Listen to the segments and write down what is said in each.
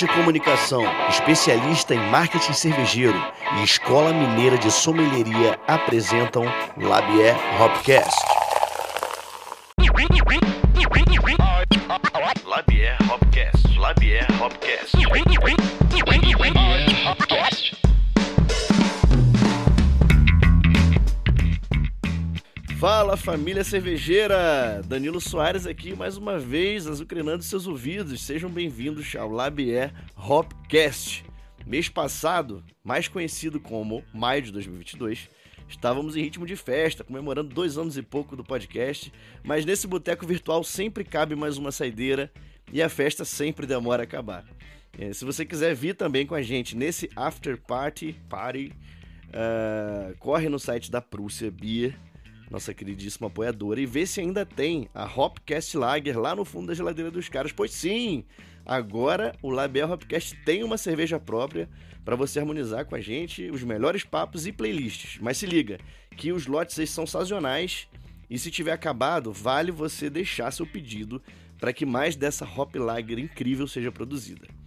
Parte Comunicação, especialista em marketing cervejeiro e Escola Mineira de Sommelieria apresentam Labier Hopcast. Labier Hopcast, Labier Hopcast. Fala família cervejeira! Danilo Soares aqui mais uma vez, azucrinando seus ouvidos. Sejam bem-vindos ao Labier Hopcast. Mês passado, mais conhecido como maio de 2022, estávamos em ritmo de festa, comemorando dois anos e pouco do podcast, mas nesse boteco virtual sempre cabe mais uma saideira e a festa sempre demora a acabar. É, se você quiser vir também com a gente nesse after party, party, uh, corre no site da Prússia Beer nossa queridíssima apoiadora, e ver se ainda tem a Hopcast Lager lá no fundo da geladeira dos caras. Pois sim, agora o Label Hopcast tem uma cerveja própria para você harmonizar com a gente os melhores papos e playlists. Mas se liga, que os lotes são sazonais e se tiver acabado, vale você deixar seu pedido para que mais dessa Hop Lager incrível seja produzida.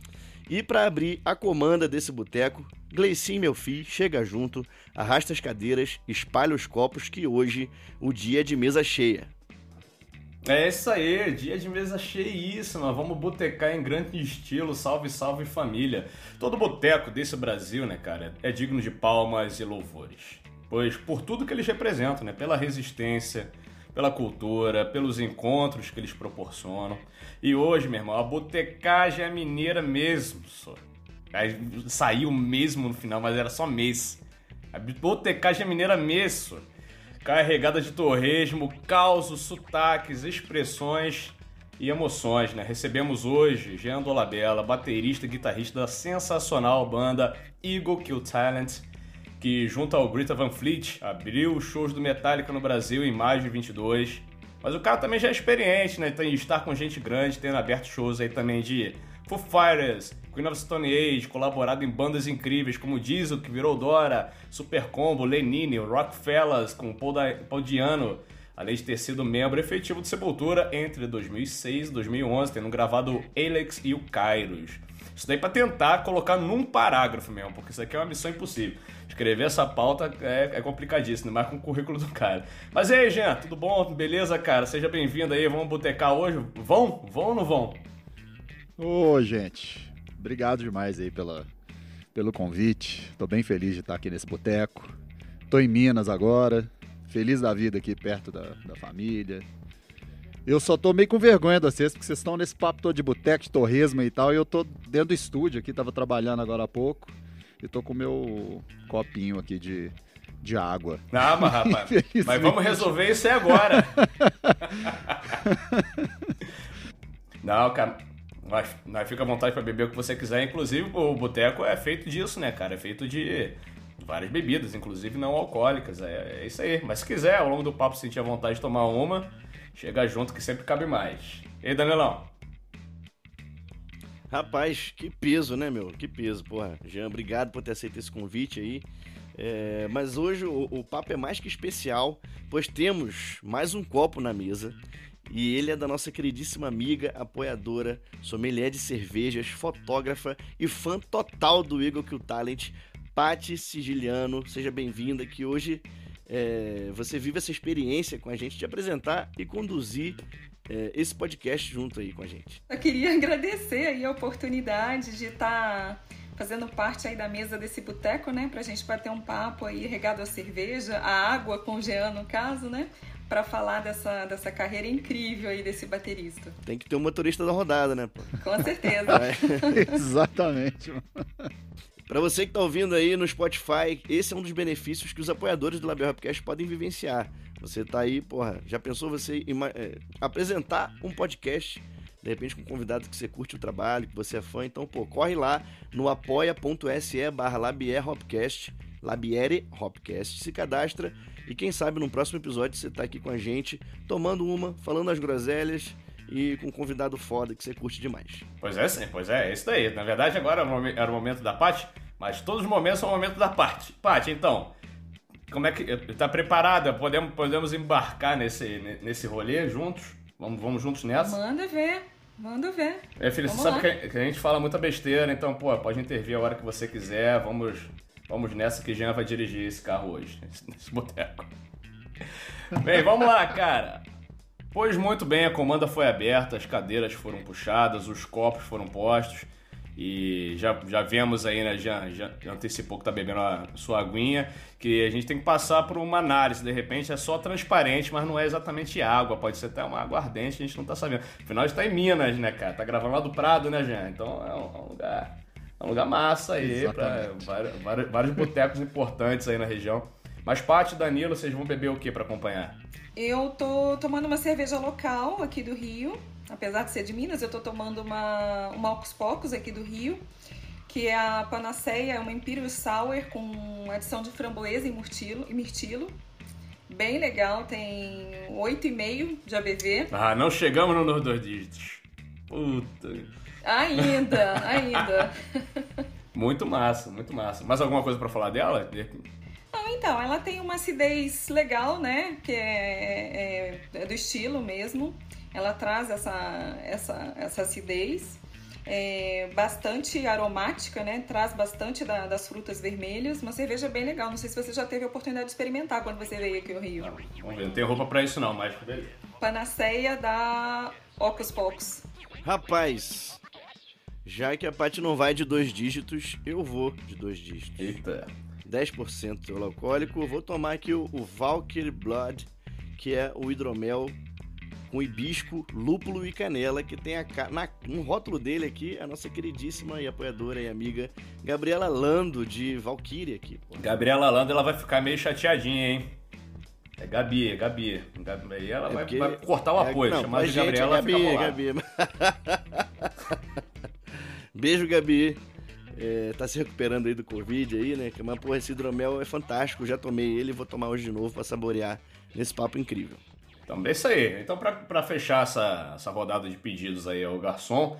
E para abrir a comanda desse boteco, Gleicinho, meu filho, chega junto, arrasta as cadeiras, espalha os copos que hoje o dia é de mesa cheia. É isso aí, dia de mesa cheíssima, vamos botecar em grande estilo, salve, salve família. Todo boteco desse Brasil, né, cara, é digno de palmas e louvores. Pois por tudo que eles representam, né, pela resistência, pela cultura, pelos encontros que eles proporcionam. E hoje, meu irmão, a botecagem é mineira mesmo. Só. Aí saiu mesmo no final, mas era só mês. A botecagem é mineira mesmo. Carregada de torresmo, causos, sotaques, expressões e emoções, né? Recebemos hoje Jean Dolabella, baterista e guitarrista da sensacional banda Eagle Kill Talent que junto ao Greta Van Fleet abriu os shows do Metallica no Brasil em maio de 22. Mas o cara também já é experiente, né? Tem estar com gente grande, tendo aberto shows aí também de Foo Fighters, Queen of Stone Age, colaborado em bandas incríveis como Diesel, que virou Dora, Super Combo, Lenine, Rockfellas, com Paul, Paul Diano, além de ter sido membro efetivo de Sepultura entre 2006 e 2011, tendo gravado Alex e o Kairos. Isso daí para tentar colocar num parágrafo mesmo, porque isso aqui é uma missão impossível. Escrever essa pauta é, é complicadíssimo, mais com o currículo do cara. Mas e aí, Jean, tudo bom? Beleza, cara? Seja bem-vindo aí, vamos botecar hoje? Vão? Vão ou não vão? Ô, gente, obrigado demais aí pela, pelo convite. Tô bem feliz de estar aqui nesse boteco. Tô em Minas agora, feliz da vida aqui perto da, da família. Eu só tô meio com vergonha de vocês, porque vocês estão nesse papo todo de boteco, de torresma e tal, e eu tô dentro do estúdio aqui, tava trabalhando agora há pouco. E tô com o meu copinho aqui de, de água. Ah, mas rapaz, mas vamos resolver isso aí agora. Não, cara, nós, nós fica à vontade para beber o que você quiser. Inclusive, o boteco é feito disso, né, cara? É feito de várias bebidas, inclusive não alcoólicas. É, é isso aí. Mas se quiser, ao longo do papo, sentir a vontade de tomar uma, chega junto que sempre cabe mais. E aí, Danilão? Rapaz, que peso, né, meu? Que peso, porra. Jean, obrigado por ter aceito esse convite aí. É, mas hoje o, o, papo é mais que especial, pois temos mais um copo na mesa. E ele é da nossa queridíssima amiga, apoiadora, sommelier de cervejas, fotógrafa e fã total do Eagle Kill Talent, Pati Sigiliano. Seja bem-vinda, que hoje é, você vive essa experiência com a gente de apresentar e conduzir é, esse podcast junto aí com a gente. Eu queria agradecer aí a oportunidade de estar tá fazendo parte aí da mesa desse boteco, né, pra gente bater um papo aí regado a cerveja, a água com o Jean no caso, né, para falar dessa, dessa carreira incrível aí desse baterista. Tem que ter um motorista da rodada, né, pô? Com certeza. É. Exatamente. Para você que está ouvindo aí no Spotify, esse é um dos benefícios que os apoiadores do Label Rapcast podem vivenciar. Você tá aí, porra, já pensou você é, apresentar um podcast, de repente com um convidado que você curte o trabalho, que você é fã, então, pô, corre lá no apoia.se barra Labier Hopcast, Labiere Hopcast, se cadastra e quem sabe no próximo episódio você tá aqui com a gente, tomando uma, falando as groselhas e com um convidado foda que você curte demais. Pois é, sim, pois é, é isso daí. Na verdade, agora era o momento da Paty, mas todos os momentos são o momento da Paty. Paty, então, como é que. Tá preparada? Podemos, podemos embarcar nesse, nesse rolê juntos? Vamos, vamos juntos nessa? Manda ver. Manda ver. É, filha, vamos você lá. sabe que a, gente fala muita besteira, então, pô, pode intervir a hora que você quiser. Vamos, vamos nessa que Jean vai dirigir esse carro hoje, nesse boteco. Bem, vamos lá, cara. Pois muito bem, a comanda foi aberta, as cadeiras foram puxadas, os copos foram postos. E já, já vemos aí, né? Já, já, antecipou que tá bebendo a sua aguinha. Que a gente tem que passar por uma análise. De repente é só transparente, mas não é exatamente água. Pode ser até uma água ardente, a gente não tá sabendo. Afinal, a gente tá em Minas, né, cara? Tá gravando lá do Prado, né, Jean? Então é um, é um lugar. É um lugar massa aí, para vários, vários botecos importantes aí na região. Mas, Paty Danilo, vocês vão beber o que para acompanhar? Eu tô tomando uma cerveja local aqui do Rio, apesar de ser de Minas, eu tô tomando uma, uma Ocus Pocos aqui do Rio, que é a Panaceia, é uma Imperial Sour com adição de framboesa e mirtilo, e mirtilo. Bem legal, tem 8,5 de ABV. Ah, não chegamos nos dois dígitos. Puta. Ainda, ainda. muito massa, muito massa. Mais alguma coisa para falar dela? Não, então, ela tem uma acidez legal, né? Que é, é, é do estilo mesmo. Ela traz essa, essa, essa acidez. É bastante aromática, né? Traz bastante da, das frutas vermelhas. Uma cerveja bem legal. Não sei se você já teve a oportunidade de experimentar quando você veio aqui ao Rio. Vamos ver, não tem roupa para isso não, mas beleza. Panaceia da Ocus Pocos. Rapaz, já que a Paty não vai de dois dígitos, eu vou de dois dígitos. Eita. 10% de alcoólico. Vou tomar aqui o, o Valkyrie Blood, que é o hidromel com hibisco, lúpulo e canela, que tem a, na, no rótulo dele aqui a nossa queridíssima e apoiadora e amiga Gabriela Lando, de Valkyrie aqui. Pô. Gabriela Lando, ela vai ficar meio chateadinha, hein? É Gabi, é Gabi. Aí ela é vai, vai, cortar o é, apoio, é, chamar de Gabriela, é Gabi, Gabi. Beijo, Gabi. É, tá se recuperando aí do Covid aí, né? Mas, porra, esse hidromel é fantástico. Já tomei ele e vou tomar hoje de novo para saborear nesse papo incrível. Então, é isso aí. Então, para fechar essa, essa rodada de pedidos aí ao garçom,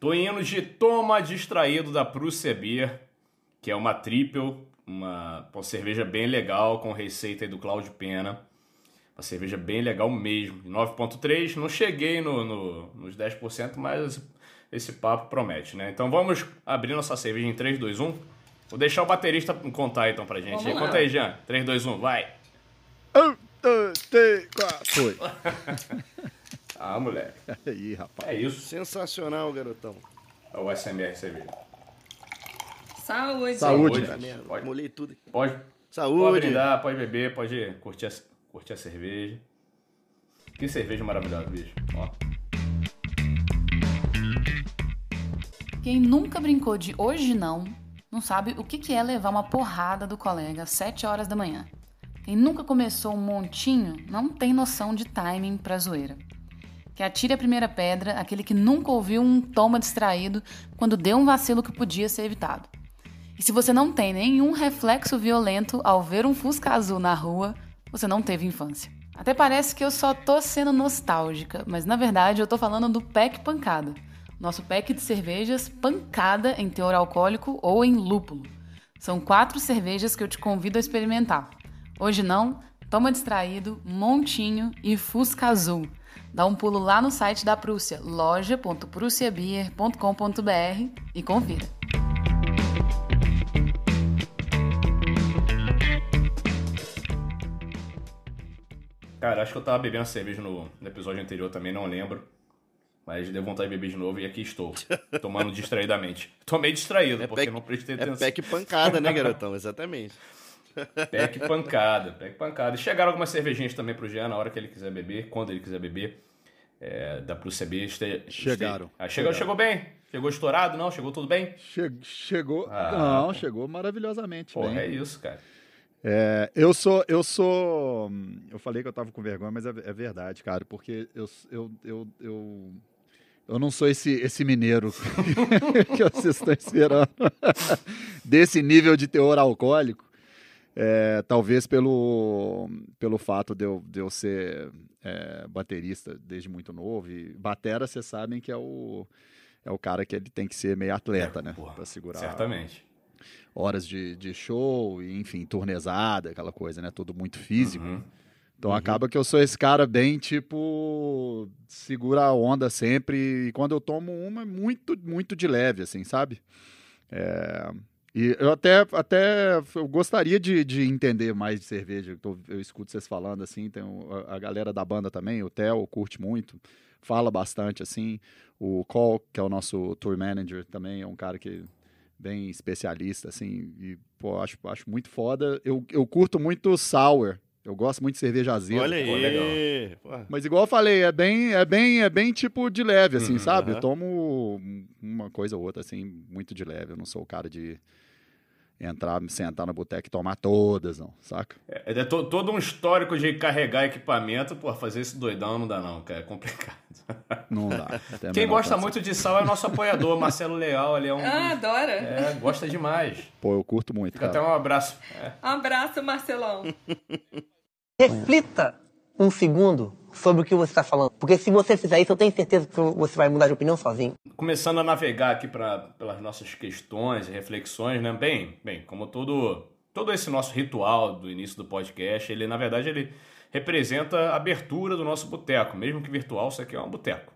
tô indo de Toma Distraído da Prússia Beer, que é uma triple, uma, uma cerveja bem legal, com receita aí do Cláudio Pena. Uma cerveja bem legal mesmo. 9.3, não cheguei no, no, nos 10%, mas esse papo promete, né? Então vamos abrir nossa cerveja em 3, 2, 1. Vou deixar o baterista contar então pra gente. Conta aí, Jean. 3, 2, 1, vai. 1, 2, 3, 4. Foi. ah, moleque. Aí, rapaz. É isso. Sensacional, garotão. É o SMR cerveja. Saúde. Saúde. Saúde. Pode. Molhei tudo. Pode. Saúde. Pode brindar, pode beber, pode curtir a, curtir a cerveja. Que cerveja maravilhosa, bicho. Ó. Quem nunca brincou de hoje não, não sabe o que é levar uma porrada do colega às 7 horas da manhã. Quem nunca começou um montinho não tem noção de timing pra zoeira. Que atire a primeira pedra, aquele que nunca ouviu um toma distraído quando deu um vacilo que podia ser evitado. E se você não tem nenhum reflexo violento ao ver um Fusca azul na rua, você não teve infância. Até parece que eu só tô sendo nostálgica, mas na verdade eu tô falando do pack pancada nosso pack de cervejas pancada em teor alcoólico ou em lúpulo. São quatro cervejas que eu te convido a experimentar. Hoje não, toma distraído, montinho e fusca azul. Dá um pulo lá no site da Prússia, loja.prussiabeer.com.br e confira. Cara, acho que eu tava bebendo cerveja no, no episódio anterior também, não lembro. Mas deu vontade de beber de novo e aqui estou, tomando distraidamente. Tomei distraído, é porque pack, não prestei atenção. É pack pancada, né, garotão? Exatamente. Pack pancada, pack pancada. E chegaram algumas cervejinhas também pro Jean na hora que ele quiser beber, quando ele quiser beber. É, da Prússia B. Este, chegaram. Ah, chegou, chegou bem? Chegou estourado? Não? Chegou tudo bem? Che chegou. Ah, não, pô. chegou maravilhosamente. Porra, bem. é isso, cara. É, eu sou, eu sou. Eu falei que eu tava com vergonha, mas é, é verdade, cara, porque eu, eu, eu, eu, eu não sou esse, esse mineiro que vocês estão esperando. Desse nível de teor alcoólico. É, talvez pelo, pelo fato de eu, de eu ser é, baterista desde muito novo. E batera, vocês sabem que é o, é o cara que ele tem que ser meio atleta, É, né? porra, Pra segurar Certamente. horas de, de show, e, enfim, turnezada, aquela coisa, né? Tudo muito físico. Uhum. Então acaba que eu sou esse cara bem, tipo, segura a onda sempre. E quando eu tomo uma, é muito, muito de leve, assim, sabe? É, E eu até, até eu gostaria de, de entender mais de cerveja. Eu, tô- eu escuto vocês falando, assim, tem o- a, galera da banda também, o Theo curte muito, fala bastante, assim. O Cole, que é o nosso tour manager, também é um cara que bem especialista, assim, e, pô, acho, acho muito foda. Eu, eu curto muito sour, eu gosto muito de cerveja azeda. Olha pô, aí. Pô, Mas igual eu falei, é bem, é bem, é bem tipo de leve, assim, Uhum, sabe? aham. Eu tomo uma coisa ou outra, assim, muito de leve. Eu não sou o cara de entrar, me sentar na boteca e tomar todas, não, saca? É, é to- todo um histórico de carregar equipamento, pô, fazer esse doidão não dá não, cara, é complicado. Não dá. Quem gosta muito de sal é nosso apoiador, Marcelo Leal, ele é um... Ah, adora. É, gosta demais. Pô, eu curto muito, Fica até cara. um abraço. É. Abraço, Marcelão. Reflita um segundo sobre o que você está falando. Porque se você fizer isso, eu tenho certeza que você vai mudar de opinião sozinho. Começando a navegar aqui pra, pelas nossas questões e reflexões, né? Bem, bem, como todo, todo esse nosso ritual do início do podcast, ele, na verdade, ele representa a abertura do nosso boteco. Mesmo que virtual, isso aqui é um boteco.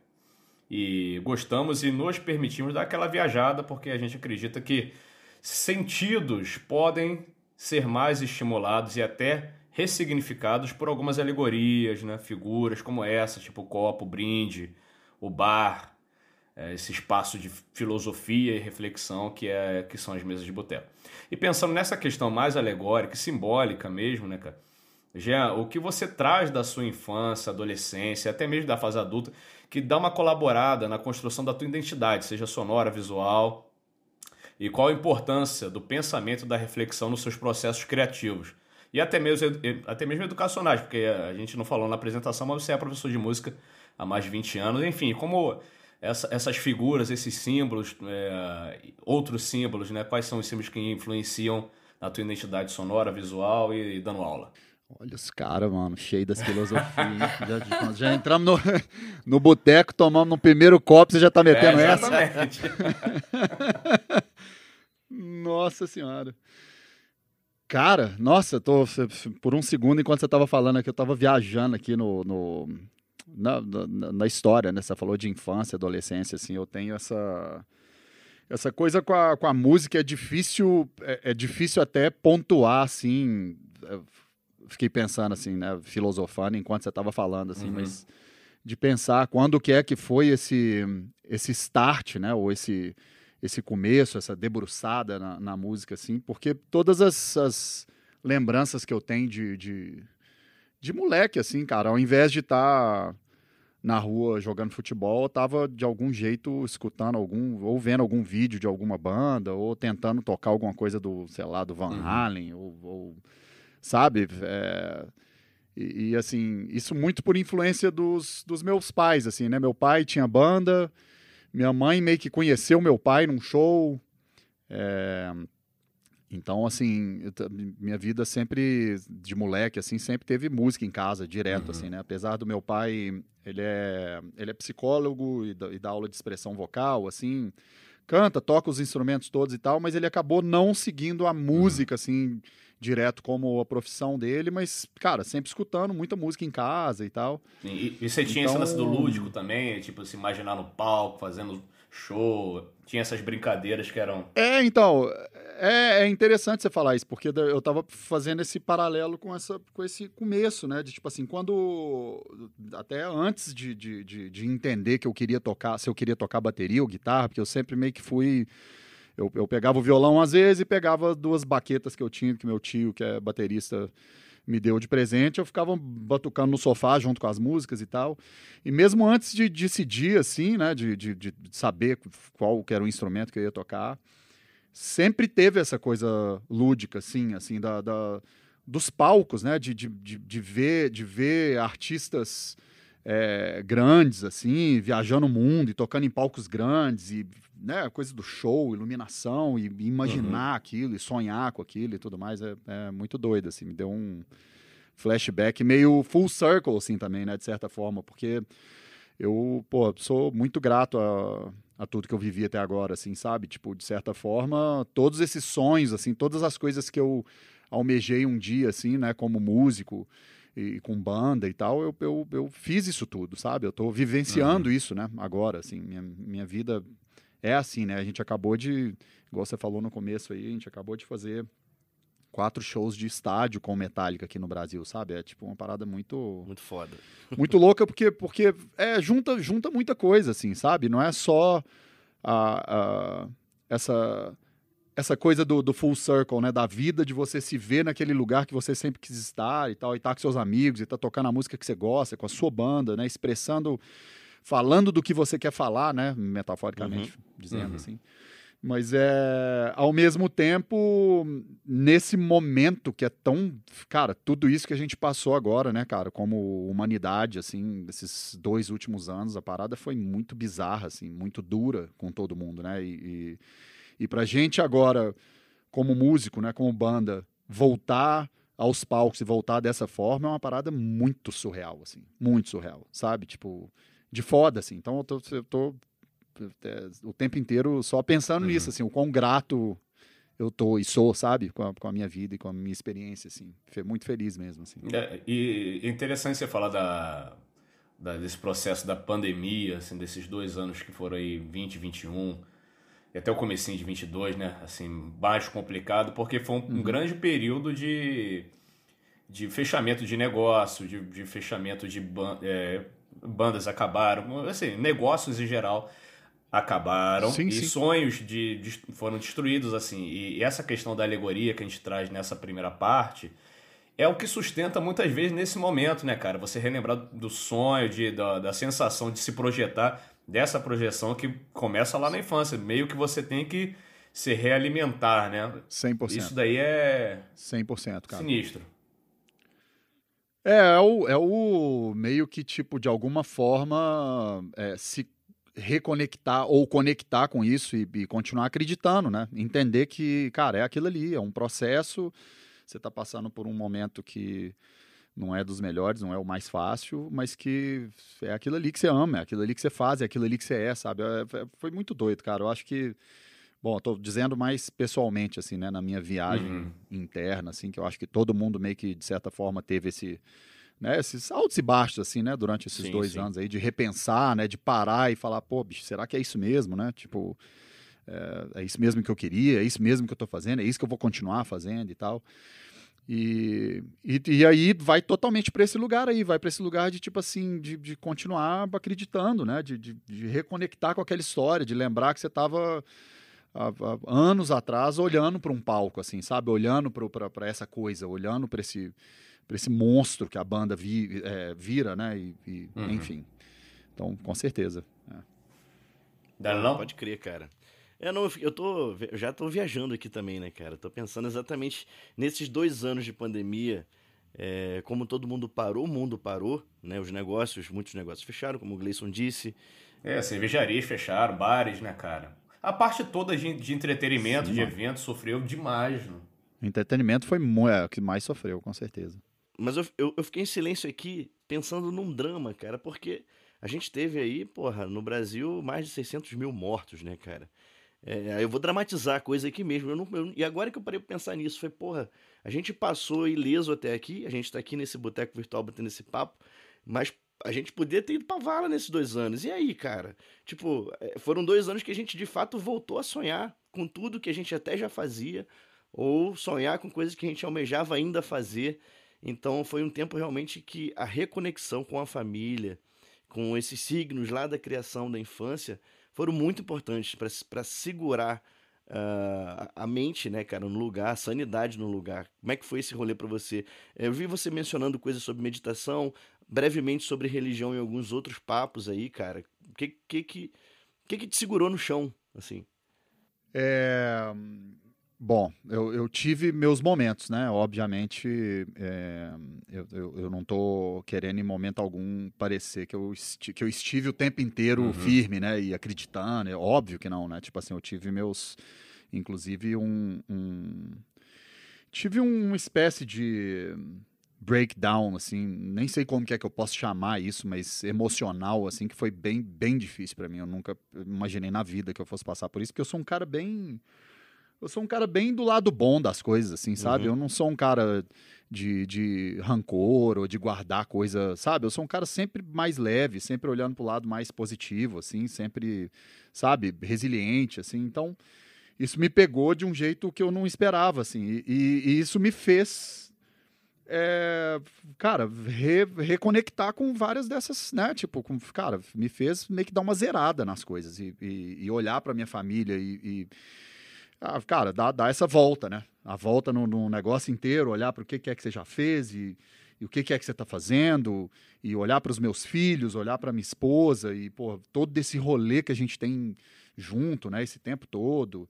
E gostamos e nos permitimos dar aquela viajada, porque a gente acredita que sentidos podem ser mais estimulados e até ressignificados por algumas alegorias, né? figuras como essa, tipo o copo, o brinde, o bar, é, esse espaço de filosofia e reflexão que, é, que são as mesas de boteco. E pensando nessa questão mais alegórica e simbólica mesmo, né, cara? Jean, o que você traz da sua infância, adolescência, até mesmo da fase adulta, que dá uma colaborada na construção da tua identidade, seja sonora, visual, e qual a importância do pensamento e da reflexão nos seus processos criativos. E até mesmo, até mesmo educacionais, porque a gente não falou na apresentação, mas você é professor de música há mais de 20 anos. Enfim, como essa- essas figuras, esses símbolos, é, outros símbolos, né? quais são os símbolos que influenciam na tua identidade sonora, visual e, e dando aula? Olha os caras, mano, cheio das filosofias. já, já- entramos no, no boteco, tomamos no primeiro copo, você já tá metendo É, essa? Nossa senhora. Cara, nossa, tô por um segundo enquanto você tava falando aqui, eu tava viajando aqui no, no- na, na, na história, né? Você falou de infância, adolescência, assim, eu tenho essa essa coisa com a, com a música é difícil, é, é difícil até pontuar, assim. eu Fiquei pensando assim, né? Filosofando enquanto você tava falando, assim, Uhum. mas de pensar quando que é que foi esse esse start, né? Ou esse esse começo, essa debruçada na, na música, assim, porque todas as, as lembranças que eu tenho de, de, de moleque, assim, cara, ao invés de estar na rua jogando futebol, eu tava de algum jeito escutando algum, ou vendo algum vídeo de alguma banda, ou tentando tocar alguma coisa do, sei lá, do Van Uhum. Halen, ou, ou- sabe? É, e, e, assim, isso muito por influência dos, dos meus pais, assim, né? Meu pai tinha banda, minha mãe meio que conheceu meu pai num show. é, então, assim, eu minha vida sempre, de moleque, assim, sempre teve música em casa, direto, Uhum. assim, né? Apesar do meu pai, ele é, ele é psicólogo e dá, e dá aula de expressão vocal, assim, canta, toca os instrumentos todos e tal, mas ele acabou não seguindo a música, assim, direto como a profissão dele, mas, cara, sempre escutando muita música em casa e tal. E, e você tinha esse Então- lance do lúdico também, tipo, se imaginar no palco, fazendo show, tinha essas brincadeiras que eram... É, então, é, é interessante você falar isso, porque eu tava fazendo esse paralelo com, essa, com esse começo, né? De tipo assim, quando. Até antes de, de, de, de entender que eu queria tocar, se eu queria tocar bateria ou guitarra, porque eu sempre meio que fui. Eu, eu pegava o violão às vezes e pegava duas baquetas que eu tinha, que meu tio, que é baterista, me deu de presente. Eu ficava batucando no sofá junto com as músicas e tal. E mesmo antes de decidir, assim, né, de, de, de saber qual que era o instrumento que eu ia tocar, sempre teve essa coisa lúdica, assim, assim, da, da- dos palcos, né? De, de, de, de ver, de ver artistas é, grandes, assim, viajando o mundo e tocando em palcos grandes, e né, coisa do show, iluminação, e, e imaginar uhum. aquilo, e sonhar com aquilo e tudo mais, é, é, muito doido, assim, me deu um flashback meio full circle, assim, também, né, de certa forma, porque eu, pô, sou muito grato a, a tudo que eu vivi até agora, assim, sabe? Tipo, de certa forma, todos esses sonhos, assim, todas as coisas que eu almejei um dia, assim, né, como músico, e com banda e tal, eu, eu, eu fiz isso tudo, sabe? Eu estou vivenciando uhum. isso, né? Agora, assim, minha, minha vida é assim, né? A gente acabou de, igual você falou no começo aí, a gente acabou de fazer quatro shows de estádio com Metallica aqui no Brasil, sabe? É tipo uma parada muito muito foda. Muito louca porque porque é junta junta muita coisa assim, sabe? Não é só a, a essa essa coisa do, do, full circle, né? Da vida, de você se ver naquele lugar que você sempre quis estar e tal, e estar tá com seus amigos, e estar tá tocando a música que você gosta, com a sua banda, né? Expressando, falando do que você quer falar, né? Metaforicamente uhum. dizendo uhum. assim. Mas é ao mesmo tempo, nesse momento que é tão. Cara, tudo isso que a gente passou agora, né, cara, como humanidade, assim, esses dois últimos anos, a parada foi muito bizarra, assim, muito dura com todo mundo, né? e, e e para gente agora, como músico, né, como banda, voltar aos palcos e voltar dessa forma é uma parada muito surreal, assim, muito surreal, sabe? Tipo, de foda, assim. Então eu tô, eu tô é, o tempo inteiro só pensando uhum. nisso, assim, o quão grato eu tô e sou, sabe, com a, com a, minha vida e com a minha experiência, assim, muito feliz mesmo, assim. É, e é interessante você falar da, da, desse processo da pandemia, assim, desses dois anos que foram aí 20, 21, e até o comecinho de 22, né? Assim, mais complicado, porque foi um, uhum. um grande período de, de fechamento de negócio, de, de fechamento de ban é, bandas acabaram, assim, negócios em geral acabaram sim, e sim. sonhos de, de, foram destruídos, assim. E, e essa questão da alegoria que a gente traz nessa primeira parte é o que sustenta muitas vezes nesse momento, né, cara? Você relembrar do sonho, de, da, da sensação de se projetar dessa projeção que começa lá na infância. Meio que você tem que se realimentar, né? 100%. Isso daí é... 100%, cara. Sinistro. É, é o, é o meio que, tipo, de alguma forma, é, se reconectar ou conectar com isso e, e, continuar acreditando, né? Entender que, cara, é aquilo ali, é um processo, você está passando por um momento que não é dos melhores, não é o mais fácil, mas que é aquilo ali que você ama, é aquilo ali que você faz, é aquilo ali que você é, sabe? É, é, foi muito doido, cara. Eu acho que, bom, estou dizendo mais pessoalmente, assim, né, na minha viagem uhum. interna, assim, que eu acho que todo mundo meio que, de certa forma, teve esse, né, esses altos e baixos, assim, né, durante esses sim, dois sim. anos aí, de repensar, né, de parar e falar, pô, bicho, será que é isso mesmo, né? Tipo, é, é isso mesmo que eu queria, é isso mesmo que eu estou fazendo, é isso que eu vou continuar fazendo e tal. E, e, e, aí vai totalmente para esse lugar aí, vai para esse lugar de tipo assim, de, de continuar acreditando, né? De, de, de, reconectar com aquela história, de lembrar que você estava anos atrás olhando para um palco, assim, sabe? Olhando para essa coisa, olhando para esse, esse monstro que a banda vi, é, vira, né? E, e uhum. Enfim. Então, com certeza. É. Não, pode crer, cara. É, não, eu tô, eu já tô viajando aqui também, né, cara? Tô pensando exatamente nesses dois anos de pandemia, é, como todo mundo parou, o mundo parou, né? Os negócios, muitos negócios fecharam, como o Gleison disse. É, cervejarias fecharam, bares, né, cara? A parte toda de, de entretenimento, Sim, de eventos, sofreu demais, né? Entretenimento foi é, o que mais sofreu, com certeza. Mas eu, eu, eu fiquei em silêncio aqui, pensando num drama, cara, porque a gente teve aí, porra, no Brasil, mais de 600 mil mortos, né, cara? É, eu vou dramatizar a coisa aqui mesmo. Eu não, eu, e agora que eu parei pra pensar nisso, foi, porra, a gente passou ileso até aqui, a gente tá aqui nesse boteco virtual batendo esse papo, mas a gente podia ter ido pra vala nesses dois anos. E aí, cara? Tipo, é, foram dois anos que a gente de fato voltou a sonhar com tudo que a gente até já fazia, ou sonhar com coisas que a gente almejava ainda fazer. Então foi um tempo realmente que a reconexão com a família, com esses signos lá da criação da infância, foram muito importantes para segurar uh, a mente, né, cara, no lugar, a sanidade no lugar. Como é que foi esse rolê para você? Eu vi você mencionando coisas sobre meditação, brevemente sobre religião e alguns outros papos aí, cara. O que que, que, que, que te segurou no chão, assim? É... Bom, eu, eu, tive meus momentos, né? Obviamente, é, eu, eu, eu, não estou querendo em momento algum parecer que eu, esti que eu estive o tempo inteiro uhum. firme, né? E acreditando. É óbvio que não, né? Tipo assim, eu tive meus. Inclusive, um. um tive uma espécie de breakdown, assim, nem sei como que é que eu posso chamar isso, mas emocional, assim, que foi bem, bem difícil para mim. Eu nunca imaginei na vida que eu fosse passar por isso, porque eu sou um cara bem eu sou um cara bem do lado bom das coisas, assim, sabe? Uhum. Eu não sou um cara de, de rancor ou de guardar coisa, sabe? Eu sou um cara sempre mais leve, sempre olhando pro lado mais positivo, assim, sempre, sabe, resiliente, assim. Então, isso me pegou de um jeito que eu não esperava, assim. E, e isso me fez, é, cara, re, reconectar com várias dessas, né? Tipo, com, cara, me fez meio que dar uma zerada nas coisas e, e, e olhar para minha família e ah, cara, dá essa volta, né? A volta no, no negócio inteiro, olhar para o que, que, é que você já fez e, e o que, que, é que você está fazendo, e olhar para os meus filhos, olhar para minha esposa, e pô, todo esse rolê que a gente tem junto, né? Esse tempo todo.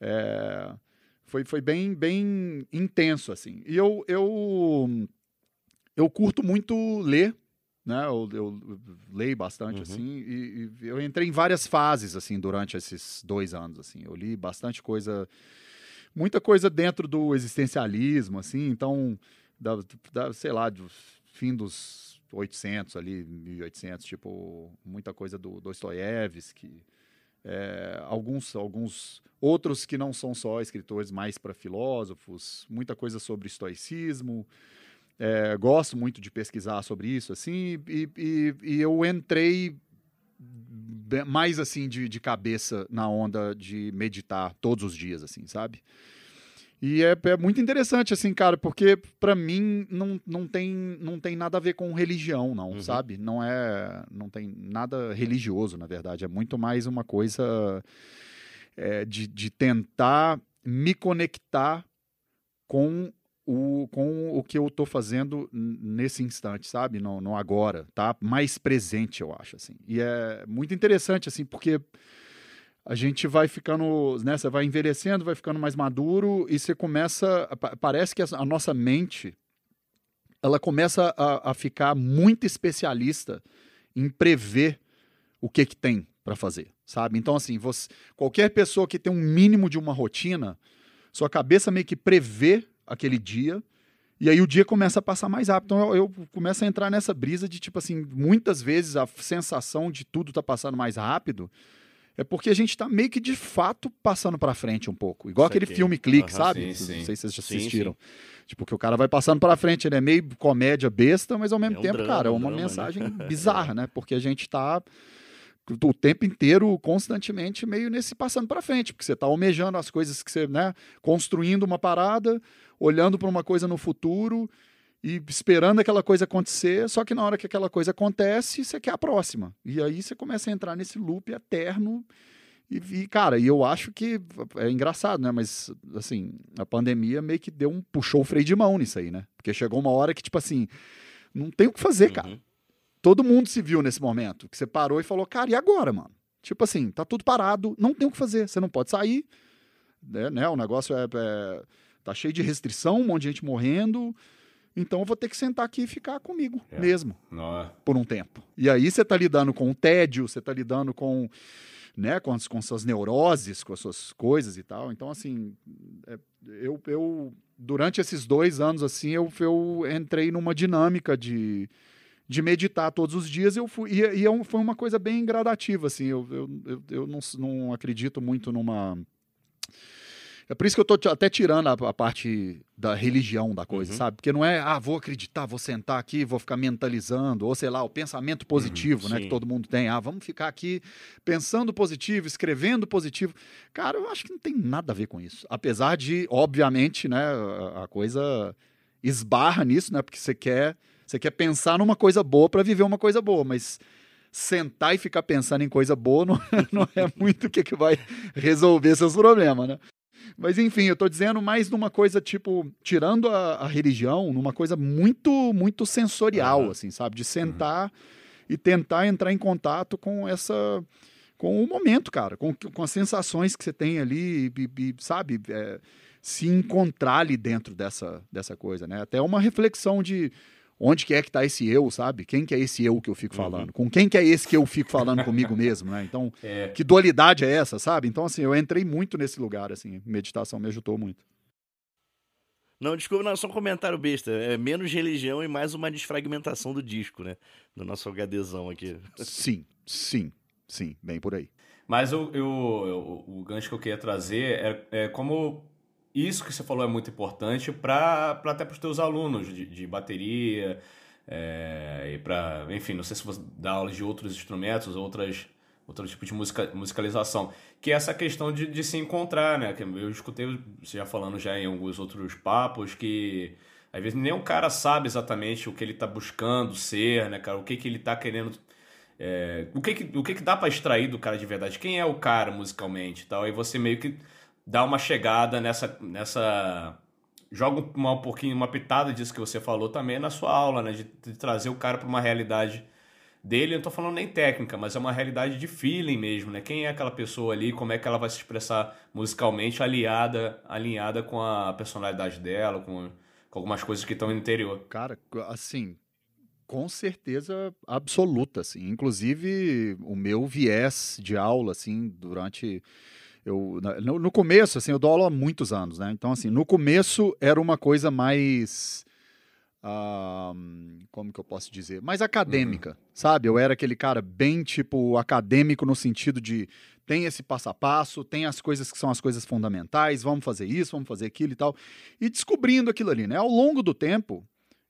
É, foi, foi bem, bem intenso, assim. E eu, eu, eu curto muito ler, né? Eu, eu leio bastante, uhum. assim, e, e, eu entrei em várias fases, assim, durante esses dois anos, assim. Eu li bastante coisa, muita coisa dentro do existencialismo, assim, então, da, da, sei lá, do fim dos 800 ali, 1800, tipo, muita coisa do Dostoiévski, é, alguns, alguns outros que não são só escritores, mais para filósofos, muita coisa sobre estoicismo, é, gosto muito de pesquisar sobre isso, assim, e, e, e eu entrei mais assim de, de, cabeça na onda de meditar todos os dias, assim, sabe? E é, é muito interessante, assim, cara, porque para mim não, não, tem, não tem nada a ver com religião, não, uhum. sabe? Não é. Não tem nada religioso, na verdade. É muito mais uma coisa é, de, de tentar me conectar com o, com o que eu estou fazendo nesse instante, sabe? No, no, agora, tá? Mais presente, eu acho, assim. E é muito interessante, assim, porque a gente vai ficando, né? Você vai envelhecendo, vai ficando mais maduro e você começa, parece que a, nossa mente, ela começa a, a ficar muito especialista em prever o que que tem para fazer, sabe? Então, assim, você, qualquer pessoa que tem um mínimo de uma rotina, sua cabeça meio que prevê aquele dia. E aí o dia começa a passar mais rápido. Então eu, eu, começo a entrar nessa brisa de, tipo assim, muitas vezes a sensação de tudo tá passando mais rápido é porque a gente tá meio que de fato passando para frente um pouco. Igual Isso aquele aqui. filme Clique, uhum, sabe? Sim, sim. Não sei se vocês já assistiram. Sim, tipo, que o cara vai passando para frente, ele é meio comédia besta, mas ao mesmo é um tempo, drama, cara, é uma drama, né? mensagem né? bizarra, né? Porque a gente tá o tempo inteiro, constantemente, meio nesse passando para frente, porque você está almejando as coisas que você, né, construindo uma parada, olhando para uma coisa no futuro e esperando aquela coisa acontecer, só que na hora que aquela coisa acontece, você quer a próxima. E aí você começa a entrar nesse loop eterno. E, e, cara, e eu acho que é engraçado, né? Mas, assim, a pandemia meio que deu um. puxou o freio de mão nisso aí, né? Porque chegou uma hora que, tipo assim, não tem o que fazer, uhum. cara Todo mundo se viu nesse momento, que você parou e falou, cara, e agora, mano? Tipo assim, tá tudo parado, não tem o que fazer, você não pode sair, né? né? O negócio é, é, tá cheio de restrição, um monte de gente morrendo, então eu vou ter que sentar aqui e ficar comigo é. mesmo, não. por um tempo. E aí você tá lidando com o tédio, você tá lidando com, né, com, as, com suas neuroses, com as suas coisas e tal. Então, assim, é, eu, eu durante esses dois anos, assim, eu, eu entrei numa dinâmica de de meditar todos os dias, eu fui. E, e é foi uma coisa bem gradativa, assim. Eu, eu, eu, eu não, não acredito muito numa. É por isso que eu tô até tirando a, a parte da religião da coisa, uhum. sabe? Porque não é, ah, vou acreditar, vou sentar aqui, vou ficar mentalizando, ou sei lá, o pensamento positivo, uhum, né, sim. que todo mundo tem. Ah, vamos ficar aqui pensando positivo, escrevendo positivo. Cara, eu acho que não tem nada a ver com isso. Apesar de, obviamente, né, a, a coisa esbarra nisso, né? Porque você quer você quer pensar numa coisa boa para viver uma coisa boa, mas sentar e ficar pensando em coisa boa não, não é muito o que, que vai resolver seus problemas, né? Mas enfim, eu tô dizendo mais numa coisa tipo, tirando a, a religião, numa coisa muito, muito sensorial, uhum. assim, sabe? De sentar uhum. e tentar entrar em contato com essa com o momento, cara, com, com as sensações que você tem ali, e, e, sabe? É, se encontrar ali dentro dessa, dessa coisa, né? Até uma reflexão de onde que é que tá esse eu, sabe? Quem que é esse eu que eu fico uhum. falando? Uhum. Com quem que é esse que eu fico falando comigo mesmo, né? Então, é. que dualidade é essa, sabe? Então, assim, eu entrei muito nesse lugar, assim, meditação me ajudou muito. Não, desculpa, não, só um comentário besta. É menos religião e mais uma desfragmentação do disco, né? Do nosso HDzão aqui. Sim, sim, sim, bem por aí. Mas o, o, o, o gancho que eu queria trazer é, é como isso que você falou é muito importante para até para os teus alunos de, de bateria é, e para enfim não sei se você dá aulas de outros instrumentos outras outro tipo de musica, musicalização que é essa questão de, de se encontrar né? Que eu escutei você já falando já em alguns outros papos que às vezes nem o cara sabe exatamente o que ele está buscando ser né cara? O que que ele está querendo é, o que que, o que que dá para extrair do cara de verdade? Quem é o cara musicalmente tal? E você meio que dar uma chegada nessa. nessa joga uma, um pouquinho, uma pitada disso que você falou também na sua aula, né? De, de trazer o cara para uma realidade dele, eu não tô falando nem técnica, mas é uma realidade de feeling mesmo, né? Quem é aquela pessoa ali, como é que ela vai se expressar musicalmente aliada, alinhada com a personalidade dela, com, com algumas coisas que estão no interior. Cara, assim, com certeza absoluta, assim. Inclusive, o meu viés de aula, assim, durante eu, no, no, começo, assim, eu dou aula há muitos anos, né? Então, assim, no começo era uma coisa mais. Como que eu posso dizer? Mais acadêmica, uhum. sabe? Eu era aquele cara bem, tipo, acadêmico no sentido de tem esse passo a passo, tem as coisas que são as coisas fundamentais, vamos fazer isso, vamos fazer aquilo e tal. E descobrindo aquilo ali, né? Ao longo do tempo,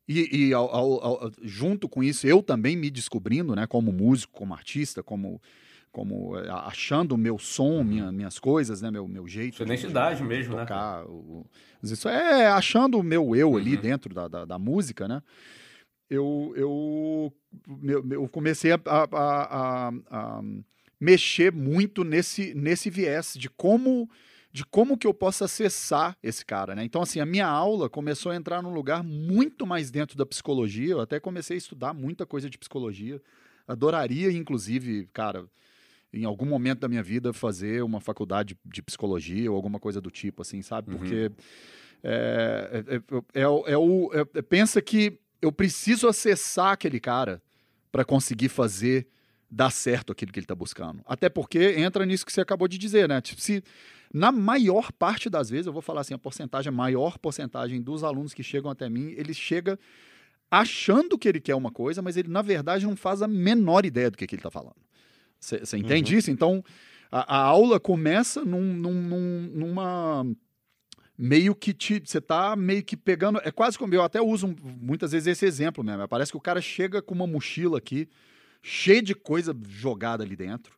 e, e ao, ao, ao, junto com isso, eu também me descobrindo, né? Como músico, como artista, como como eh, achando o meu som, uhum. minha, minhas coisas, né, meu, meu jeito. Sua identidade de, mesmo, né, tocar, né? O, isso é achando o meu eu ali uhum. dentro da, da, da, música, né? Eu, eu, eu comecei a, a, a, a, mexer muito nesse, nesse viés de como de como que eu posso acessar esse cara, né? Então, assim, a minha aula começou a entrar num lugar muito mais dentro da psicologia. Eu até comecei a estudar muita coisa de psicologia. Adoraria, inclusive, cara, em algum momento da minha vida, fazer uma faculdade de psicologia ou alguma coisa do tipo, assim, sabe? Uhum. Porque é, é, é, é, o, pensa que eu preciso acessar aquele cara para conseguir fazer dar certo aquilo que ele está buscando. Até porque entra nisso que você acabou de dizer, né? Tipo, se na maior parte das vezes, eu vou falar assim, a porcentagem, a maior porcentagem dos alunos que chegam até mim, ele chega achando que ele quer uma coisa, mas ele na verdade não faz a menor ideia do que, que ele está falando. Você entende uhum. isso? Então, a, a, aula começa num, num, numa meio que te você tá meio que pegando é quase como eu até uso muitas vezes esse exemplo mesmo parece que o cara chega com uma mochila aqui cheia de coisa jogada ali dentro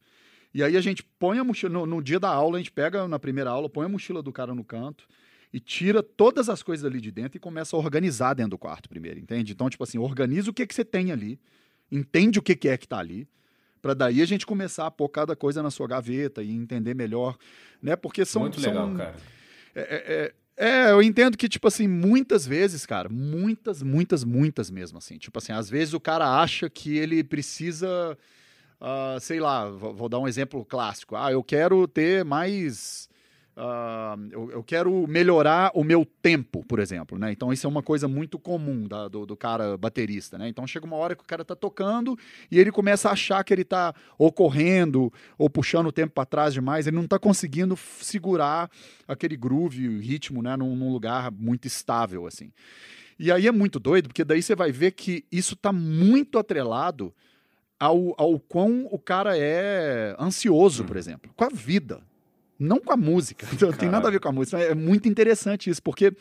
e aí a gente põe a mochila no, no, dia da aula a gente pega na primeira aula põe a mochila do cara no canto e tira todas as coisas ali de dentro e começa a organizar dentro do quarto primeiro entende então tipo assim organiza o que que você tem ali entende o que que é que tá ali para daí a gente começar a pôr cada coisa na sua gaveta e entender melhor, né? Porque são muito são, legal, cara. É, é, é, é, eu entendo que tipo assim muitas vezes, cara, muitas, muitas, muitas mesmo assim. Tipo assim, às vezes o cara acha que ele precisa, uh, sei lá, vou, vou dar um exemplo clássico. Ah, eu quero ter mais Uh, eu, eu, quero melhorar o meu tempo, por exemplo, né? Então isso é uma coisa muito comum da, do, do, cara baterista, né? Então chega uma hora que o cara tá tocando e ele começa a achar que ele tá ou correndo ou puxando o tempo para trás demais, ele não tá conseguindo segurar aquele groove, o ritmo, né? Num, num, lugar muito estável, assim. E aí é muito doido, porque daí você vai ver que isso tá muito atrelado ao, ao quão o cara é ansioso, por exemplo, com a vida, não com a música. Não tem nada a ver com a música. É muito interessante isso, porque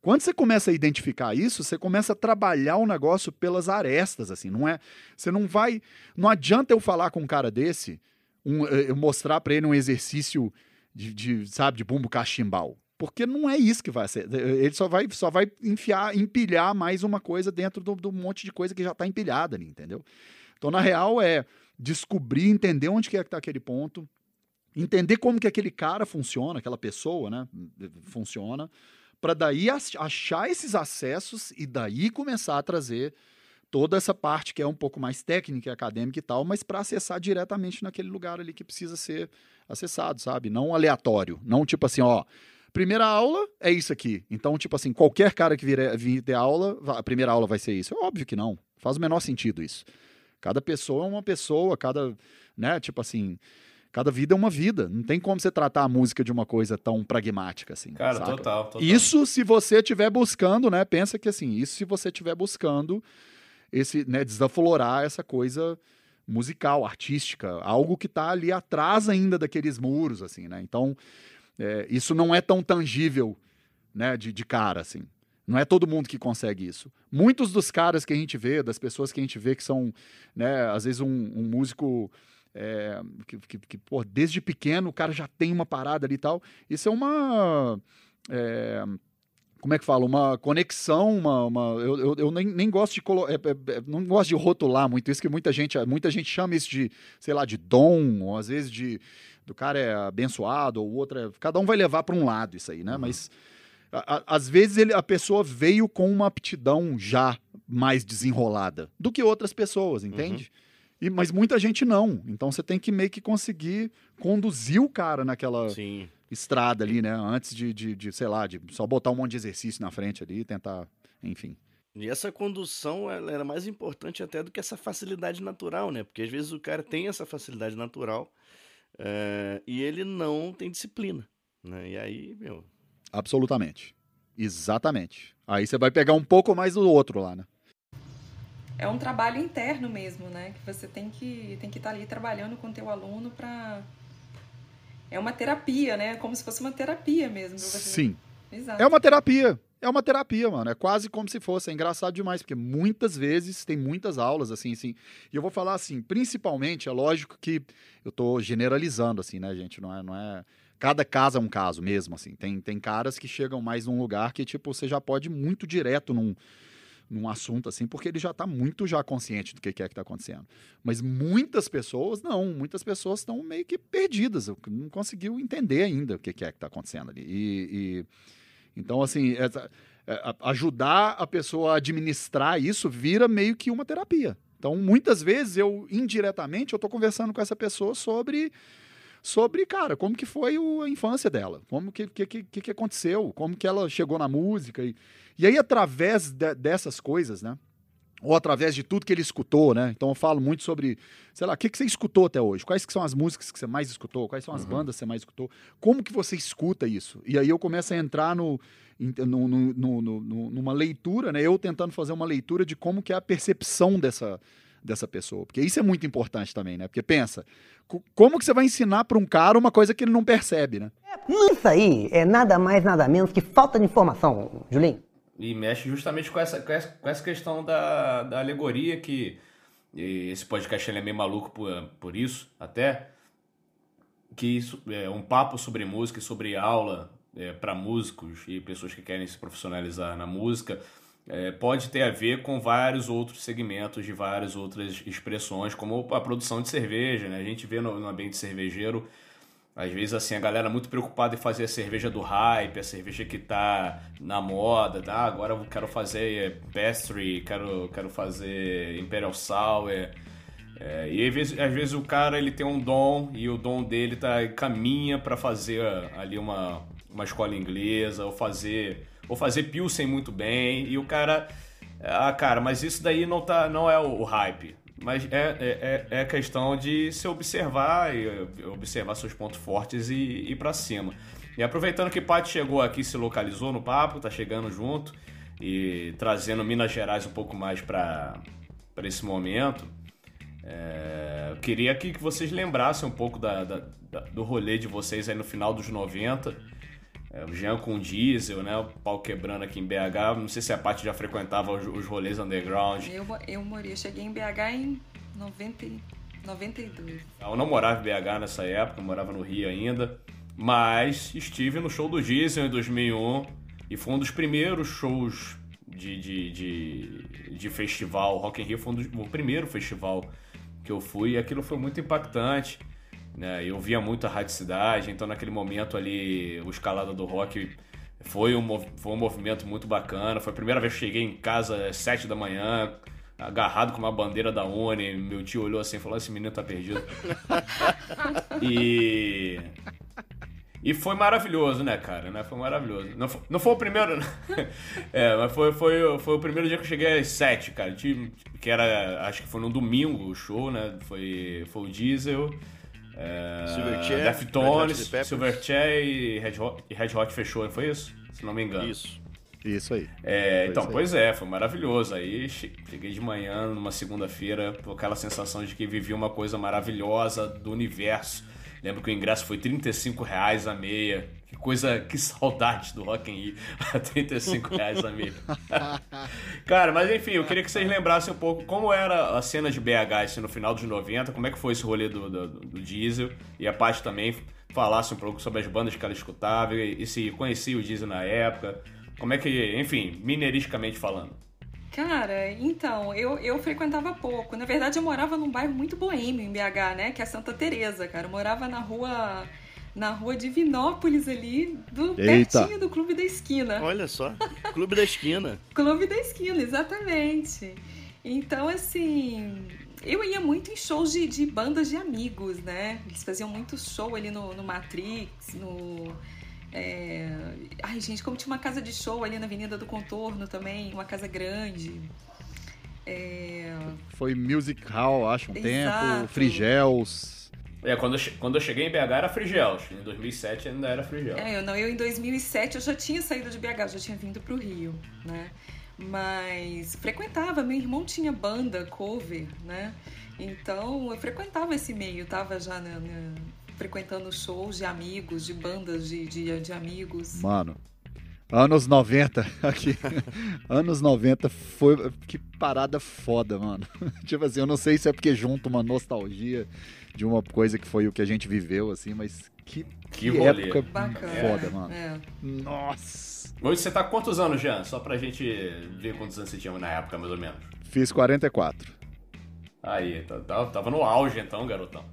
quando você começa a identificar isso, você começa a trabalhar o negócio pelas arestas, assim, não é? Você não vai, não adianta eu falar com um cara desse, um, eu mostrar para ele um exercício de, de, sabe, de bumbo cachimbal, porque não é isso que vai ser. Ele só vai, só vai enfiar, empilhar mais uma coisa dentro do, do monte de coisa que já está empilhada ali, entendeu? Então, na real, é descobrir, entender onde que é que está aquele ponto, entender como que aquele cara funciona, aquela pessoa, né, funciona, para daí achar esses acessos e daí começar a trazer toda essa parte que é um pouco mais técnica, acadêmica e tal, mas para acessar diretamente naquele lugar ali que precisa ser acessado, sabe? Não aleatório, não tipo assim, ó, primeira aula é isso aqui. Então, tipo assim, qualquer cara que vir, vir ter aula, a primeira aula vai ser isso. É óbvio que não. Faz o menor sentido isso. Cada pessoa é uma pessoa, cada, né, tipo assim, cada vida é uma vida. Não tem como você tratar a música de uma coisa tão pragmática assim. Cara, total, total. Isso se você estiver buscando, né? Pensa que assim, isso se você estiver buscando esse, né, desaflorar essa coisa musical, artística, algo que está ali atrás ainda daqueles muros, assim, né? Então, é, isso não é tão tangível, né, de, de cara, assim. Não é todo mundo que consegue isso. Muitos dos caras que a gente vê, das pessoas que a gente vê que são, né, às vezes um, um músico é, que, que, que pô, desde pequeno o cara já tem uma parada ali e tal. Isso é uma. É, como é que fala? Uma conexão, uma. uma eu, eu, eu nem, nem gosto de colo é, é, é, não gosto de rotular muito isso, que muita gente, muita gente chama isso de, sei lá, de dom, ou às vezes de. Do cara é abençoado, ou outra. É, cada um vai levar para um lado isso aí, né? Uhum. Mas. A, a, às vezes ele, a pessoa veio com uma aptidão já mais desenrolada do que outras pessoas, entende? Uhum. E, mas muita gente não. Então você tem que meio que conseguir conduzir o cara naquela Sim. estrada ali, né? Antes de, de, de, sei lá, de só botar um monte de exercício na frente ali e tentar, enfim. E essa condução ela era mais importante até do que essa facilidade natural, né? Porque às vezes o cara tem essa facilidade natural é, e ele não tem disciplina, né? E aí, meu. Absolutamente. Exatamente. Aí você vai pegar um pouco mais do outro lá, né? É um trabalho interno mesmo, né? Que você tem que tem que estar tá ali trabalhando com o teu aluno para é uma terapia, né? Como se fosse uma terapia mesmo. Sim. Exato. É uma terapia. É uma terapia, mano. É quase como se fosse. É engraçado demais, porque muitas vezes tem muitas aulas, assim, assim. E eu vou falar assim, principalmente, é lógico que eu tô generalizando, assim, né, gente? Não é. Não é... Cada caso é um caso mesmo, assim. Tem, tem caras que chegam mais num lugar que, tipo, você já pode ir muito direto num num assunto assim, porque ele já está muito já consciente do que é que está acontecendo. Mas muitas pessoas não, muitas pessoas estão meio que perdidas, não conseguiu entender ainda o que é que está acontecendo ali. E, e então assim, essa, é, ajudar a pessoa a administrar isso vira meio que uma terapia. Então, muitas vezes eu indiretamente eu estou conversando com essa pessoa sobre sobre, cara, como que foi a infância dela, como que, que, que, que aconteceu, como que ela chegou na música. E, e aí, através de, dessas coisas, né? Ou através de tudo que ele escutou, né? Então eu falo muito sobre, sei lá, o que, que você escutou até hoje? Quais que são as músicas que você mais escutou? Quais são as uhum. bandas que você mais escutou? Como que você escuta isso? E aí eu começo a entrar no, no, no, no, numa leitura, né? Eu tentando fazer uma leitura de como que é a percepção dessa, dessa pessoa. Porque isso é muito importante também, né? Porque pensa, como que você vai ensinar para um cara uma coisa que ele não percebe, né? Isso aí é nada mais, nada menos que falta de informação, Julinho. E mexe justamente com essa, com essa, com essa questão da, da alegoria que esse podcast ele é meio maluco por, por isso, até que isso é um papo sobre música e sobre aula é, para músicos e pessoas que querem se profissionalizar na música é, pode ter a ver com vários outros segmentos de várias outras expressões, como a produção de cerveja. Né? A gente vê no, no ambiente cervejeiro, às vezes assim, a galera muito preocupada em fazer a cerveja do hype, a cerveja que tá na moda, tá? agora eu quero fazer pastry, quero, quero fazer Imperial Sour. É, e às vezes, às vezes o cara ele tem um dom e o dom dele tá, caminha para fazer ali uma, uma escola inglesa ou fazer ou fazer Pilsen muito bem, e o cara. Ah, cara, mas isso daí não, tá, não é o hype. Mas é, é, é, é questão de se observar e observar seus pontos fortes e ir para cima. E aproveitando que o Paty chegou aqui, se localizou no papo, tá chegando junto e trazendo Minas Gerais um pouco mais para esse momento, é, eu queria aqui que vocês lembrassem um pouco da, da, da, do rolê de vocês aí no final dos 90 é, o Jean com diesel, né? O pau quebrando aqui em BH. Não sei se a parte já frequentava os, os rolês underground. Eu, eu morei, cheguei em BH em 90, 92. Eu não morava em BH nessa época, morava no Rio ainda. Mas estive no show do Diesel em 2001 e foi um dos primeiros shows de, de, de, de festival. Rock in Rio foi um dos, o primeiro festival que eu fui e aquilo foi muito impactante. Né? Eu via muito a Rádio Cidade, então naquele momento ali, o Escalada do Rock foi um, foi um movimento muito bacana. Foi a primeira vez que cheguei em casa às sete da manhã, agarrado com uma bandeira da ONU. Meu tio olhou assim e falou: esse menino tá perdido. e. E foi maravilhoso, né, cara? Né? Foi maravilhoso. Não foi, não foi o primeiro. é, mas foi, foi, foi o primeiro dia que eu cheguei às sete, cara. Que era. Acho que foi no domingo o show, né? Foi, foi o Diesel. É, Silverchair, Deftones. Silverchair e Red, Hot, e Red Hot fechou, não foi isso? Se não me engano. Isso. Isso aí. É, então, isso aí. pois é, foi maravilhoso. Aí che- cheguei de manhã, numa segunda-feira, com aquela sensação de que vivi uma coisa maravilhosa do universo. Lembro que o ingresso foi 35 reais a meia. Que coisa, que saudade do Rock in Rio. 35 reais a. Cara, mas enfim, eu queria que vocês lembrassem um pouco como era a cena de BH assim, no final dos 90, como é que foi esse rolê do, do, do Diesel. E a Paty também falasse um pouco sobre as bandas que ela escutava e, e se conhecia o Diesel na época. Como é que, enfim, mineiristicamente falando. Cara, então, eu, eu frequentava pouco. Na verdade, eu morava num bairro muito boêmio em BH, né? Que é Santa Teresa, cara. Eu morava na rua na rua Divinópolis ali, do Eita. pertinho do Clube da Esquina. Olha só. Clube da Esquina. Clube da Esquina, exatamente. Então, assim, eu ia muito em shows de, de bandas de amigos, né? Eles faziam muito show ali no, no Matrix, no. é, Ai, gente, como tinha uma casa de show ali na Avenida do Contorno também, uma casa grande. É, Foi Music Hall, acho, um Exato. tempo. Frigels. É, quando eu, quando eu cheguei em BH era Frigels. Em 2007 ainda era Frigels. É, eu não, eu em 2007 eu já tinha saído de BH, eu já tinha vindo pro Rio, né? Mas frequentava, meu irmão tinha banda, cover, né? Então eu frequentava esse meio, tava já na- na- frequentando shows de amigos, de bandas de, de, de amigos. Mano, anos 90 aqui. anos 90 foi. Que parada foda, mano. tipo assim, eu não sei se é porque junta uma nostalgia de uma coisa que foi o que a gente viveu, assim, mas que, Que que época Bacana. foda, mano. É. Nossa. Hoje você tá com quantos anos, Jean? Só pra gente ver quantos anos você tinha na época, mais ou menos. Fiz 44. Aí, tá- tá- tava no auge então, garotão.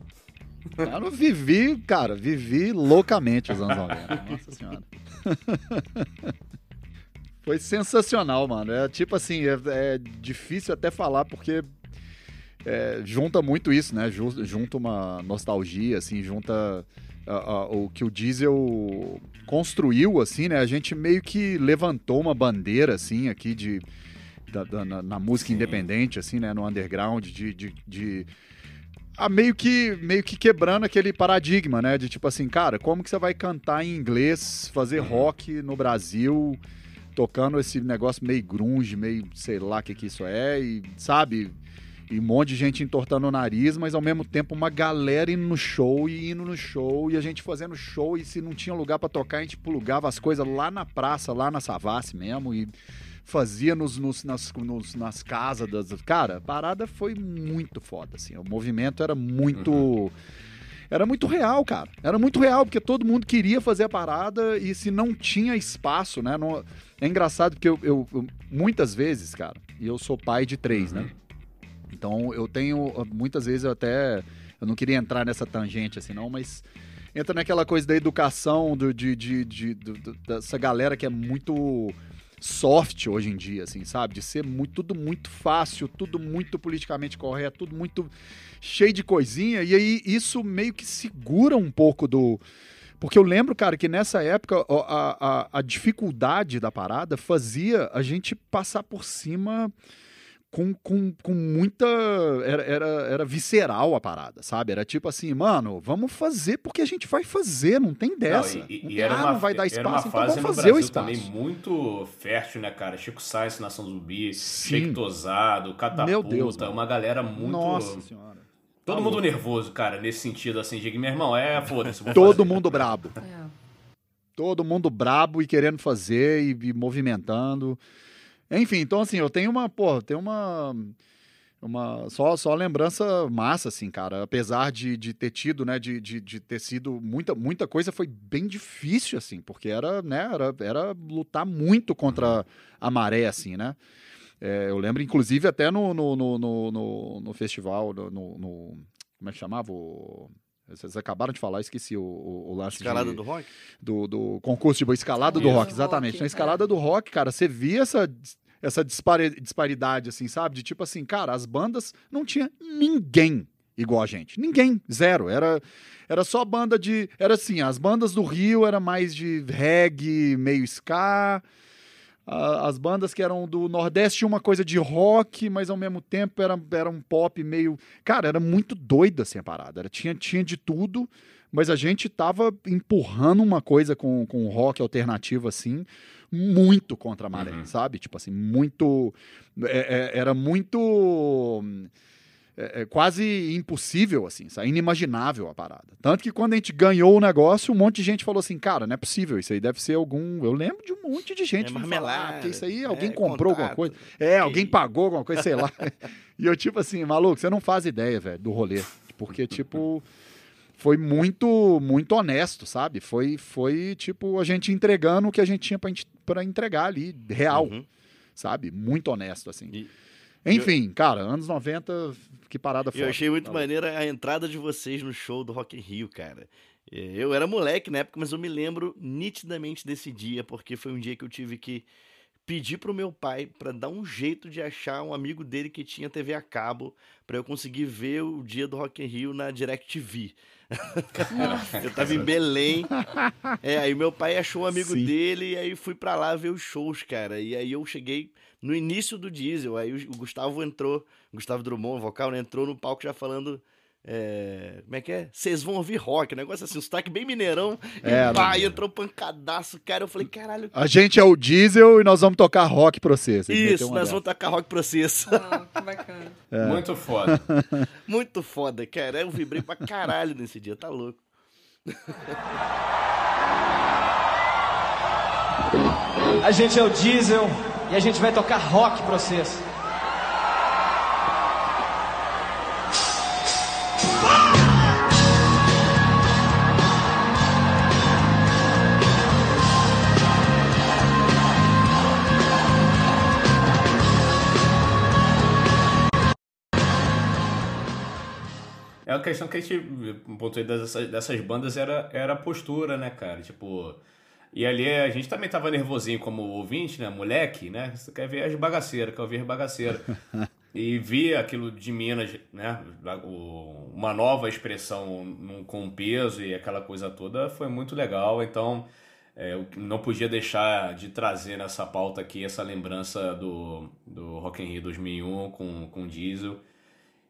Eu não vivi, cara, vivi loucamente os anos 90. Nossa senhora. Foi sensacional, mano. É tipo assim, é, é difícil até falar porque é, junta muito isso, né? Ju- Junta uma nostalgia, assim, junta a- a- o que o Diesel construiu, assim, né? A gente meio que levantou uma bandeira, assim, aqui de da- da- na, na música Sim. independente, assim, né? No underground, de, de, de ah, meio que meio que quebrando aquele paradigma, né? De tipo assim, cara, como que você vai cantar em inglês, fazer Uhum. rock no Brasil, tocando esse negócio meio grunge, meio sei lá o que que isso é, e sabe? E um monte de gente entortando o nariz, mas ao mesmo tempo uma galera indo no show e indo no show, e a gente fazendo show, e se não tinha lugar pra tocar, a gente plugava as coisas lá na praça, lá na Savassi mesmo, e fazia nos, nos- nas, nos- nas casas das. Cara, a parada foi muito foda, assim. O movimento era muito. Era muito real, cara. Era muito real, porque todo mundo queria fazer a parada e se não tinha espaço, né? não- É engraçado porque eu, eu- eu- muitas vezes, cara, e eu sou pai de três, né? Então eu tenho. Muitas vezes eu até. Eu não queria entrar nessa tangente assim, não, mas entra naquela coisa da educação, do, de, de, de- dessa galera que é muito soft hoje em dia, assim, sabe? De ser muito, tudo muito fácil, tudo muito politicamente correto, tudo muito cheio de coisinha, e aí isso meio que segura um pouco do. Porque eu lembro, cara, que nessa época a, a, a dificuldade da parada fazia a gente passar por cima com, com, com muita. Era, era, era visceral a parada, sabe? Era tipo assim, mano, vamos fazer porque a gente vai fazer, não tem dessa. Não, e, Não e tem, era ah, uma, não vai dar era espaço, então vamos no fazer o Brasil espaço. também muito fértil, né, cara? Chico Sainz, Nação Zumbi. Shake Tosado, Catapulta, Meu Deus, mano. uma galera muito... Nossa senhora. Todo mundo nervoso, cara, nesse sentido, assim, de que, meu irmão, é, foda-se, Todo fazer. mundo brabo. É. todo mundo brabo e querendo fazer e, e movimentando. Enfim, então assim, eu tenho uma, pô, tenho uma uma só só lembrança massa assim, cara, apesar de, de ter tido, né, de, de, de ter sido muita muita coisa foi bem difícil assim, porque era, né, era, era lutar muito contra a maré assim, né? É, eu lembro, inclusive, até no, no, no, no, no- festival, no, no- no- Como é que chamava? O- Vocês acabaram de falar, esqueci o, o, o lance Escalada de, do rock? do, do concurso de escalada do Escalada rock, do exatamente. rock, Na é. escalada do rock, cara, você via essa, essa dispari- disparidade, assim, sabe? De tipo assim, cara, as bandas não tinha ninguém igual a gente. Ninguém, zero. Era, era só banda de. Era assim, as bandas do Rio era mais de reggae, meio ska. A- As bandas que eram do Nordeste tinham uma coisa de rock, mas ao mesmo tempo era, era um pop meio. Cara, era muito doido assim a parada. Era, tinha, tinha de tudo, mas a gente tava empurrando uma coisa com, com rock alternativo assim, muito contra a maré, Uhum. sabe? Tipo assim, muito. é- é- era muito. É- é quase impossível, assim, sabe? inimaginável a parada. Tanto que quando a gente ganhou o negócio, um monte de gente falou assim, cara, não é possível, isso aí deve ser algum. Eu lembro de um monte de gente É falar marmelada, que isso aí é alguém comprou alguma contato. coisa. É, alguém isso? pagou alguma coisa, sei lá. e eu, tipo assim, maluco, você não faz ideia, velho, do rolê. Porque, tipo, foi muito, muito honesto, sabe? Foi, foi tipo, a gente entregando o que a gente tinha pra entregar ali, real, Uhum. sabe? Muito honesto, assim. E- Enfim, cara, anos 90, que parada foda. eu achei muito Tá maneira a entrada de vocês no show do Rock in Rio, cara. Eu era moleque na época, mas eu me lembro nitidamente desse dia, porque foi um dia que eu tive que pedir pro meu pai pra dar um jeito de achar um amigo dele que tinha TV a cabo pra eu conseguir ver o dia do Rock in Rio na DirecTV. eu tava em Belém. É, aí meu pai achou um amigo Sim. dele e aí fui pra lá ver os shows, cara. E aí eu cheguei no início do Diesel, aí o o Gustavo entrou, Gustavo Drummond, vocal, né, entrou no palco já falando é, como é que é? Vocês vão ouvir rock, um negócio assim, um sotaque bem mineirão. É, e pá, não- e entrou pancadaço, cara. Eu falei, caralho. A gente é o Diesel e nós vamos tocar rock pra vocês. Isso, nós dessa. vamos tacar rock pra vocês. Ah, que bacana. É. Muito foda. Muito foda, cara. Eu vibrei pra caralho nesse dia, tá louco. A gente é o Diesel e a gente vai tocar rock pra vocês. É uma questão que a gente pontuou dessas, dessas bandas era, era a postura, né, cara? Tipo. E ali a gente também tava nervosinho como ouvinte, né? Moleque, né? Você quer ver as bagaceiras, quer ouvir as bagaceiras. e vi aquilo de Minas, né? O- uma nova expressão num- com peso e aquela coisa toda foi muito legal. Então, é, eu não podia deixar de trazer nessa pauta aqui essa lembrança do, do Rock in Rio 2001 com, com Diesel.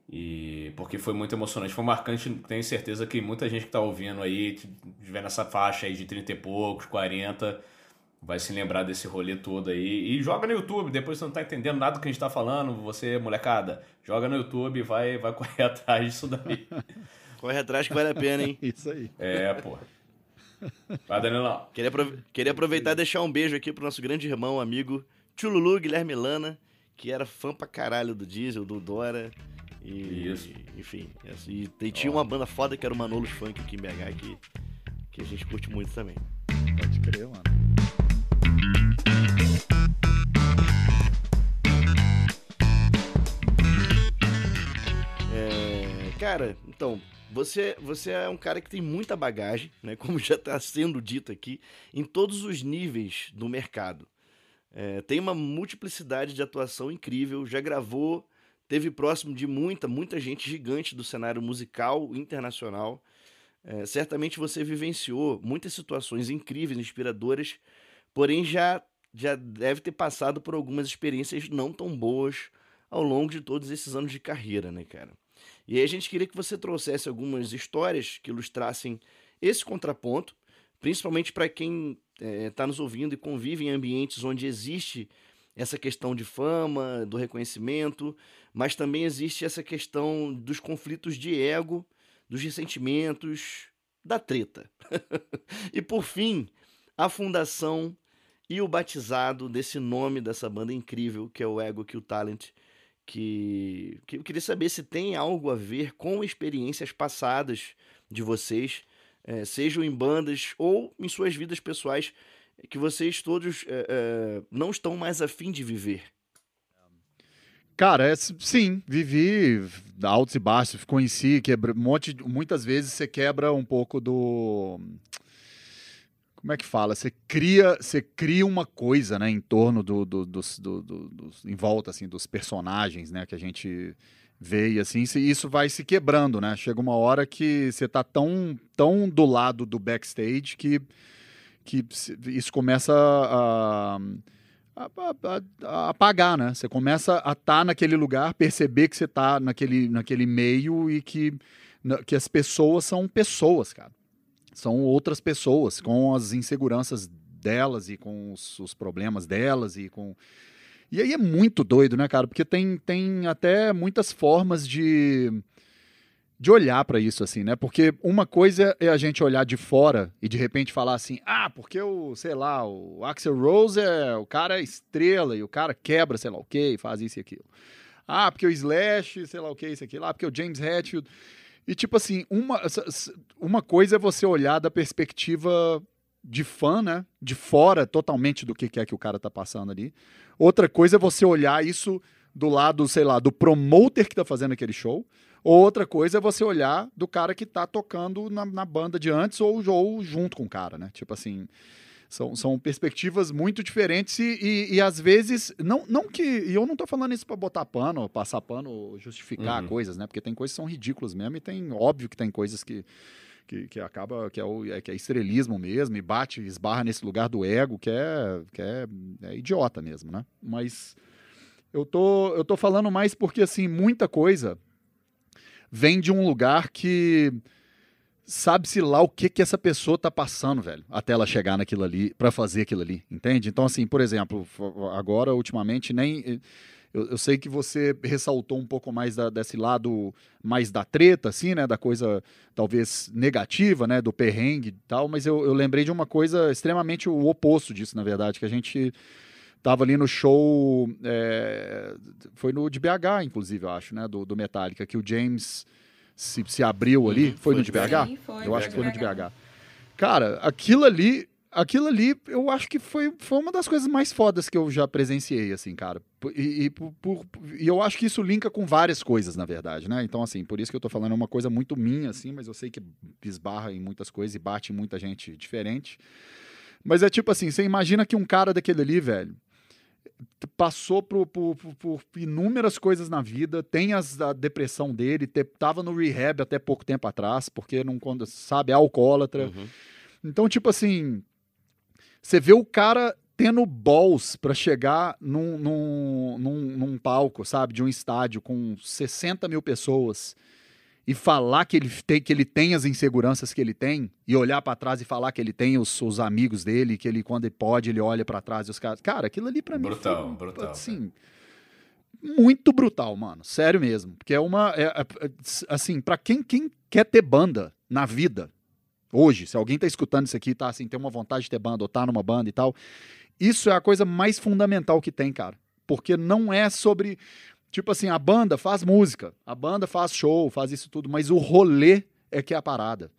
E porque foi muito emocionante, foi marcante. Tenho certeza que muita gente que tá ouvindo aí, que estiver nessa faixa aí de 30 e poucos, 40, vai se lembrar desse rolê todo aí. E joga no YouTube, depois você não tá entendendo nada do que a gente tá falando, você, molecada, joga no YouTube e vai, vai correr atrás disso daí. Corre atrás que vale a pena, hein? Isso aí. É, pô. Vai, Danilão. Queria, aprove- queria aproveitar e deixar um beijo aqui pro nosso grande irmão, amigo Tchululu Guilherme Lana, que era fã pra caralho do Diesel, do Dora. E, Isso. enfim, e, e tinha uma banda foda que era o Manolos Funk aqui em BH, que, que a gente curte muito também. Pode crer, mano. É, cara, então, você, você é um cara que tem muita bagagem, né? Como já está sendo dito aqui, em todos os níveis do mercado. É, tem uma multiplicidade de atuação incrível, já gravou, teve próximo de muita, muita gente gigante do cenário musical internacional. É, certamente você vivenciou muitas situações incríveis, inspiradoras, porém já, já deve ter passado por algumas experiências não tão boas ao longo de todos esses anos de carreira, né, cara? E aí a gente queria que você trouxesse algumas histórias que ilustrassem esse contraponto, principalmente para quem está nos ouvindo e convive em ambientes onde existe essa questão de fama, do reconhecimento, mas também existe essa questão dos conflitos de ego, dos ressentimentos, da treta. e por fim, a fundação e o batizado desse nome dessa banda incrível que é o Ego Kill Talent, que, que eu queria saber se tem algo a ver com experiências passadas de vocês, eh, sejam em bandas ou em suas vidas pessoais, que vocês todos eh, eh, não estão mais afim de viver. Cara, é, sim, vivi altos e baixos, conheci, quebra, um monte, muitas vezes você quebra um pouco do como é que fala? Você cria, você cria uma coisa, né, em torno do, do, dos, do, do, em volta assim dos personagens, né, que a gente vê e assim, isso vai se quebrando, né? Chega uma hora que você tá tão, tão do lado do backstage que, que isso começa a, a, a, a apagar, né? Você começa a estar tá naquele lugar, perceber que você tá naquele, naquele meio e que, que as pessoas são pessoas, cara são outras pessoas com as inseguranças delas e com os, os, problemas delas e com e aí é muito doido, né, cara? Porque tem, tem até muitas formas de de olhar para isso assim, né? Porque uma coisa é a gente olhar de fora e de repente falar assim: "Ah, porque o, sei lá, o Axel Rose é o cara é estrela e o cara quebra, sei lá o quê, faz isso e aquilo. Ah, porque o Slash, sei lá o que, isso aqui lá, porque o James Hetfield e, tipo assim, uma, uma coisa é você olhar da perspectiva de fã, né? De fora totalmente do que é que o cara tá passando ali. Outra coisa é você olhar isso do lado, sei lá, do promoter que tá fazendo aquele show. Outra coisa é você olhar do cara que tá tocando na, na banda de antes ou, ou junto com o cara, né? Tipo assim. São, são perspectivas muito diferentes e, e, e, às vezes, não, não que. E eu não estou falando isso para botar pano, passar pano, justificar uhum. coisas, né? Porque tem coisas que são ridículas mesmo e tem, óbvio que tem coisas que. Que, que acaba que é, o, é, que é estrelismo mesmo e bate, esbarra nesse lugar do ego que é, que é, é idiota mesmo, né? Mas eu tô, eu tô falando mais porque assim, muita coisa vem de um lugar que sabe-se lá o que que essa pessoa tá passando, velho, até ela chegar naquilo ali, para fazer aquilo ali, entende? Então, assim, por exemplo, agora, ultimamente, nem. Eu, eu sei que você ressaltou um pouco mais da, desse lado mais da treta, assim, né? Da coisa talvez negativa, né? Do perrengue e tal, mas eu, eu lembrei de uma coisa extremamente o oposto disso, na verdade, que a gente tava ali no show. É, foi no de BH, inclusive, eu acho, né? Do, do Metallica, que o James se, se abriu ali. Uhum, foi, foi, no de BH? Sim, foi, eu acho que foi no de BH. Cara, aquilo ali, aquilo ali, eu acho que foi, foi uma das coisas mais fodas que eu já presenciei, assim, cara. E, e, por, por, e, eu acho que isso linka com várias coisas, na verdade, né? Então, assim, por isso que eu tô falando é uma coisa muito minha, assim, mas eu sei que esbarra em muitas coisas e bate em muita gente diferente. Mas é tipo assim, você imagina que um cara daquele ali, velho, passou por, por, por, inúmeras coisas na vida, tem as, a depressão dele, te, tava no rehab até pouco tempo atrás, porque não sabe, é alcoólatra. Uhum. Então, tipo assim, você vê o cara tendo balls para chegar num, num, num, num palco, sabe, de um estádio com 60 mil pessoas e falar que ele tem, que ele tem as inseguranças que ele tem e olhar para trás e falar que ele tem os, os amigos dele, que ele quando ele pode ele olha para trás e os caras, cara, aquilo ali para mim brutal, foi, brutal, assim, muito brutal, mano, sério mesmo, porque é uma é, é, assim, para quem quem quer ter banda na vida hoje, se alguém tá escutando isso aqui, tá assim, tem uma vontade de ter banda ou tá numa banda e tal, isso é a coisa mais fundamental que tem, cara. Porque não é sobre Tipo assim, a banda faz música, a banda faz show, faz isso tudo, mas o rolê é que é a parada.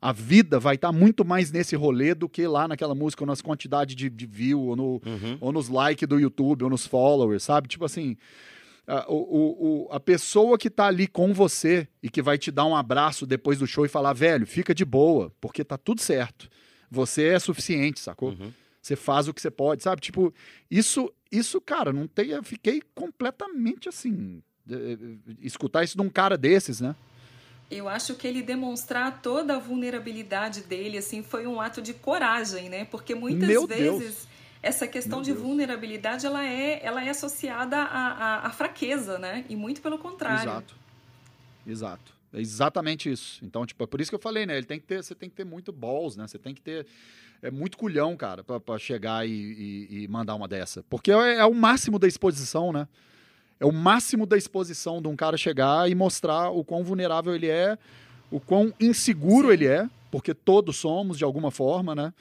A vida vai estar tá muito mais nesse rolê do que lá naquela música, ou nas quantidades de, de view, ou, no, uhum. ou nos likes do YouTube, ou nos followers, sabe? Tipo assim, a, o, o, a pessoa que tá ali com você e que vai te dar um abraço depois do show e falar, velho, fica de boa, porque tá tudo certo. Você é suficiente, sacou? Uhum. Você faz o que você pode, sabe? Tipo, isso, isso, cara, não tem. Eu fiquei completamente assim. Escutar isso de um cara desses, né? Eu acho que ele demonstrar toda a vulnerabilidade dele, assim, foi um ato de coragem, né? Porque muitas Meu vezes Deus. essa questão Meu de Deus. vulnerabilidade ela é, ela é associada à, à, à, fraqueza, né? E muito pelo contrário. Exato. Exato. É exatamente isso. Então, tipo, é por isso que eu falei, né? Ele tem que ter, você tem que ter muito balls, né? Você tem que ter é muito culhão, cara, para chegar e, e, e, mandar uma dessa. Porque é, é, o máximo da exposição, né? É o máximo da exposição de um cara chegar e mostrar o quão vulnerável ele é, o quão inseguro Sim. ele é, porque todos somos de alguma forma, né?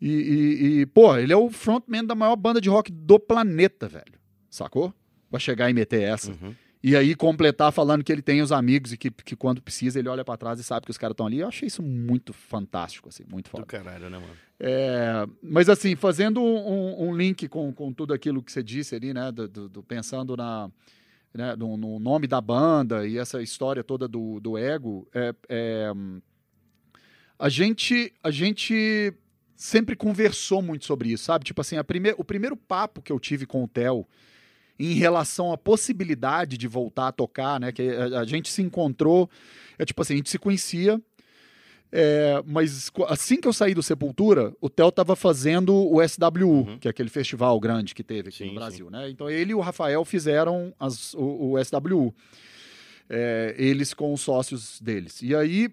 E, e, e, pô, ele é o frontman da maior banda de rock do planeta, velho. Sacou? Pra chegar e meter essa. Uhum. E aí completar falando que ele tem os amigos e que, que quando precisa ele olha para trás e sabe que os caras estão ali. Eu achei isso muito fantástico, assim, muito foda. Do caralho, né, mano? É, mas assim, fazendo um, um, link com, com tudo aquilo que você disse ali, né, do, do, do pensando na, né, no, no, nome da banda e essa história toda do, do ego, é, é, a gente, a gente sempre conversou muito sobre isso, sabe? Tipo assim, a prime o primeiro papo que eu tive com o Theo em relação à possibilidade de voltar a tocar, né? Que a, a gente se encontrou, é tipo assim, a gente se conhecia, é, mas assim que eu saí do Sepultura, o Theo tava fazendo o SWU, uhum. que é aquele festival grande que teve aqui sim, no Brasil, sim. né? Então ele e o Rafael fizeram as, o, o SWU. É, eles com os sócios deles. E aí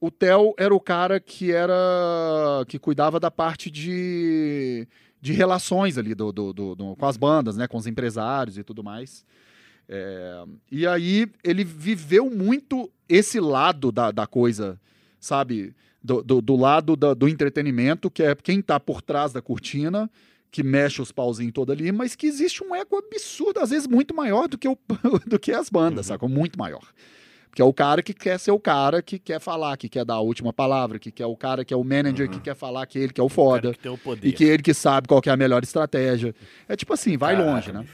o Theo era o cara que era que cuidava da parte de, de relações ali do, do, do, do com as bandas, né, com os empresários e tudo mais. É, e aí ele viveu muito esse lado da, da coisa sabe? Do, do, do lado da, do entretenimento, que é quem está por trás da cortina, que mexe os pauzinhos todo ali, mas que existe um ego absurdo, às vezes muito maior do que, o, do que as bandas, uhum. sabe? Muito maior. Que é o cara que quer ser o cara que quer falar, que quer dar a última palavra, que quer o cara que é o manager, uhum. que quer falar que ele que é o foda. O que o e que ele que sabe qual que é a melhor estratégia. É tipo assim, vai Caraca, longe, né?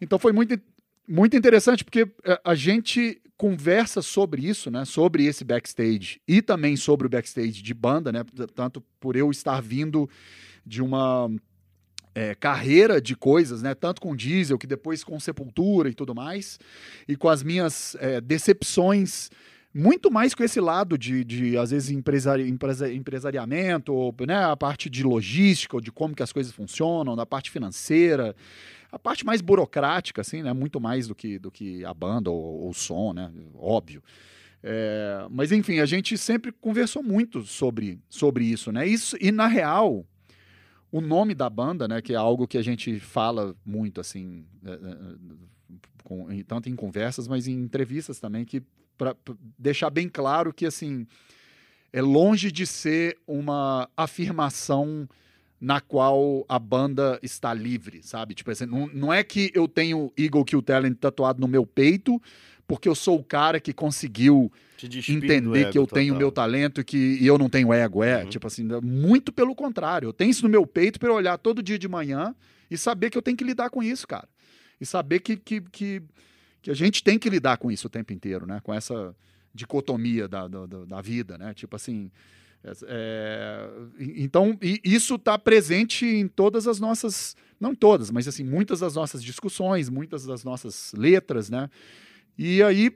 Então foi muito, muito interessante, porque é, a gente conversa sobre isso, né? Sobre esse backstage e também sobre o backstage de banda, né? Tanto por eu estar vindo de uma é, carreira de coisas, né? Tanto com Diesel, que depois com Sepultura e tudo mais, e com as minhas é, decepções muito mais com esse lado de, de às vezes, empresari, empresa, empresariamento, ou, né, a parte de logística, de como que as coisas funcionam, da parte financeira, a parte mais burocrática, assim, né? Muito mais do que, do que a banda ou, o som, né? Óbvio. É, mas enfim, a gente sempre conversou muito sobre, sobre isso, né? Isso, e na real, o nome da banda, né? Que é algo que a gente fala muito, assim, é, é, com, tanto em conversas, mas em entrevistas também, que para deixar bem claro que assim é longe de ser uma afirmação na qual a banda está livre, sabe? Tipo assim, não, não é que eu tenho Eagle Kill Talent tatuado no meu peito, porque eu sou o cara que conseguiu entender que eu tenho o meu talento e que e eu não tenho ego. É, uhum. tipo assim, muito pelo contrário. Eu tenho isso no meu peito para olhar todo dia de manhã e saber que eu tenho que lidar com isso, cara. E saber que, que, que, que a gente tem que lidar com isso o tempo inteiro, né? Com essa dicotomia da, da, da vida, né? Tipo assim, é, então, isso está presente em todas as nossas, não todas, mas assim, muitas das nossas discussões, muitas das nossas letras, né? E aí,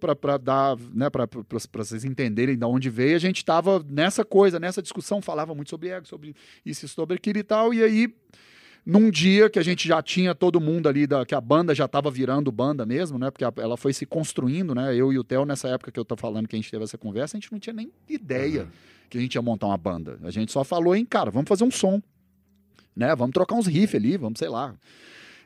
para dar, né, para vocês entenderem de onde veio, a gente estava nessa coisa, nessa discussão, falava muito sobre ego, sobre isso, sobre aquilo e tal, e aí num dia que a gente já tinha todo mundo ali, da, que a banda já estava virando banda mesmo, né? Porque a, ela foi se construindo, né? Eu e o Theo, nessa época que eu tô falando que a gente teve essa conversa, a gente não tinha nem ideia uhum. que a gente ia montar uma banda. A gente só falou em, cara, vamos fazer um som, né? Vamos trocar uns riffs ali, vamos, sei lá.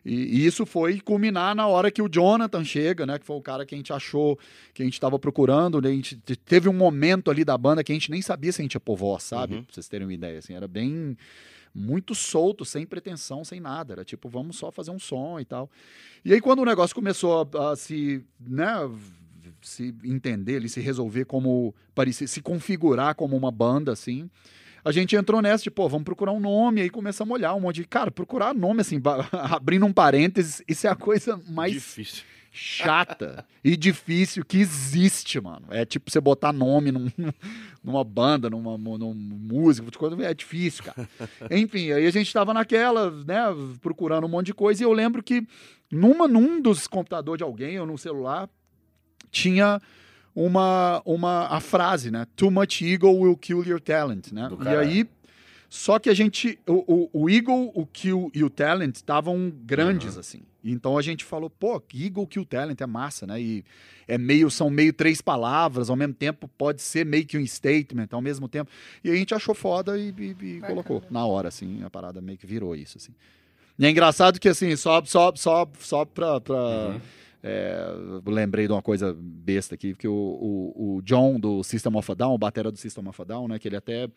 E, e, isso foi culminar na hora que o Jonathan chega, né? Que foi o cara que a gente achou, que a gente estava procurando. A gente teve um momento ali da banda que a gente nem sabia se a gente ia pôr voz, sabe? Uhum. Pra vocês terem uma ideia, assim. Era bem muito solto, sem pretensão, sem nada. Era tipo, vamos só fazer um som e tal. E aí, quando o negócio começou a, a se, né, se entender, ele se resolver como, parecer, se configurar como uma banda, assim, a gente entrou nessa, tipo, pô, vamos procurar um nome, aí começamos a olhar um monte de. Cara, procurar nome, assim, abrindo um parênteses, isso é a coisa mais. Difícil chata e difícil que existe, mano. É tipo você botar nome num, numa banda, numa, numa música, é difícil, cara. Enfim, aí a gente tava naquela, né, procurando um monte de coisa e eu lembro que numa, num dos computadores de alguém ou no celular tinha uma, uma a frase, né? Too much ego will kill your talent, né? E aí só que a gente, o, o, o Eagle, o Kill e o Talent estavam grandes, uhum. assim. Então a gente falou, pô, Eagle, Kill, Talent é massa, né? E é meio, são meio três palavras, ao mesmo tempo pode ser meio que um statement, ao mesmo tempo. E a gente achou foda e, e, e colocou na hora, assim, a parada meio que virou isso, assim. E é engraçado que, assim, só, só, só, só pra... pra uhum. É, lembrei de uma coisa besta aqui, que o, o, o, John do System of a Down, o batera do System of a Down, né, que ele até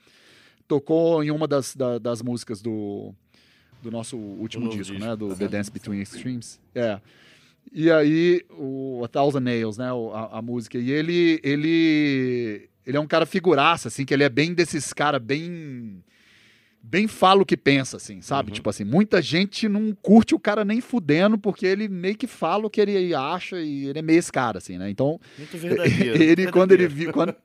tocou em uma das, da, das músicas do, do nosso último disco, disco, né? Do The Dance Between Extremes. É. E aí, o A Thousand Nails, né? A, a, música. E ele, ele, ele é um cara figuraça, assim, que ele é bem desses caras, bem. Bem fala o que pensa, assim, sabe? Uhum. Tipo assim, muita gente não curte o cara nem fudendo, porque ele meio que fala o que ele acha e ele é meio esse cara, assim, né? Então. Muito verdadeiro. Ele, verdadeiro. quando ele viu. Quando,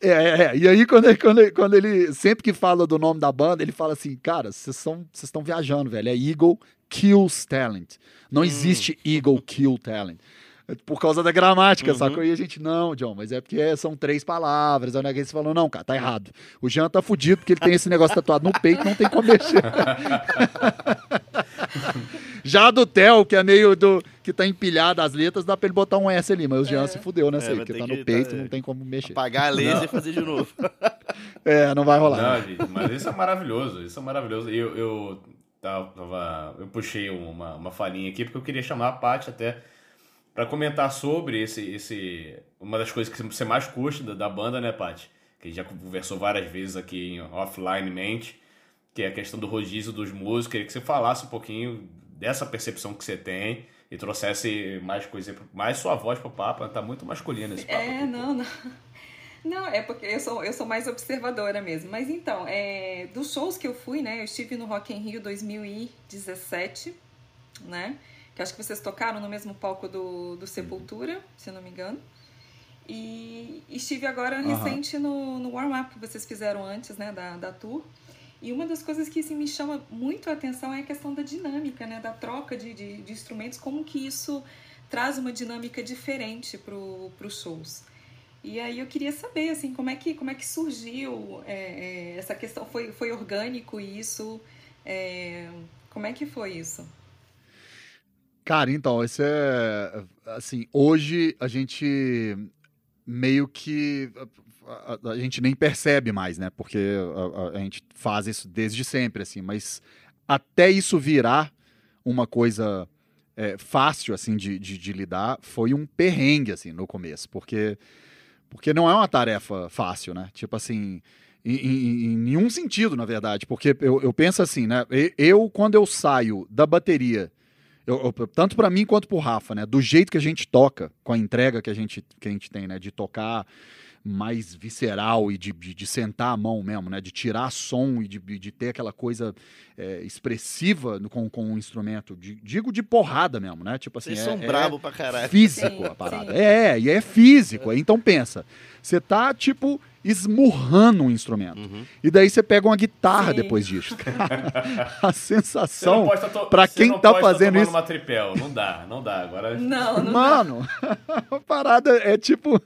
É, é, é. E aí, quando ele, quando, ele, quando ele. Sempre que fala do nome da banda, ele fala assim: cara, vocês estão viajando, velho. É Eagle Kills Talent. Não hum. existe Eagle Kill Talent. É por causa da gramática, uhum. sacou? E a gente, não, John, mas é porque são três palavras. Aí você falou, não, cara, tá errado. O Jean tá fudido porque ele tem esse negócio tatuado no peito, não tem como mexer. Já do Theo, que é meio do. que tá empilhado as letras, dá pra ele botar um S ali, mas o Jean é. se fudeu nessa é, aí, porque tá no peito, tá, não tem como mexer. Apagar a laser e fazer de novo. é, não vai rolar. Não, gente, mas isso é maravilhoso, isso é maravilhoso. Eu, eu, tava, eu puxei uma, uma falinha aqui porque eu queria chamar a Paty até para comentar sobre esse, esse uma das coisas que você mais curte da, da banda, né, Paty? Que a gente já conversou várias vezes aqui em offline mente, que é a questão do rodízio dos músicos. Queria que você falasse um pouquinho dessa percepção que você tem e trouxesse mais coisa, mais sua voz pro papo. Tá muito masculino esse papo. É, aqui, não, não. Não, é porque eu sou, eu sou mais observadora mesmo. Mas então, é, dos shows que eu fui, né? Eu estive no Rock in Rio 2017, né? Que acho que vocês tocaram no mesmo palco do, do Sepultura, se eu não me engano. E estive agora uhum. recente no, no warm-up que vocês fizeram antes, né, da, da tour. E uma das coisas que assim, me chama muito a atenção é a questão da dinâmica, né, da troca de, de, de instrumentos, como que isso traz uma dinâmica diferente para os shows. E aí eu queria saber, assim, como é que, como é que surgiu é, é, essa questão? Foi, foi orgânico isso? É, como é que foi isso? Cara, então, isso é. Assim, hoje a gente meio que. A, a, gente nem percebe mais, né? Porque a, a, gente faz isso desde sempre, assim, mas até isso virar uma coisa é, fácil, assim, de, de, de, lidar, foi um perrengue, assim, no começo, porque, porque não é uma tarefa fácil, né? Tipo assim. Em, em, em nenhum sentido, na verdade, porque eu, eu penso assim, né? Eu, quando eu saio da bateria eu, eu, tanto para mim quanto para o Rafa, né? Do jeito que a gente toca, com a entrega que a gente, que a gente tem, né? De tocar mais visceral e de, de, de, sentar a mão mesmo, né? De tirar som e de, de ter aquela coisa é, expressiva no, com, com o instrumento. De, digo de porrada mesmo, né? Tipo assim. Vocês é, são é brabo pra caralho. Físico sim, a parada. Sim. É, e é físico. Então pensa, você tá, tipo, esmurrando um instrumento. Uhum. E daí você pega uma guitarra Sim. depois disso. a sensação para quem tá fazendo isso. Uma tripel. Não dá, não dá. Agora. Não, não Mano, a parada é tipo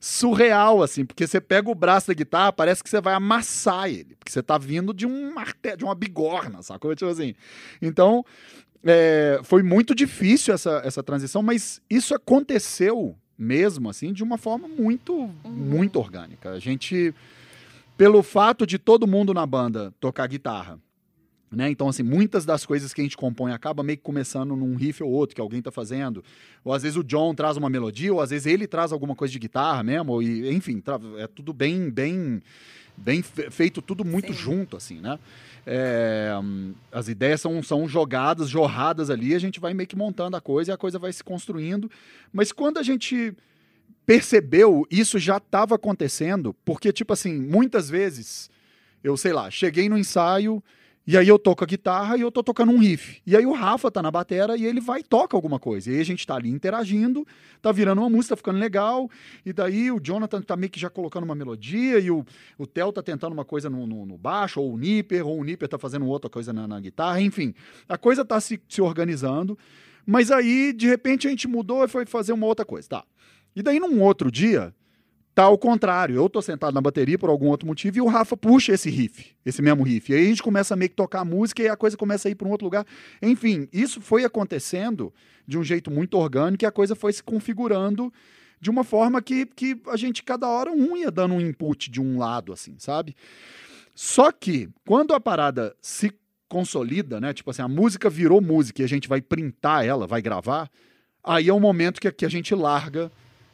surreal, assim, porque você pega o braço da guitarra, parece que você vai amassar ele, porque você tá vindo de um martelo, de uma bigorna, sacou? Tipo assim. Então, é, foi muito difícil essa, essa transição, mas isso aconteceu mesmo, assim, de uma forma muito, uhum. muito orgânica. A gente, pelo fato de todo mundo na banda tocar guitarra, né? Então, assim, muitas das coisas que a gente compõe acaba meio que começando num riff ou outro que alguém tá fazendo. Ou às vezes o John traz uma melodia, ou às vezes ele traz alguma coisa de guitarra mesmo, ou, enfim, é tudo bem, bem, bem feito, tudo muito Sim. junto, assim, né? É, as ideias são, são jogadas, jorradas ali, a gente vai meio que montando a coisa e a coisa vai se construindo. Mas quando a gente percebeu, isso já estava acontecendo, porque, tipo assim, muitas vezes, eu sei lá, cheguei no ensaio e aí eu toco a guitarra e eu tô tocando um riff. E aí o Rafa tá na batera e ele vai e toca alguma coisa. E aí a gente tá ali interagindo, tá virando uma música, tá ficando legal. E daí o Jonathan tá meio que já colocando uma melodia e o, o Theo tá tentando uma coisa no, no, no baixo, ou o Nipper, ou o Nipper tá fazendo outra coisa na, na guitarra. Enfim, a coisa tá se, se organizando. Mas aí, de repente, a gente mudou e foi fazer uma outra coisa. Tá. E daí, num outro dia, tá ao contrário. Eu tô sentado na bateria por algum outro motivo e o Rafa puxa esse riff, esse mesmo riff. E aí a gente começa a meio que tocar a música e a coisa começa a ir para um outro lugar. Enfim, isso foi acontecendo de um jeito muito orgânico e a coisa foi se configurando de uma forma que, que a gente, cada hora, um ia dando um input de um lado, assim, sabe? Só que, quando a parada se consolida, né? Tipo assim, a música virou música e a gente vai printar ela, vai gravar, aí é o momento que, que a gente larga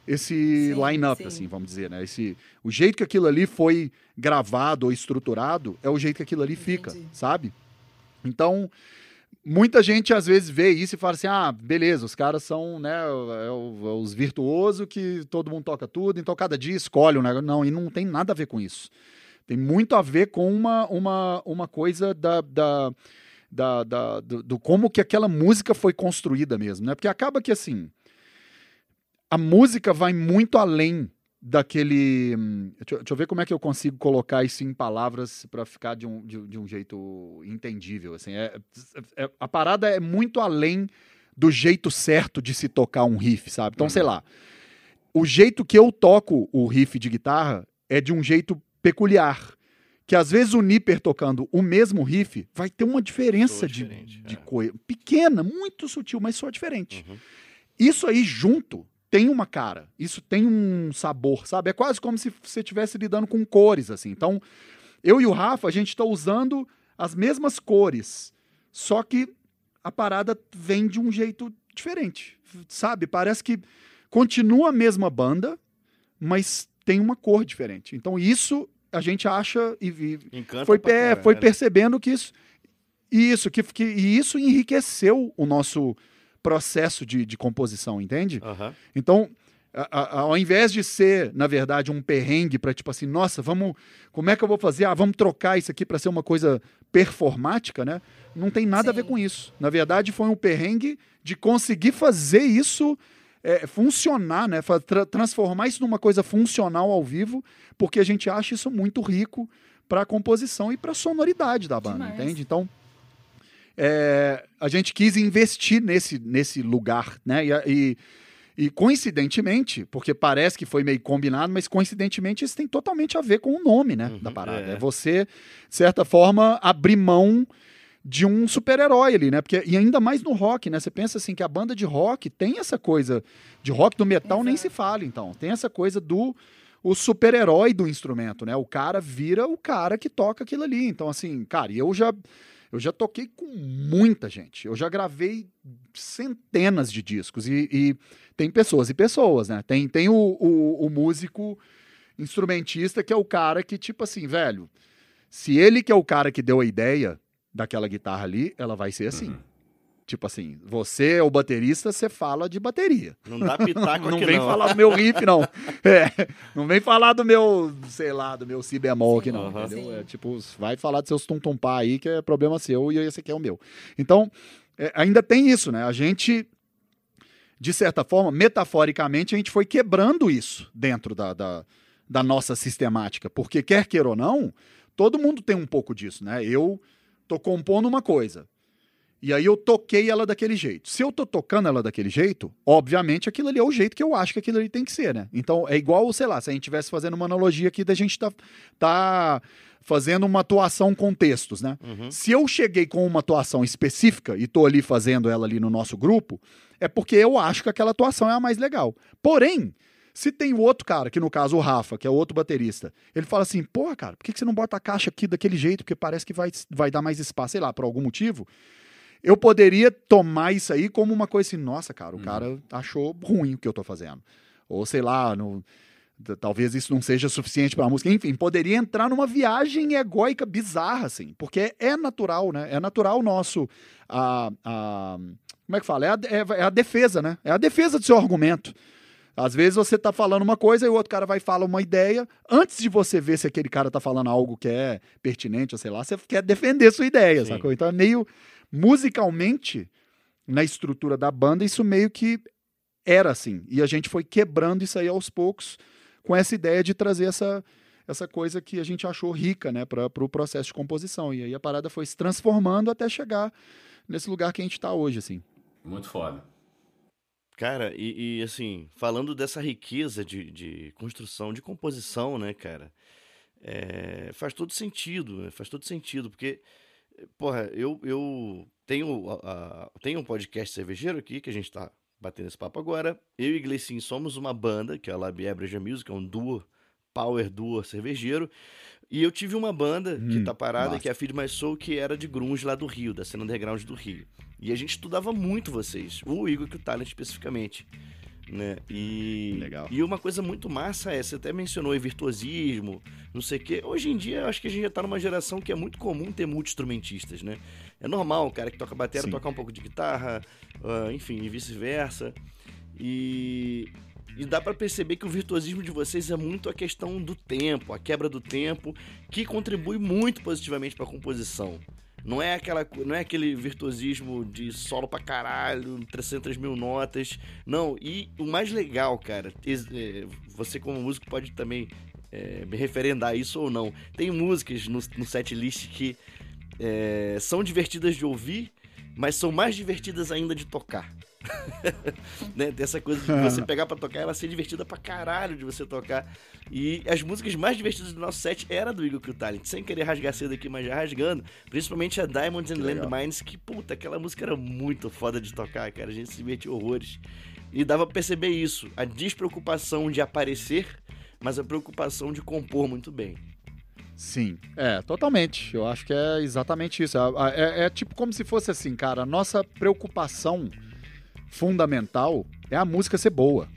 esse line-up, assim, vamos dizer, né? Esse, o jeito que aquilo ali foi gravado ou estruturado é o jeito que aquilo ali Entendi. fica, sabe? Então, muita gente às vezes vê isso e fala assim: ah, beleza, os caras são né, é, é os virtuosos que todo mundo toca tudo, então cada dia escolhe um negócio. Não, e não tem nada a ver com isso. Tem muito a ver com uma, uma, uma coisa da, da, da, da do, do como que aquela música foi construída mesmo, né? Porque acaba que assim a música vai muito além daquele. hum, Deixa, eu- deixa eu ver como é que eu consigo colocar isso em palavras para ficar de um, de, de um jeito entendível. Assim, é, é- a parada é muito além do jeito certo de se tocar um riff, sabe? Então, sei lá. O jeito que eu toco o riff de guitarra é de um jeito peculiar. Que às vezes o Nipper tocando o mesmo riff vai ter uma diferença de, de é. coisa. Pequena, muito sutil, mas só diferente. Uhum. Isso aí junto tem uma cara, isso tem um sabor, sabe? É quase como se você estivesse lidando com cores, assim. Então, eu e o Rafa, a gente está usando as mesmas cores, só que a parada vem de um jeito diferente, sabe? Parece que continua a mesma banda, mas tem uma cor diferente. Então, isso a gente acha e, e Encanta foi, é, foi percebendo que isso, isso que, que, e isso enriqueceu o nosso processo de, de composição, entende? Então, a- a- ao invés de ser, na verdade, um perrengue para tipo assim, nossa, vamos, como é que eu vou fazer? Ah, vamos trocar isso aqui para ser uma coisa performática, né? Não tem nada a ver Sim. com isso. Na verdade, foi um perrengue de conseguir fazer isso é, funcionar, né? Tra- transformar isso numa coisa funcional ao vivo, porque a gente acha isso muito rico para a composição e para a sonoridade da banda, Demais. entende? Então, é, a gente quis investir nesse, nesse lugar, né? E, e, e coincidentemente, porque parece que foi meio combinado, mas coincidentemente isso tem totalmente a ver com o nome, né? Uhum, da parada. é. É. você, de certa forma, abrir mão de um super-herói ali, né? Porque, e ainda mais no rock, né? Você pensa assim que a banda de rock tem essa coisa de rock do metal nem se Exato. fala, então. Tem essa coisa do o super-herói do instrumento, né? O cara vira o cara que toca aquilo ali. Então, assim, cara, e eu já eu já toquei com muita gente. Eu já gravei centenas de discos. E, e tem pessoas e pessoas, né? Tem, tem o, o, o músico instrumentista que é o cara que, tipo assim, velho, se ele que é o cara que deu a ideia daquela guitarra ali, ela vai ser assim. Tipo assim, você é o baterista, você fala de bateria. Não dá pitaco Não aqui vem não. falar do meu riff, não. É, não vem falar do meu, sei lá, do meu si bemol aqui, não. É, tipo, vai falar dos seus tum-tum-pá aí, que é problema seu, e esse aqui é o meu. Então, é, ainda tem isso, né? A gente, de certa forma, metaforicamente, a gente foi quebrando isso dentro da, da, da nossa sistemática. Porque, quer queira ou não, todo mundo tem um pouco disso, né? Eu tô compondo uma coisa. E aí eu toquei ela daquele jeito. Se eu tô tocando ela daquele jeito, obviamente aquilo ali é o jeito que eu acho que aquilo ali tem que ser, né? Então é igual, sei lá, se a gente estivesse fazendo uma analogia aqui da gente tá, tá fazendo uma atuação com textos, né? Uhum. Se eu cheguei com uma atuação específica e tô ali fazendo ela ali no nosso grupo, é porque eu acho que aquela atuação é a mais legal. Porém, se tem o outro cara, que no caso o Rafa, que é o outro baterista, ele fala assim, porra, cara, por que que você não bota a caixa aqui daquele jeito? Porque parece que vai, vai dar mais espaço, sei lá, por algum motivo. Eu poderia tomar isso aí como uma coisa assim, nossa, cara, o cara achou ruim o que eu tô fazendo. Ou sei lá, no- talvez isso não seja suficiente pra música. Enfim, poderia entrar numa viagem egóica bizarra, assim, porque é natural, né? É natural nosso. A, a- como é que fala? É a, é- é a defesa, né? É a defesa do seu argumento. Às vezes você tá falando uma coisa e o outro cara vai falar uma ideia. Antes de você ver se aquele cara tá falando algo que é pertinente, ou sei lá, você quer defender sua ideia, Sim. sacou? Então é meio musicalmente, na estrutura da banda, isso meio que era assim. E a gente foi quebrando isso aí aos poucos com essa ideia de trazer essa, essa coisa que a gente achou rica, né, para o pro processo de composição. E aí a parada foi se transformando até chegar nesse lugar que a gente tá hoje, assim. Muito foda. Cara, e, e, assim, falando dessa riqueza de, de construção, de composição, né, cara? é, faz todo sentido, né? faz todo sentido, porque, porra, eu, eu tenho, a- a- tenho um podcast cervejeiro aqui, que a gente tá batendo esse papo agora. Eu e Gleicin somos uma banda, que é a Labier Breja Music, é um duo, power duo cervejeiro. E eu tive uma banda que Hum, tá parada, massa. que é a Feed My Soul, que era de grunge lá do Rio, da cena underground do Rio. E a gente estudava muito vocês, o Igor e o Talent especificamente. Né? E, Legal. e uma coisa muito massa é, você até mencionou aí virtuosismo, não sei o quê. Hoje em dia, acho que a gente já tá numa geração que é muito comum ter multi-instrumentistas, né? É normal, o cara que toca bateria tocar um pouco de guitarra, ah, enfim, e vice-versa. E, e dá pra perceber que o virtuosismo de vocês é muito a questão do tempo, a quebra do tempo, que contribui muito positivamente pra composição. Não é, aquela, não é aquele virtuosismo de solo pra caralho, 300 mil notas. Não, e o mais legal, cara, é, você como músico pode também é, me referendar isso ou não. Tem músicas no, no set list que é, são divertidas de ouvir, mas são mais divertidas ainda de tocar. né? Tem essa coisa de você pegar pra tocar, ela ser divertida pra caralho de você tocar. E as músicas mais divertidas do nosso set era do Eagle Kill Talent. Sem querer rasgar cedo aqui, mas já rasgando. Principalmente a Diamonds and Landmines, que puta, aquela música era muito foda de tocar, cara. A gente se divertia horrores. E dava pra perceber isso. A despreocupação de aparecer, mas a preocupação de compor muito bem. Sim, é, totalmente. Eu acho que é exatamente isso. É, é, é, tipo como se fosse assim, cara, a nossa preocupação fundamental é a música ser boa.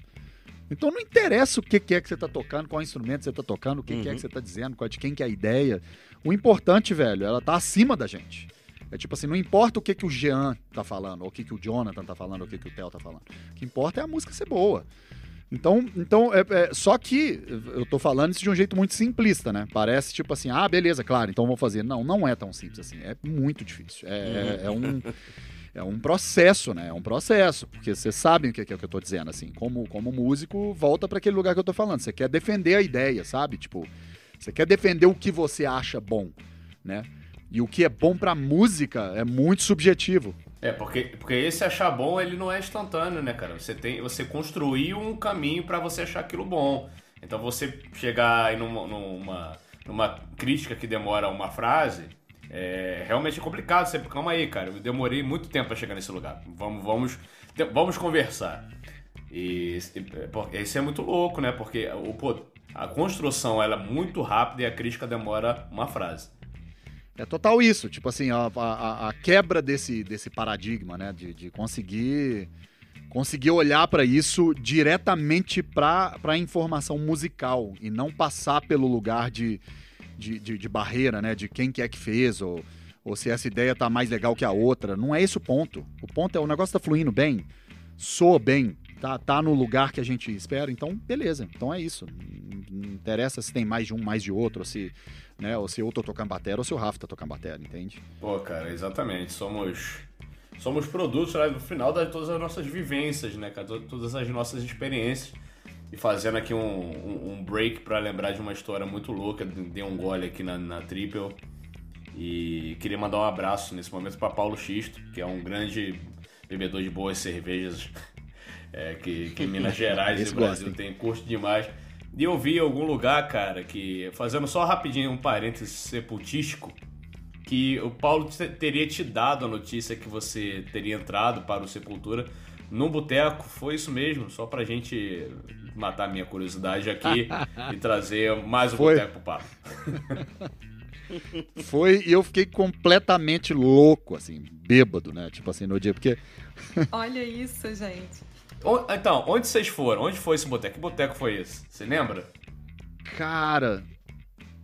Então não interessa o que, que é que você está tocando, qual instrumento você está tocando, o que, uhum. que é que uhum. você está dizendo, qual, de quem que é a ideia. O importante, velho, ela tá acima da gente. É tipo assim, não importa o que, que o Jean tá falando, ou o que, que o Jonathan tá falando, ou o que, que o Theo tá falando. O que importa é a música ser boa. Então, então é, é, só que eu tô falando isso de um jeito muito simplista, né? Parece tipo assim, ah, beleza, claro, então vou fazer. Não, não é tão simples assim. É muito difícil. É, é, é um. É um processo, né? É um processo, porque vocês sabem o que é, que eu tô dizendo, assim. Como, como músico, volta para aquele lugar que eu tô falando. Você quer defender a ideia, sabe? Tipo, você quer defender o que você acha bom, né? E o que é bom pra música é muito subjetivo. É, porque, porque esse achar bom, ele não é instantâneo, né, cara? Você tem, você construiu um caminho para você achar aquilo bom. Então você chegar aí numa, numa, numa crítica que demora uma frase, é realmente complicado. Você, calma aí, cara, eu demorei muito tempo para chegar nesse lugar. Vamos, vamos, vamos conversar. E isso é muito louco, né? Porque o, a construção ela é muito rápida e a crítica demora uma frase. É total isso, tipo assim, a, a, a quebra desse, desse paradigma, né? De, de conseguir conseguir olhar para isso diretamente para a informação musical e não passar pelo lugar de, de, de, de, barreira, né? De quem que é que fez ou, ou se essa ideia tá mais legal que a outra. Não é esse o ponto. O ponto é o negócio tá fluindo bem, soa bem, tá, tá no lugar que a gente espera, então beleza. Então é isso. Não interessa se tem mais de um, mais de outro, ou se né? Ou se eu tô tocando bateria ou se o Rafa tá tocando bateria, entende? Pô, cara, exatamente. Somos somos produtos né, no final de todas as nossas vivências, né, cara? Todas as nossas experiências. E fazendo aqui um, um, um break para lembrar de uma história muito louca. Dei um gole aqui na, na Triple. E queria mandar um abraço nesse momento para Paulo Xisto, que é um grande bebedor de boas cervejas. É, que, que Minas Gerais e Brasil tem curso demais. E eu vi em algum lugar, cara, que, fazendo só rapidinho um parênteses sepultístico, que o Paulo teria te dado a notícia que você teria entrado para o Sepultura num boteco. Foi isso mesmo? Só pra gente matar a minha curiosidade aqui e trazer mais um Foi. boteco pro papo. Foi, e eu fiquei completamente louco, assim, bêbado, né? Tipo assim, no dia, porque. Olha isso, gente. Então, onde vocês foram? Onde foi esse boteco? Que boteco foi esse? Você lembra? Cara,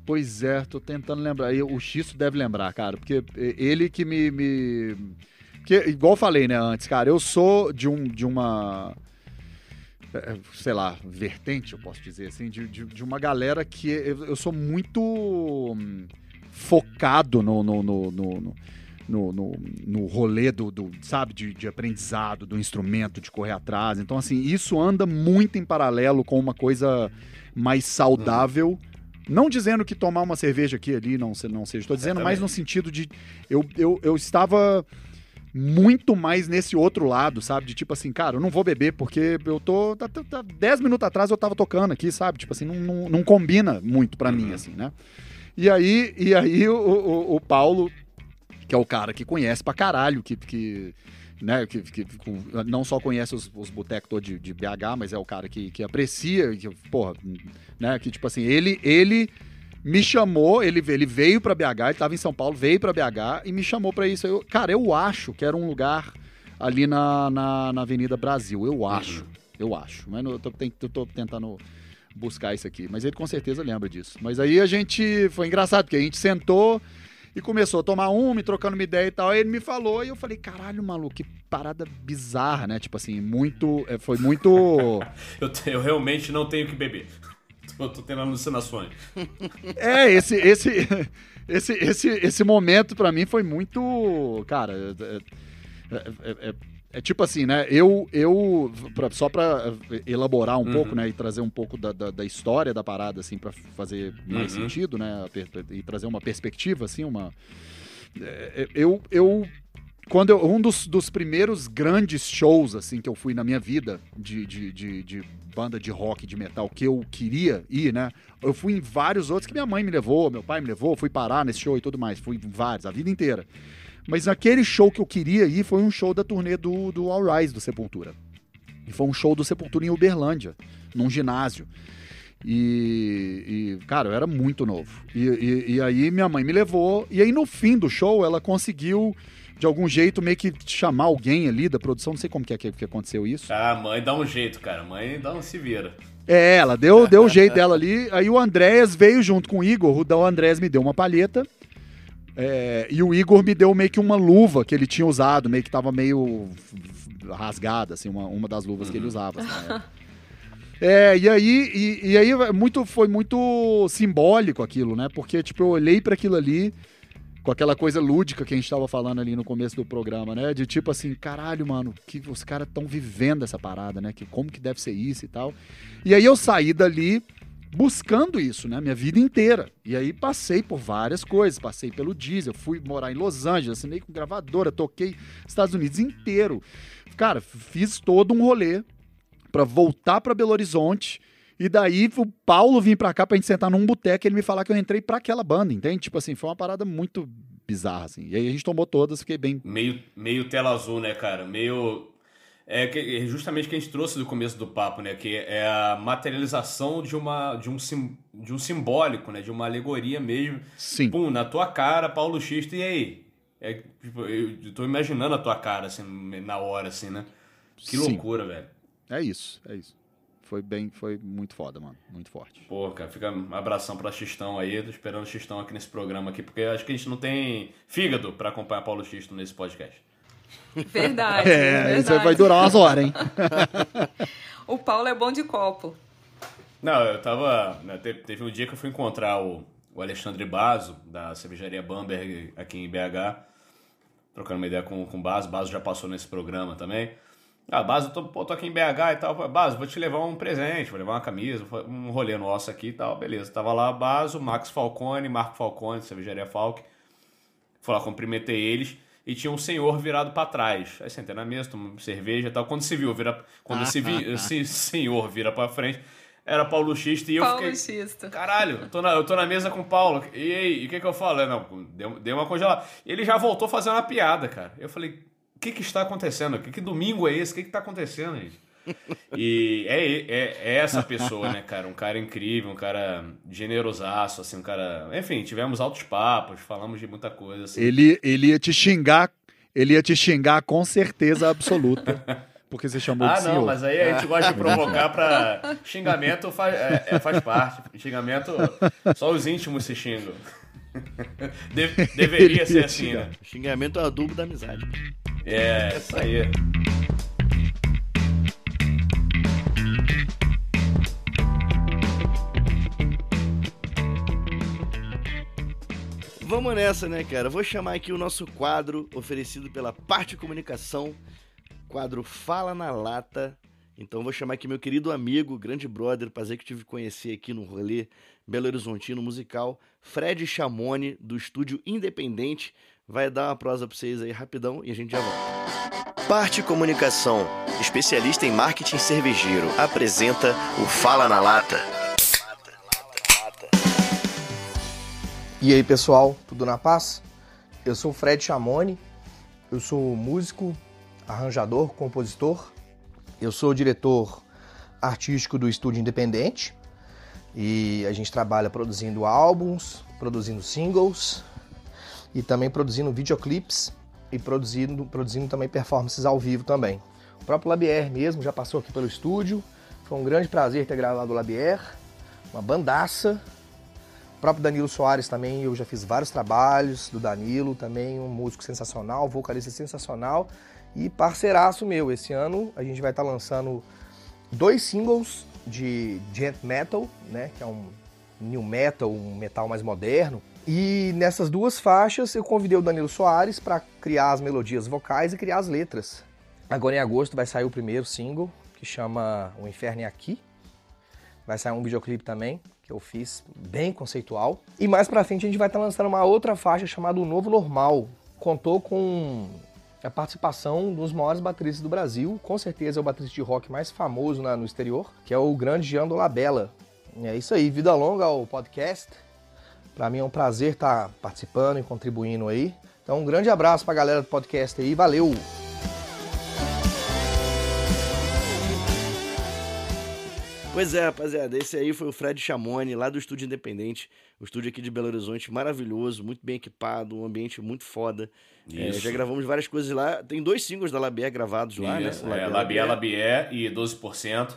pois é, tô tentando lembrar. O Xisto deve lembrar, cara, porque ele que me. me... Porque, igual eu falei, né, antes, cara, eu sou de, um, de uma. É, sei lá, vertente, eu posso dizer assim, de, de, de uma galera que eu, eu sou muito hum, focado no, no, no, no no, no, no rolê do, do sabe, de, de, aprendizado, do instrumento, de correr atrás. Então, assim, isso anda muito em paralelo com uma coisa mais saudável. Uhum. Não dizendo que tomar uma cerveja aqui ali não, não seja. Estou dizendo mais no sentido de. Eu, eu, eu estava muito mais nesse outro lado, sabe? De tipo assim, cara, eu não vou beber porque eu tô. Tá, tá, tá, dez minutos atrás eu tava tocando aqui, sabe? Tipo assim, não, não, não combina muito para mim, uhum. assim, né? E aí, e aí o, o, o Paulo que é o cara que conhece pra caralho, que, que né, que, que, não só conhece os, os botecos de, de BH, mas é o cara que, que aprecia, que, porra, né, que tipo assim, ele, ele me chamou, ele, ele veio para BH, ele tava em São Paulo, veio para BH e me chamou para isso. Eu, cara, eu acho que era um lugar ali na, na, na Avenida Brasil, eu acho, uhum. eu acho, mas eu tô, eu tô tentando buscar isso aqui, mas ele com certeza lembra disso. Mas aí a gente, foi engraçado, porque a gente sentou e começou a tomar um, me trocando uma ideia e tal. Aí ele me falou e eu falei, caralho, maluco, que parada bizarra, né? Tipo assim, muito. É, foi muito. eu, te, eu realmente não tenho que beber. tô, tô tendo alucinações. É, esse, esse, esse, esse, esse momento pra mim foi muito. Cara, é, é, é, é tipo assim, né? Eu, eu pra, só pra elaborar um Uhum. pouco, né? E trazer um pouco da, da, da história da parada, assim, pra fazer mais Uhum. sentido, né? E trazer uma perspectiva, assim, uma. é, Eu, eu quando eu, um dos, dos primeiros grandes shows assim que eu fui na minha vida de, de, de, de banda de rock, de metal, que eu queria ir, né? Eu fui em vários outros que minha mãe me levou, meu pai me levou, fui parar nesse show e tudo mais. Fui em vários, a vida inteira. Mas aquele show que eu queria ir foi um show da turnê do, do All Rise, do Sepultura. E foi um show do Sepultura em Uberlândia, num ginásio. E, e, cara, eu era muito novo. E, e- e aí minha mãe me levou, e aí no fim do show ela conseguiu, de algum jeito, meio que chamar alguém ali da produção, não sei como que é que, que aconteceu isso. Ah, mãe dá um jeito, cara. Mãe dá um se vira. É, ela deu, deu o jeito dela ali. Aí o Andréas veio junto com o Igor. O Andréas me deu uma palheta. é, e o Igor me deu meio que uma luva que ele tinha usado, meio que tava meio rasgada, assim, uma, uma das luvas que ele usava. assim, né? É, e aí, e, e aí muito, foi muito simbólico aquilo, né? Porque, tipo, eu olhei para aquilo ali com aquela coisa lúdica que a gente tava falando ali no começo do programa, né? De tipo assim, caralho, mano, que os caras estão vivendo essa parada, né? Que como que deve ser isso e tal. E aí eu saí dali buscando isso, né? Minha vida inteira. E aí passei por várias coisas, passei pelo diesel, fui morar em Los Angeles, assinei com gravadora, toquei Estados Unidos inteiro. Cara, fiz todo um rolê pra voltar pra Belo Horizonte. E daí o Paulo vir pra cá pra gente sentar num boteco e ele me falar que eu entrei pra aquela banda, entende? Tipo assim, foi uma parada muito bizarra, assim. E aí a gente tomou todas, fiquei bem. Meio, meio tela azul, né, cara? Meio. É que- é justamente o que a gente trouxe do começo do papo, né? Que é a materialização de, uma, de, um, sim, de um simbólico, né? De uma alegoria mesmo. Sim. Pum, na tua cara, Paulo Xisto, e aí? É, tipo, eu tô imaginando a tua cara, assim, na hora, assim, né? Que Sim. loucura, velho. É isso, é isso. Foi bem, foi muito foda, mano. Muito forte. Pô, cara, fica um abração pra Xistão aí. Tô esperando o Xistão aqui nesse programa aqui, porque acho que a gente não tem fígado pra acompanhar Paulo Xisto nesse podcast. Verdade. É, verdade. isso aí vai durar umas horas, hein? O Paulo é bom de copo. Não, eu tava. né, te- Teve um dia que eu fui encontrar o, o Alexandre Bazo, da cervejaria Bamberg, aqui em BH, trocando uma ideia com, com o Bazo. Bazo já passou nesse programa também. Ah, Bazo, tô, pô, tô aqui em BH e tal. Bazo, vou te levar um presente, vou levar uma camisa, um rolê nosso aqui e tal. Beleza. Tava lá Bazo, Max Falcone, Marco Falcone, cervejaria Falk. Fui lá, cumprimentei eles. E tinha um senhor virado pra trás. Aí sentei na mesa, tomei cerveja e tal. Quando se viu, vira, quando se vi, esse senhor vira pra frente, era Paulo Xisto e eu Paulo fiquei. Xisto. Caralho, eu tô, na, eu tô na mesa com o Paulo. E aí, o que que eu falo? Não, deu, deu uma congelada. Ele já voltou fazendo uma piada, cara. Eu falei, que que está acontecendo? Que, que domingo é esse? O que que tá acontecendo, gente? E é, é, é essa pessoa, né, cara? Um cara incrível, um cara generosaço, assim, um cara... Enfim, tivemos altos papos, falamos de muita coisa, assim. Ele, ele ia te xingar, ele ia te xingar com certeza absoluta. Porque você chamou Ah, de senhor. não, mas aí a gente gosta de provocar pra. Xingamento faz, é, é, faz parte. Xingamento, só os íntimos se xingam. De- deveria ser assim, né? Xingamento é o adubo da amizade. É, isso aí. Vamos nessa, né, cara? Vou chamar aqui o nosso quadro oferecido pela Parte Comunicação, quadro Fala na Lata. Então vou chamar aqui meu querido amigo, grande brother, prazer que tive conhecer aqui no rolê Belo Horizontino musical, Fred Chamone, do estúdio Independente. Vai dar uma prosa pra vocês aí rapidão e a gente já volta. Parte Comunicação, especialista em marketing cervejeiro, apresenta o Fala na Lata. E aí pessoal, tudo na paz? Eu sou o Fred Chamoni, eu sou músico, arranjador, compositor, eu sou diretor artístico do Estúdio Independente e a gente trabalha produzindo álbuns, produzindo singles e também produzindo videoclipes e produzindo, produzindo também performances ao vivo também. O próprio Labier mesmo já passou aqui pelo estúdio, foi um grande prazer ter gravado o Labier, uma bandaça, o próprio Danilo Soares também, eu já fiz vários trabalhos do Danilo, também um músico sensacional, vocalista sensacional e parceiraço meu. Esse ano a gente vai estar lançando dois singles de gent metal, né, que é um new metal, um metal mais moderno. E nessas duas faixas eu convidei o Danilo Soares para criar as melodias vocais e criar as letras. Agora em agosto vai sair o primeiro single, que chama O Inferno é Aqui. Vai sair um videoclipe também, que eu fiz bem conceitual. E mais pra frente a gente vai estar lançando uma outra faixa chamada O Novo Normal. Contou com a participação dos maiores bateristas do Brasil, com certeza é o baterista de rock mais famoso na, no exterior, que é o grande Jean Dolabella. É isso aí, vida longa ao podcast. Para mim é um prazer estar participando e contribuindo aí. Então um grande abraço para a galera do podcast aí, valeu! Pois é, rapaziada, esse aí foi o Fred Chamoni, lá do Estúdio Independente, o estúdio aqui de Belo Horizonte, maravilhoso, muito bem equipado, um ambiente muito foda. É, já gravamos várias coisas lá, tem dois singles da Labier gravados lá, Isso, né? é, Labier, Labier e 12%.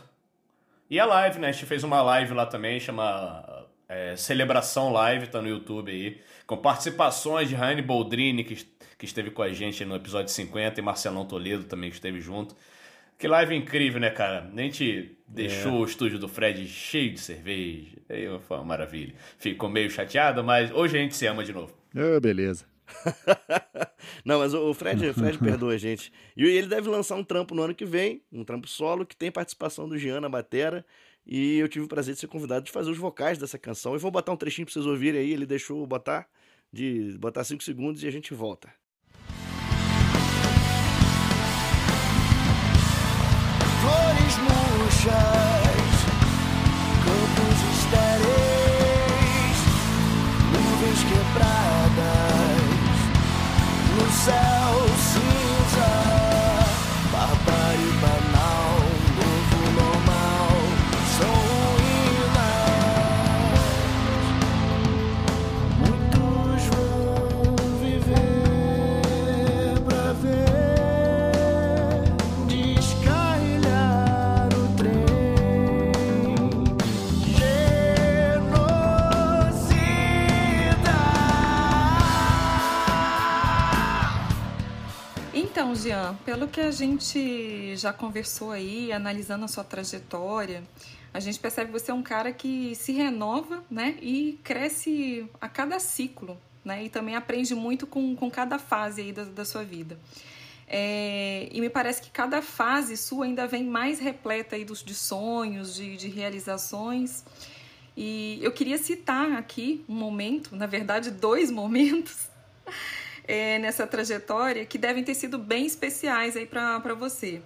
E a live, né? A gente fez uma live lá também, chama é, Celebração Live, tá no YouTube aí, com participações de Raine Boldrini, que, que esteve com a gente no episódio 50, e Marcelão Toledo também que esteve junto. Que live incrível, né, cara? A gente deixou É. o estúdio do Fred cheio de cerveja. Aí foi uma maravilha. Ficou meio chateado, mas hoje a gente se ama de novo. Ah, beleza. Não, mas o Fred, o Fred perdoa a gente. E ele deve lançar um trampo no ano que vem, um trampo solo, que tem participação do Jean na batera. E eu tive o prazer de ser convidado de fazer os vocais dessa canção. E vou botar um trechinho pra vocês ouvirem aí. Ele deixou eu botar, de botar 5 segundos e a gente volta. Flores murchas, campos estéreis, nuvens quebradas, no céu Então, Jean, pelo que a gente já conversou aí, analisando a sua trajetória, a gente percebe que você é um cara que se renova, né? E cresce a cada ciclo, né? E também aprende muito com, com cada fase aí da, da sua vida. É, e me parece que cada fase sua ainda vem mais repleta aí dos, de sonhos, de, de realizações. E eu queria citar aqui um momento, na verdade, dois momentos é, nessa trajetória que devem ter sido bem especiais aí para você.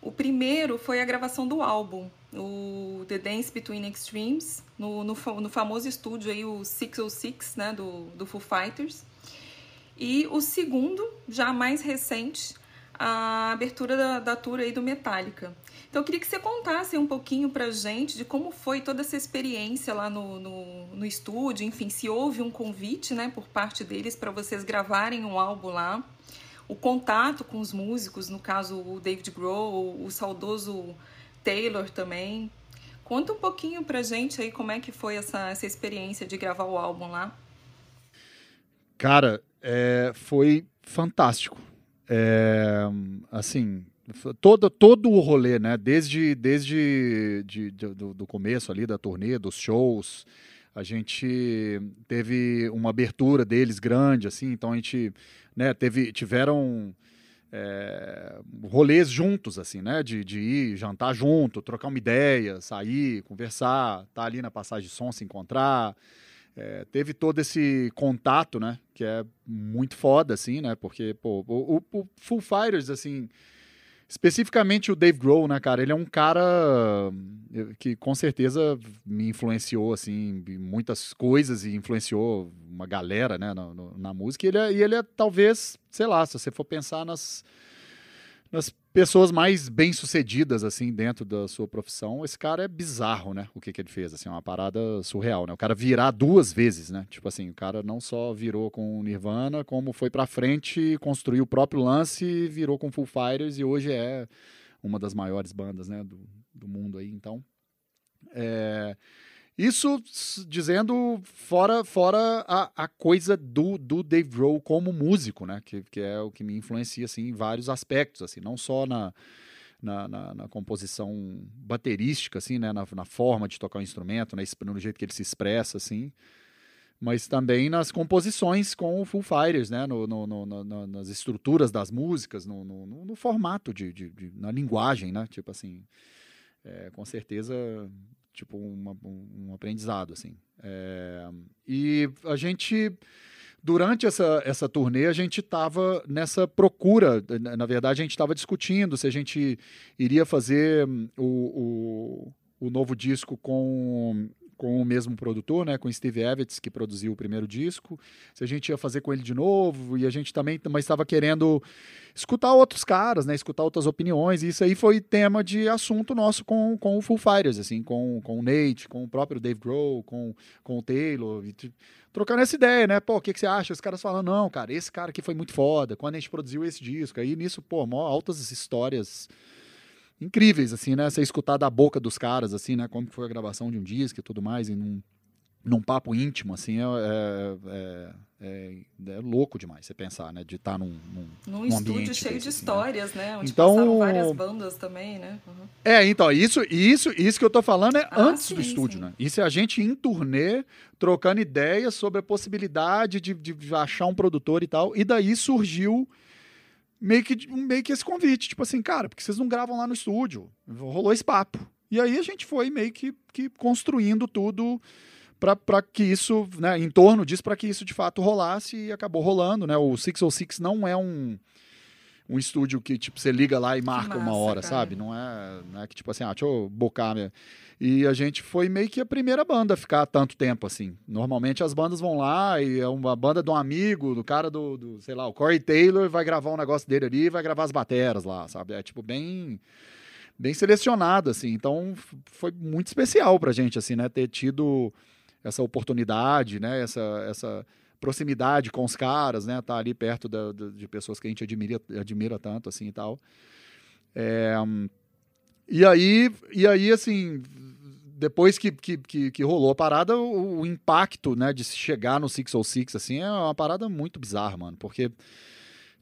O primeiro foi a gravação do álbum, o The Dance Between Extremes, no, no, no famoso estúdio aí, o 606, né, do, do Foo Fighters. E o segundo, já mais recente, a abertura da, da tour aí do Metallica. Então eu queria que você contasse um pouquinho pra gente de como foi toda essa experiência lá no, no, no estúdio, enfim, se houve um convite, né, por parte deles para vocês gravarem um álbum lá, o contato com os músicos, no caso o David Grohl, o saudoso Taylor também. Conta um pouquinho pra gente aí como é que foi essa, essa experiência de gravar o álbum lá. Cara, é, foi fantástico. É, assim, todo, todo o rolê, né? Desde, desde de, de- do, do começo ali da turnê, dos shows, a gente teve uma abertura deles grande, assim, então a gente, né, teve, tiveram é, rolês juntos, assim, né? De, de ir jantar junto, trocar uma ideia, sair, conversar, estar ali na passagem de som, se encontrar. É, teve todo esse contato, né? Que é muito foda, assim, né? Porque, pô, o- o Full Fighters, assim, especificamente o Dave Grohl, né, cara? Ele é um cara eh, que com certeza me influenciou, assim, em muitas coisas e influenciou uma galera, né, na, na música. E ele, é, e ele é, talvez, sei lá, se você for pensar nas, nas pessoas mais bem-sucedidas, assim, dentro da sua profissão, esse cara é bizarro, né? O que, que ele fez, assim, é uma parada surreal, né? O cara virar duas vezes, né? Tipo assim, o cara não só virou com o Nirvana, como foi pra frente, construiu o próprio lance, virou com Full Fighters e hoje é uma das maiores bandas, né, do, do mundo aí, então. É, isso dizendo fora, fora a, a coisa do, do Dave Grohl como músico, né? Que, que é o que me influencia assim, em vários aspectos, assim, não só na, na, na, na composição baterística, assim, né? Na, na forma de tocar o instrumento, né? no jeito que ele se expressa, assim. Mas também nas composições com o Full Fighters, né? No, no, no- no- nas estruturas das músicas, no- no formato, de, de- de- na linguagem, né? Tipo assim, é, com certeza, tipo uma- um, aprendizado, assim. É, e a gente durante essa, essa turnê, a gente estava nessa procura. Na na verdade, a gente estava discutindo se a gente iria fazer hum, o, o, o novo disco com, com o mesmo produtor, né, com Steve Evans, que produziu o primeiro disco, se a gente ia fazer com ele de novo, e a gente também mas estava querendo escutar outros caras, né, escutar outras opiniões, e isso aí foi tema de assunto nosso com, com o Full Fighters, assim, com, com o Nate, com o próprio Dave Grohl, com, com o Taylor, e, trocando essa ideia, né? Pô, o que, que você acha? Os caras falando, não, cara, esse cara aqui foi muito foda. Quando a gente produziu esse disco, aí nisso, pô, mó altas histórias incríveis, assim, né? Você escutar da boca dos caras, assim, né? Como que foi a gravação de um disco e tudo mais, e num, num papo íntimo, assim, é, é, é, é- é louco demais você pensar, né? De estar num, num, Num num estúdio cheio desse, de assim, né? histórias, né? Onde Então- passaram várias bandas também, né? Uhum. É, então, isso, isso, isso que eu tô falando é Ah, antes sim, do estúdio, sim. né? Isso é a gente em turnê, trocando ideias sobre a possibilidade de, de achar um produtor e tal. E daí surgiu meio que, meio que esse convite, tipo assim, cara, porque vocês não gravam lá no estúdio? Rolou esse papo. E aí a gente foi meio que, que construindo tudo para que isso, né, em torno disso, para que isso de fato rolasse e acabou rolando, né? O 606 não é um um estúdio que tipo você liga lá e marca uma massa, hora, cara. sabe? Não é, não é que tipo assim, ah, deixa eu bocar minha... E a gente foi meio que a primeira banda a ficar tanto tempo assim. Normalmente as bandas vão lá e é uma banda de um amigo, do cara do, do sei lá, o Corey Taylor vai gravar um negócio dele ali e vai gravar as bateras lá, sabe? É tipo bem bem selecionado assim. Então foi muito especial pra gente assim, né, ter tido essa oportunidade, né, essa essa proximidade com os caras, né, tá ali perto da- da- de pessoas que a gente admira, admira tanto assim e tal. É, e aí, e aí assim, depois que, que, que, que rolou a parada, o, o impacto, né, de chegar no 606, assim, é uma parada muito bizarra, mano, porque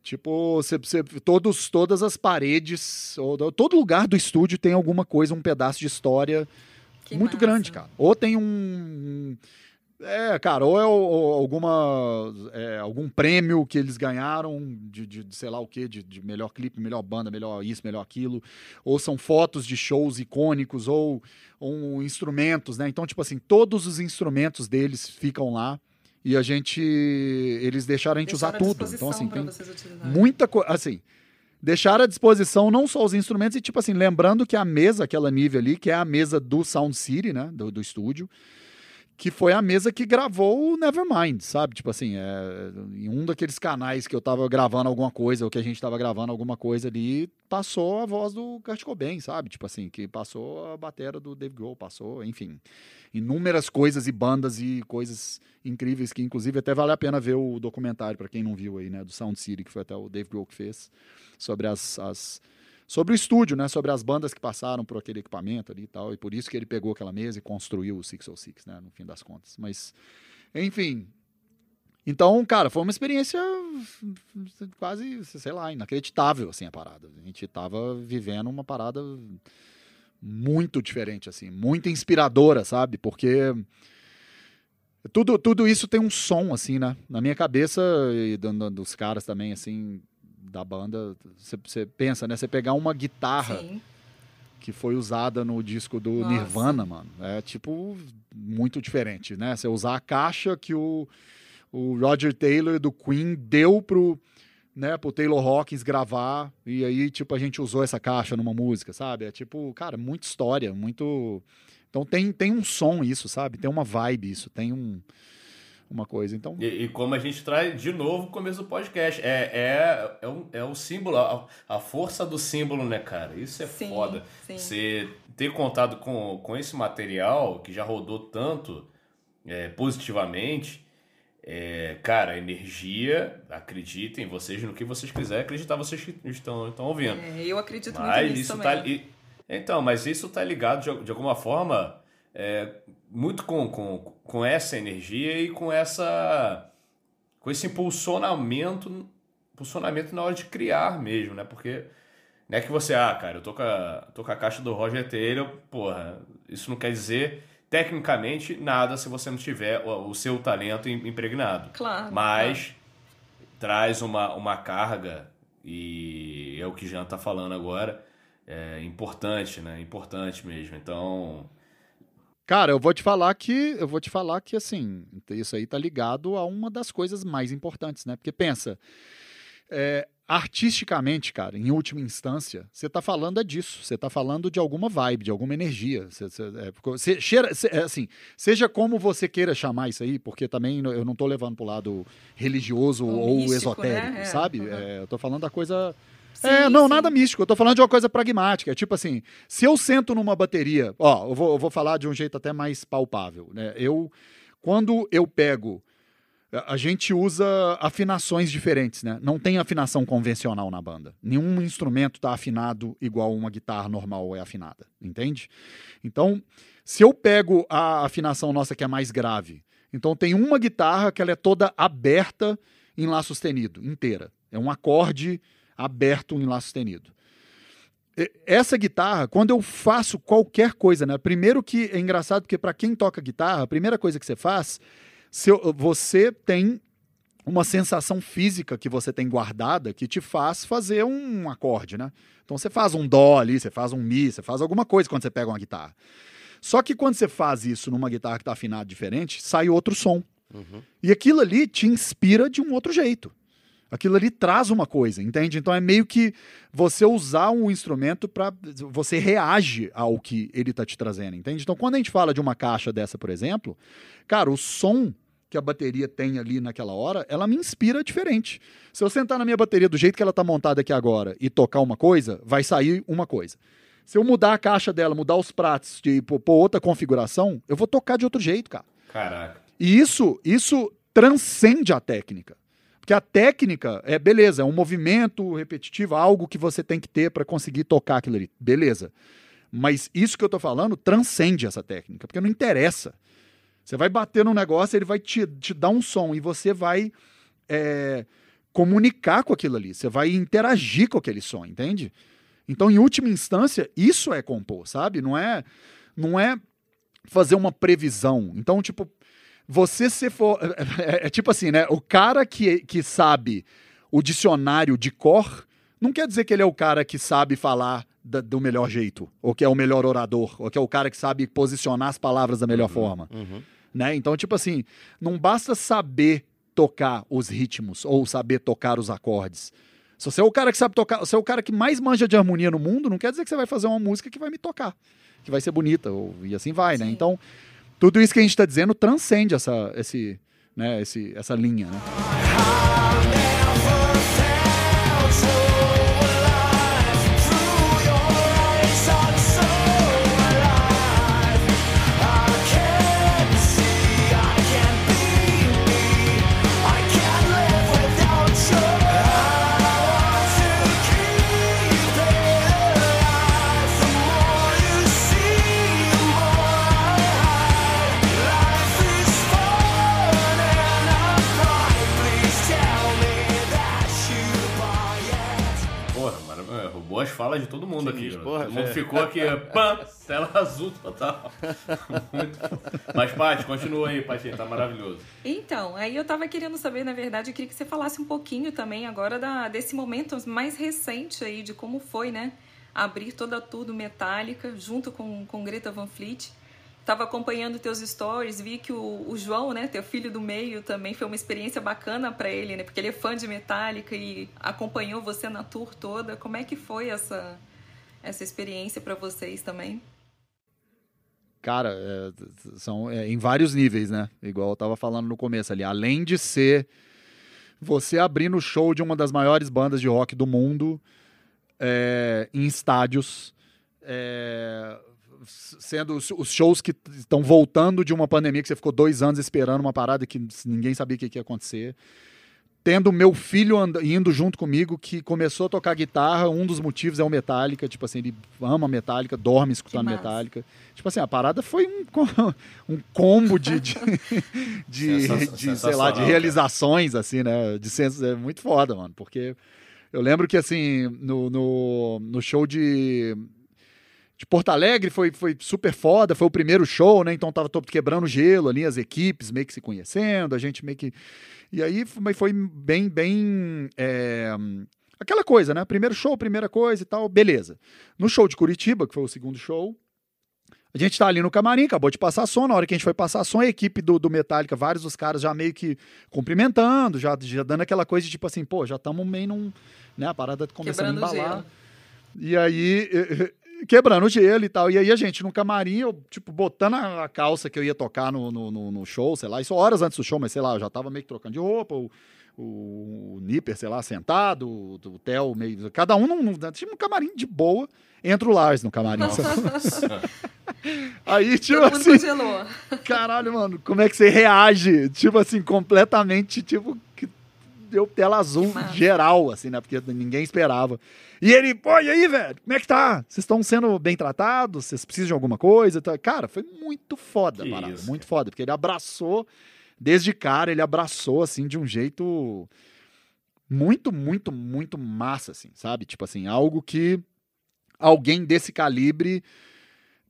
Tipo, você, você- todos, todas as paredes, ou, todo lugar do estúdio tem alguma coisa, um pedaço de história Que muito massa. grande, cara. Ou tem um. É, cara, ou é ou alguma, é, algum prêmio que eles ganharam de, de- de sei lá o que, de, de melhor clipe, melhor banda, melhor isso, melhor aquilo. Ou são fotos de shows icônicos, ou, ou instrumentos, né? Então, tipo assim, todos os instrumentos deles ficam lá. E a gente. Eles deixaram a gente Deixaram usar tudo. Então, assim, tem muita coisa. Assim, deixar à disposição não só os instrumentos, e tipo assim, lembrando que a mesa, aquela nível ali, que é a mesa do Sound City, né? Do, do estúdio, que foi a mesa que gravou o Nevermind, sabe? Tipo assim, é, em um daqueles canais que eu tava gravando alguma coisa, ou que a gente tava gravando alguma coisa ali, passou a voz do Kurt Cobain, sabe? Tipo assim, que passou a bateria do Dave Grohl, passou, enfim, inúmeras coisas e bandas e coisas incríveis que inclusive até vale a pena ver o documentário para quem não viu aí, né, do Sound City, que foi até o Dave Grohl que fez, sobre as, as sobre o estúdio, né, sobre as bandas que passaram por aquele equipamento ali e tal, e por isso que ele pegou aquela mesa e construiu o 606, né, no fim das contas. Mas enfim, então, cara, foi uma experiência quase, sei lá, inacreditável, assim, a parada. A gente tava vivendo uma parada muito diferente, assim, muito inspiradora, sabe? Porque tudo, tudo isso tem um som, assim, né? Na minha cabeça e do- do- dos caras também, assim, da banda, você pensa, né? Você pegar uma guitarra Sim. que foi usada no disco do Nossa. Nirvana, mano. É tipo muito diferente, né? Você usar a caixa que o, o Roger Taylor do Queen deu pro, né, pro Taylor Hawkins gravar e aí tipo a gente usou essa caixa numa música, sabe? É tipo, cara, muita história, muito Então tem tem um som isso, sabe? Tem uma vibe isso, tem um uma coisa. Então, E, e como a gente traz de novo o começo do podcast. É, é, é, um, é o símbolo, a, a força do símbolo, né, cara? Isso é Sim, foda. sim. Você ter contato com, com esse material que já rodou tanto é, positivamente. é, cara, energia, acreditem vocês no que vocês quiserem acreditar, vocês que estão, estão ouvindo. É, eu acredito muito Mas nisso isso também. tá. e- Então, mas isso tá ligado de, de alguma forma é, muito com, com, com essa energia e com essa. com esse impulsionamento, impulsionamento na hora de criar mesmo, né? Porque Não é que você, ah, cara, eu tô com a, tô com a caixa do Roger Taylor, porra, isso não quer dizer tecnicamente nada se você não tiver o, o seu talento im- impregnado. Claro. Mas traz uma, uma carga, e é o que Jean tá falando agora, é importante, né? Importante mesmo. Então, Cara, eu vou te falar que eu vou te falar que assim, isso aí tá ligado a uma das coisas mais importantes, né? Porque pensa, é, artisticamente, cara, em última instância, você tá falando é disso. Você tá falando de alguma vibe, de alguma energia. Você, você- é, você cheira- você- é, assim, seja como você queira chamar isso aí, porque também eu não tô levando pro lado religioso Ou ou, místico, esotérico, né? Sabe? uhum. Eu tô falando da coisa Sim, é, não, sim. nada místico. Eu tô falando de uma coisa pragmática. É Tipo assim, se eu sento numa bateria, ó, eu vou, eu vou falar de um jeito até mais palpável, né? Eu, quando eu pego, a- a gente usa afinações diferentes, né? Não tem afinação convencional na banda. Nenhum instrumento tá afinado igual uma guitarra normal é afinada, entende? Então, se eu pego a afinação nossa que é mais grave, então tem uma guitarra que ela é toda aberta em Lá sustenido, inteira. É um acorde aberto em Lá sustenido. Essa guitarra, quando eu faço qualquer coisa, né? Primeiro que é engraçado, porque para quem toca guitarra, a primeira coisa que você faz, eu- você tem uma sensação física que você tem guardada que te faz fazer um acorde, né? Então você faz um dó ali, você faz um mi, você faz alguma coisa quando você pega uma guitarra. Só que quando você faz isso numa guitarra que está afinada diferente, sai outro som. E aquilo ali te inspira de um outro jeito. Aquilo ali traz uma coisa, entende? Então é meio que você usar um instrumento para você reage ao que ele tá te trazendo, entende? Então quando a gente fala de uma caixa dessa, por exemplo, cara, o som que a bateria tem ali naquela hora, ela me inspira diferente. Se eu sentar na minha bateria do jeito que ela tá montada aqui agora e tocar uma coisa, vai sair uma coisa. Se eu mudar a caixa dela, mudar os pratos, de pôr pôr outra configuração, eu vou tocar de outro jeito, cara. caraca. E isso, isso transcende a técnica. Porque a técnica é beleza, é um movimento repetitivo, algo que você tem que ter para conseguir tocar aquilo ali. Beleza. Mas isso que eu tô falando transcende essa técnica, porque não interessa. Você vai bater num negócio, ele vai te, te dar um som e você vai é, comunicar com aquilo ali, você vai interagir com aquele som, entende? Então, em última instância, isso é compor, sabe? Não é, não é fazer uma previsão. Então, tipo, você se for. É, é tipo assim, né? O cara que, que sabe o dicionário de cor não quer dizer que ele é o cara que sabe falar da- do melhor jeito, ou que é o melhor orador, ou que é o cara que sabe posicionar as palavras da melhor forma. Né? Então, tipo assim, não basta saber tocar os ritmos ou saber tocar os acordes. Se você é o cara que sabe tocar, se você é o cara que mais manja de harmonia no mundo, não quer dizer que você vai fazer uma música que vai me tocar, que vai ser bonita, ou, e assim vai, né? Sim. Então, tudo isso que a gente está dizendo transcende essa, esse, né, esse, essa linha, né? Falas de todo mundo aqui. Sinistro, porra, todo mundo é. ficou aqui, pã, tela azul total. Muito. Mas, Paty, continua aí, Paty, tá maravilhoso. Então, aí eu tava querendo saber, na verdade, eu queria que você falasse um pouquinho também agora da, desse momento mais recente aí, de como foi, né? Abrir toda tudo metálica, junto com, com Greta Van Fleet. Tava acompanhando teus stories, vi que o, o João, né, teu filho do meio, também foi uma experiência bacana pra ele, né? Porque ele é fã de Metallica e acompanhou você na tour toda. Como é que foi essa, essa experiência pra vocês também? Cara, é, são é, em vários níveis, né? Igual eu tava falando no começo ali. Além de ser você abrindo o show de uma das maiores bandas de rock do mundo é, em estádios, é, sendo os, shows que estão voltando de uma pandemia que você ficou dois anos esperando uma parada que ninguém sabia o que, ia acontecer. Tendo meu filho indo junto comigo, que começou a tocar guitarra, um dos motivos é o Metallica, tipo assim, ele ama Metallica, dorme escutando. Metallica. Tipo assim, a parada foi um, um combo de, de, de, de, sei lá, de cara. realizações, assim, né? De sens- é muito foda, mano, porque Eu lembro que, assim, no, no, no show de, de Porto Alegre foi, foi super foda, foi o primeiro show, né? Então tava todo quebrando gelo ali, as equipes meio que se conhecendo, a gente meio que. E aí foi, foi bem, bem. é, Aquela coisa, né? Primeiro show, primeira coisa e tal, beleza. No show de Curitiba, que foi o segundo show, a gente tá ali no camarim, acabou de passar som. Na hora que a gente foi passar som, a equipe do, do Metallica, vários dos caras já meio que cumprimentando, já, já dando aquela coisa de tipo assim, pô, já estamos meio num. Né, a parada começando Quebrando a embalar. gelo. E aí, quebrando o gelo e tal. E aí a gente no camarim, eu, tipo, botando a, calça que eu ia tocar no, no, no- show, sei lá, isso horas antes do show, mas sei lá, eu já tava meio que trocando de roupa, o, o, Nipper, sei lá, sentado, o, o Theo meio. Cada um num, num, tinha um camarim de boa. Entra o Lars no camarim. aí, tipo assim. congelou. Caralho, mano, como é que você reage? Tipo assim, completamente, tipo, deu tela azul massa. geral, assim, né? Porque ninguém esperava. E ele, pô, e aí, velho? Como é que tá? Vocês estão sendo bem tratados? Vocês precisam de alguma coisa? Tá- Cara, foi muito foda, Que parada, isso, muito foda, porque ele abraçou, desde cara, ele abraçou, assim, de um jeito muito, muito, muito massa, assim, sabe? Tipo assim, algo que alguém desse calibre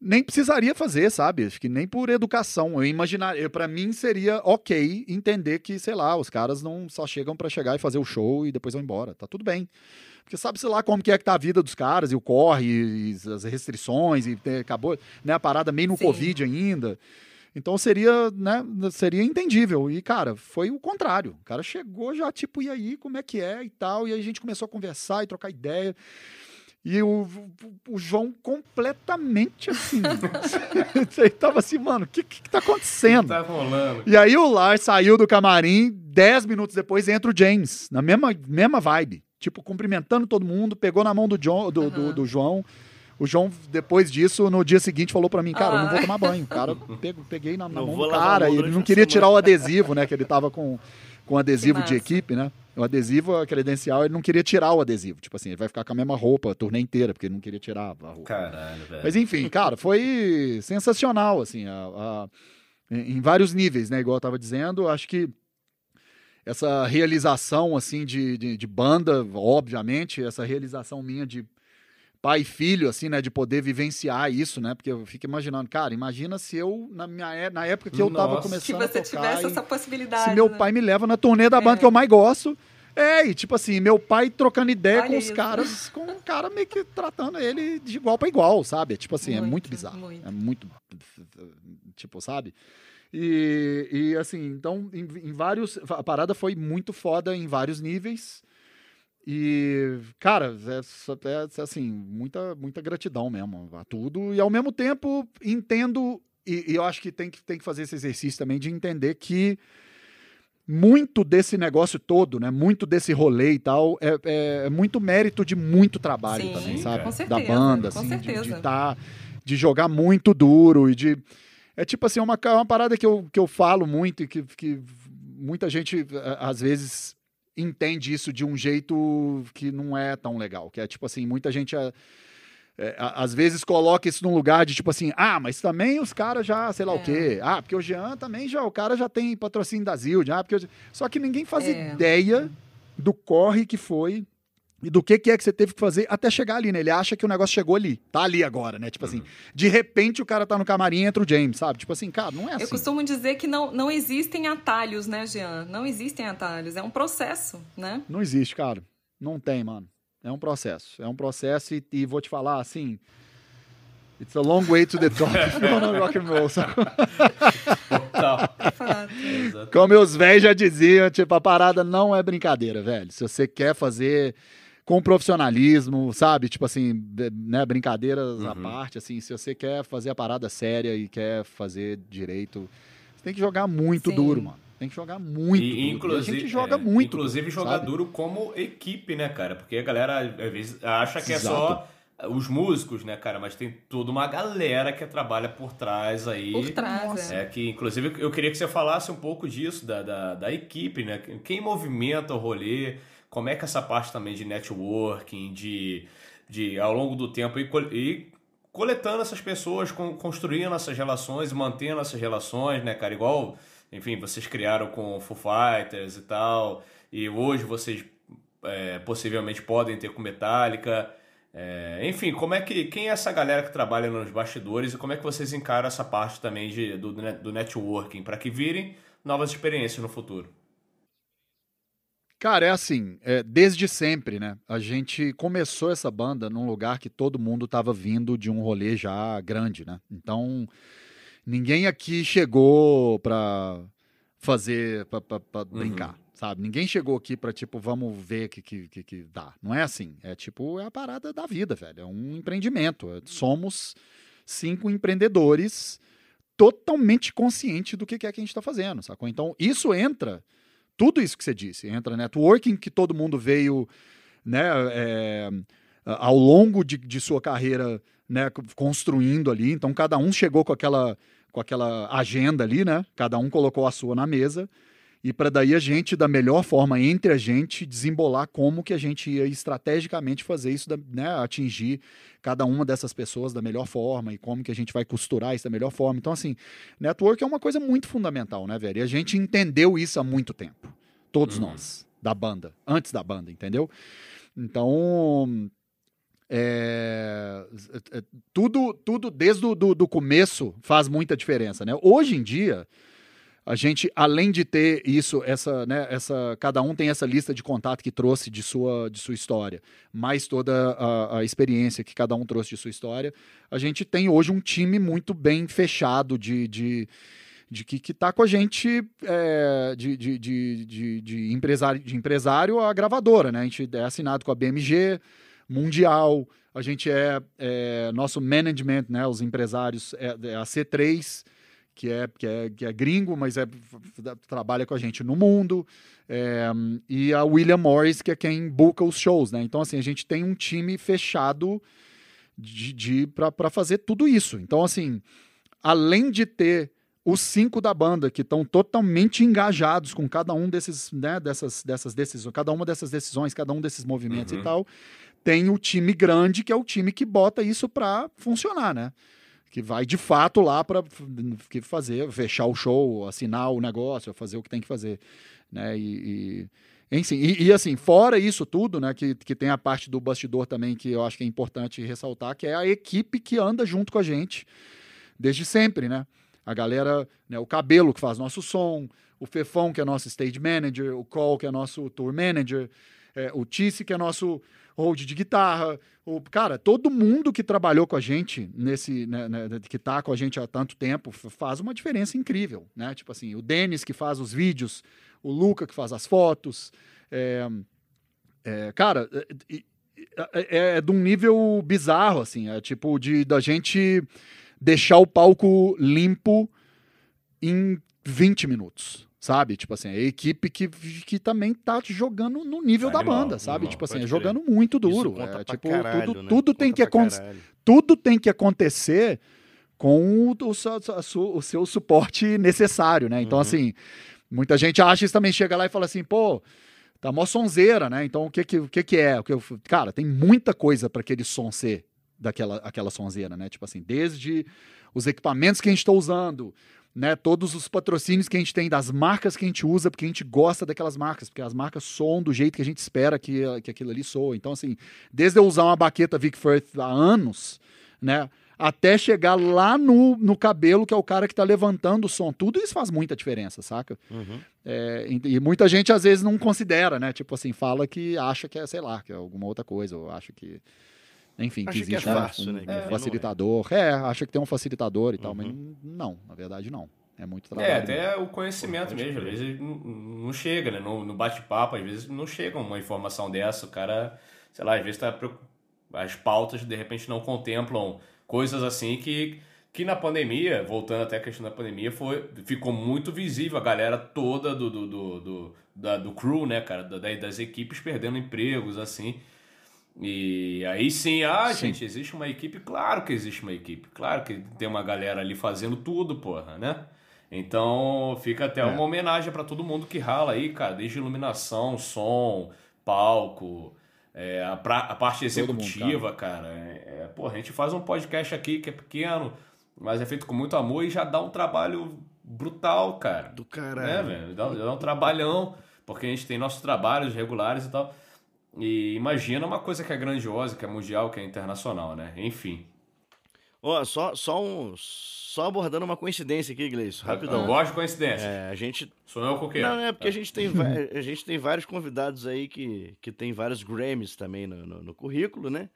nem precisaria fazer, sabe? Acho que nem por educação. Eu imaginaria, para mim seria ok entender que, sei lá, os caras não só chegam pra chegar e fazer o show e depois vão embora. Tá tudo bem. Porque sabe, sei lá, como que é que tá a vida dos caras, e o corre, e as restrições, e acabou, né, a parada meio no Sim. Covid ainda. Então seria, né, seria entendível. E, cara, foi o contrário. O cara chegou já, tipo, e aí, como é que é e tal. E aí a gente começou a conversar e trocar ideia. E o, o, o João completamente assim. Ele tava assim, mano, o que, que, que tá acontecendo? Tá rolando. E aí o Lars saiu do camarim, dez minutos depois entra o James, na mesma, mesma vibe. Tipo, cumprimentando todo mundo, pegou na mão do, John, do, do, Aham. do João. O João, depois disso, no dia seguinte, falou pra mim, cara, eu não vou Ah. tomar banho. Cara, pego, peguei na, na mão do cara. E ele não queria semana. tirar o adesivo, né? Que ele tava com, com adesivo de equipe, né? O adesivo, a credencial, ele não queria tirar o adesivo. Tipo assim, ele vai ficar com a mesma roupa a turnê inteira, porque ele não queria tirar a roupa. Caralho, velho. Mas enfim, cara, foi sensacional, assim, a- a- em em vários níveis, né? Igual eu tava dizendo, acho que essa realização, assim, de, de, de banda, obviamente, essa realização minha de pai e filho, assim, né? De poder vivenciar isso, né? Porque eu fico imaginando, cara, imagina se eu, na, minha, é- na época que eu tava Nossa. começando Que você a tocar... tivesse e- essa possibilidade. se meu né? pai me leva na turnê da banda É. que eu mais gosto. É, e tipo assim, meu pai trocando ideia Olha com os isso. caras, com um cara meio que tratando ele de igual pra igual, sabe? Tipo assim, é muito Muito, bizarro. muito. É muito. Tipo, sabe? E, e assim, então, em, em vários. A parada foi muito foda em vários níveis. E, cara, é, só- é, assim, muita, muita gratidão mesmo a tudo. E ao mesmo tempo, entendo, e, e eu acho que tem, que tem que fazer esse exercício também de entender que muito desse negócio todo, né? Muito desse rolê e tal, é, é- é muito mérito de muito trabalho Sim, também, com sabe? da certeza, banda, com assim, de, certeza. de tá, de jogar muito duro e de. É tipo assim, uma, ca- uma parada que eu, que eu falo muito e que, que muita gente, às vezes, entende isso de um jeito que não é tão legal. Que é tipo assim, muita gente. é, é, às vezes coloca isso num lugar de tipo assim, ah, mas também os caras já, sei lá o É. quê. Ah, porque o Jean também já, o cara já tem patrocínio da Zild. Ah, porque o- Só que ninguém faz É. ideia do corre que foi e do que, que é que você teve que fazer até chegar ali, né? Ele acha que o negócio chegou ali, tá ali agora, né? Tipo assim, de repente o cara tá no camarim e entra o James, sabe? Tipo assim, cara, não é assim. Eu costumo dizer que não, não existem atalhos, né, Jean? Não existem atalhos. É um processo, né? Não existe, cara. Não tem, mano. É um processo. É um processo e, e vou te falar assim. It's a long way to the top if you wanna rock and roll. Exato. Como meus velhos já diziam, tipo, a parada não é brincadeira, velho. Se você quer fazer com profissionalismo, sabe? Tipo assim, né, brincadeiras à Uhum. parte, assim, se você quer fazer a parada séria e quer fazer direito, você tem que jogar muito Sim. duro, mano. Tem que jogar muito E, duro. E inclusive, a gente joga é, muito. Inclusive duro, jogar sabe? duro como equipe, né, cara? Porque a galera às vezes acha que é Exato. só os músicos, né, cara? Mas tem toda uma galera que trabalha por trás aí. Por trás, é. É que, inclusive, eu queria que você falasse um pouco disso, da, da, da equipe, né? Quem movimenta o rolê, como é que essa parte também de networking, de, de ao longo do tempo, col- ir coletando essas pessoas, con- construindo essas relações e mantendo essas relações, né, cara? Igual, enfim, vocês criaram com Foo Fighters e tal, e hoje vocês é, possivelmente podem ter com Metallica. É, enfim, como é que quem é essa galera que trabalha nos bastidores e como é que vocês encaram essa parte também de, do, do networking para que virem novas experiências no futuro? Cara, é assim, é, desde sempre, né? A gente começou essa banda num lugar que todo mundo tava vindo de um rolê já grande, né? Então, ninguém aqui chegou pra fazer, pra, pra, pra brincar, sabe? Ninguém chegou aqui pra, tipo, vamos ver o que, que, que, que dá. Não é assim. É tipo, é a parada da vida, velho. É um empreendimento. É- Somos cinco empreendedores totalmente conscientes do que que é que a gente tá fazendo, sacou? Então, isso entra tudo isso que você disse. Entra networking, que todo mundo veio né, é, ao longo de, de sua carreira né, construindo ali. Então, cada um chegou com aquela, com aquela agenda ali, né? Cada um colocou a sua na mesa. E para daí a gente, da melhor forma, entre a gente, desembolar como que a gente ia estrategicamente fazer isso, né, atingir cada uma dessas pessoas da melhor forma e como que a gente vai costurar isso da melhor forma. Então, assim, network é uma coisa muito fundamental, né, velho? E a gente entendeu isso há muito tempo. Todos nós, da banda, antes da banda, entendeu? Então, é, é, tudo, tudo desde o do, do começo faz muita diferença, né? Hoje em dia, a gente, além de ter isso, essa, né, essa, cada um tem essa lista de contato que trouxe de sua, de sua história, mais toda a, a experiência que cada um trouxe de sua história, a gente tem hoje um time muito bem fechado de, de, de que, que tá com a gente é, de, de, de, de, de empresário, de empresário a gravadora, né? A gente é assinado com a BMG, Mundial, a gente é, é, nosso management, né? Os empresários é, é a C3, que é, que é, que é gringo, mas é, trabalha com a gente no mundo, é, e a William Morris, que é quem buca os shows, né? Então, assim, a gente tem um time fechado de, de para fazer tudo isso. Então, assim, além de ter os cinco da banda que estão totalmente engajados com cada um desses, né, dessas, dessas decisões, cada uma dessas decisões, cada um desses movimentos Uhum. e tal, tem o time grande que é o time que bota isso para funcionar, né? Que vai de fato lá para fazer, fechar o show, assinar o negócio, fazer o que tem que fazer, né? E, e enfim, e, e, assim, fora isso tudo, né, que, que tem a parte do bastidor também que eu acho que é importante ressaltar, que é a equipe que anda junto com a gente desde sempre, né? A galera, né, o Cabelo que faz nosso som, o Fefão que é nosso stage manager, o Cole que é nosso tour manager, é, o Tice que é nosso hold de guitarra, o cara, todo mundo que trabalhou com a gente nesse, né, né, que tá com a gente há tanto tempo, faz uma diferença incrível, né? Tipo assim, o Denis que faz os vídeos, o Luca que faz as fotos, é, é, cara, é, é, é de um nível bizarro, assim, é tipo de da gente deixar o palco limpo em 20 minutos, sabe? Tipo assim, a equipe que, que também tá jogando no nível da Animal, banda, sabe? animal, tipo assim, é jogando muito duro. É, tipo, caralho, tudo, né? tudo tem que acontecer. Tudo tem que acontecer com o, o o seu suporte necessário, né? Então, Uhum. assim, muita gente acha isso também, chega lá e fala assim, pô, tá mó sonzeira, né? Então, o que que, o que, que é? O que eu- cara, tem muita coisa para aquele som ser daquela aquela sonzeira, né? Tipo assim, desde os equipamentos que a gente está usando, né? Todos os patrocínios que a gente tem das marcas que a gente usa, porque a gente gosta daquelas marcas, porque as marcas soam do jeito que a gente espera que, que aquilo ali soa. Então, assim, desde eu usar uma baqueta Vic Firth há anos, né? Até chegar lá no, no cabelo, que é o cara que tá levantando o som. Tudo isso faz muita diferença, saca? Uhum. É, e, e muita gente às vezes não considera, né? Tipo assim, fala que acha que é, sei lá, que é alguma outra coisa, ou acha que. Enfim, Acha que que é existe um- fácil, um, né? Um é. facilitador. É. acha que tem um facilitador e tal, mas Uhum. não, na verdade não. É muito trabalho. É, até o conhecimento mesmo. Às vezes não, não chega, né? No, no bate-papo, às vezes não chega uma informação dessa. O cara, sei lá, às vezes tá. As pautas de repente não contemplam coisas assim que, que na pandemia, voltando até a questão da pandemia, foi, ficou muito visível a galera toda do, do, do, do, da- do crew, né, cara? Da- das equipes perdendo empregos, assim. E aí sim, ah, Sim. gente, existe uma equipe? Claro que existe uma equipe. Claro que tem uma galera ali fazendo tudo, porra, né? Então fica até É. uma homenagem pra todo mundo que rala aí, cara, desde iluminação, som, palco, é, a, pra- a parte Todo mundo, executiva, cara. É, é, porra, a gente faz um podcast aqui que é pequeno, mas é feito com muito amor e já dá um trabalho brutal, cara. Do É, caralho. velho, dá, dá um trabalhão, porque a gente tem nossos trabalhos regulares e tal. E imagina uma coisa que é grandiosa, que é mundial, que é internacional, né? Enfim. Ó, só, só, um, só abordando uma coincidência aqui, Gleison, rapidão. Eu gosto de coincidência. É, a gente. Sou eu quê? Não, é porque a gente tem, a gente tem vários convidados aí que, que tem vários Grammys também no, no, no currículo, né?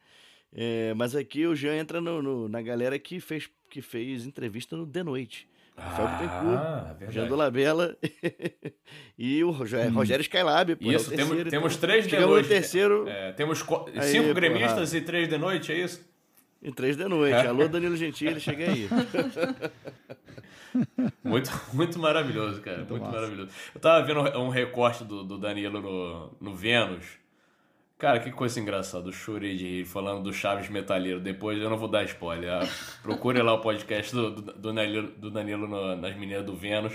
É, mas aqui o Jean entra no, no- na galera que fez, que fez entrevista no The Noite. Rafael Ah, Bittencourt. Jean Dolabella e o Rogério, Rogério Skylab. Pô, é Isso, temos, terceiro, temos então. três de noite. no terceiro É, temos Aí, cinco porra. gremistas e três de noite, é isso? e três da noite. Alô, Danilo Gentili, chega aí. Muito, muito maravilhoso, cara. Muito, massa. maravilhoso. Eu tava vendo um recorte do, do Danilo no, no Vênus. Cara, que coisa engraçada. Eu chorei de rir falando do Chaves Metalheiro. Depois eu não vou dar spoiler. ah, Procure lá o podcast do, do, do Danilo, do Danilo no- nas Meninas do Vênus.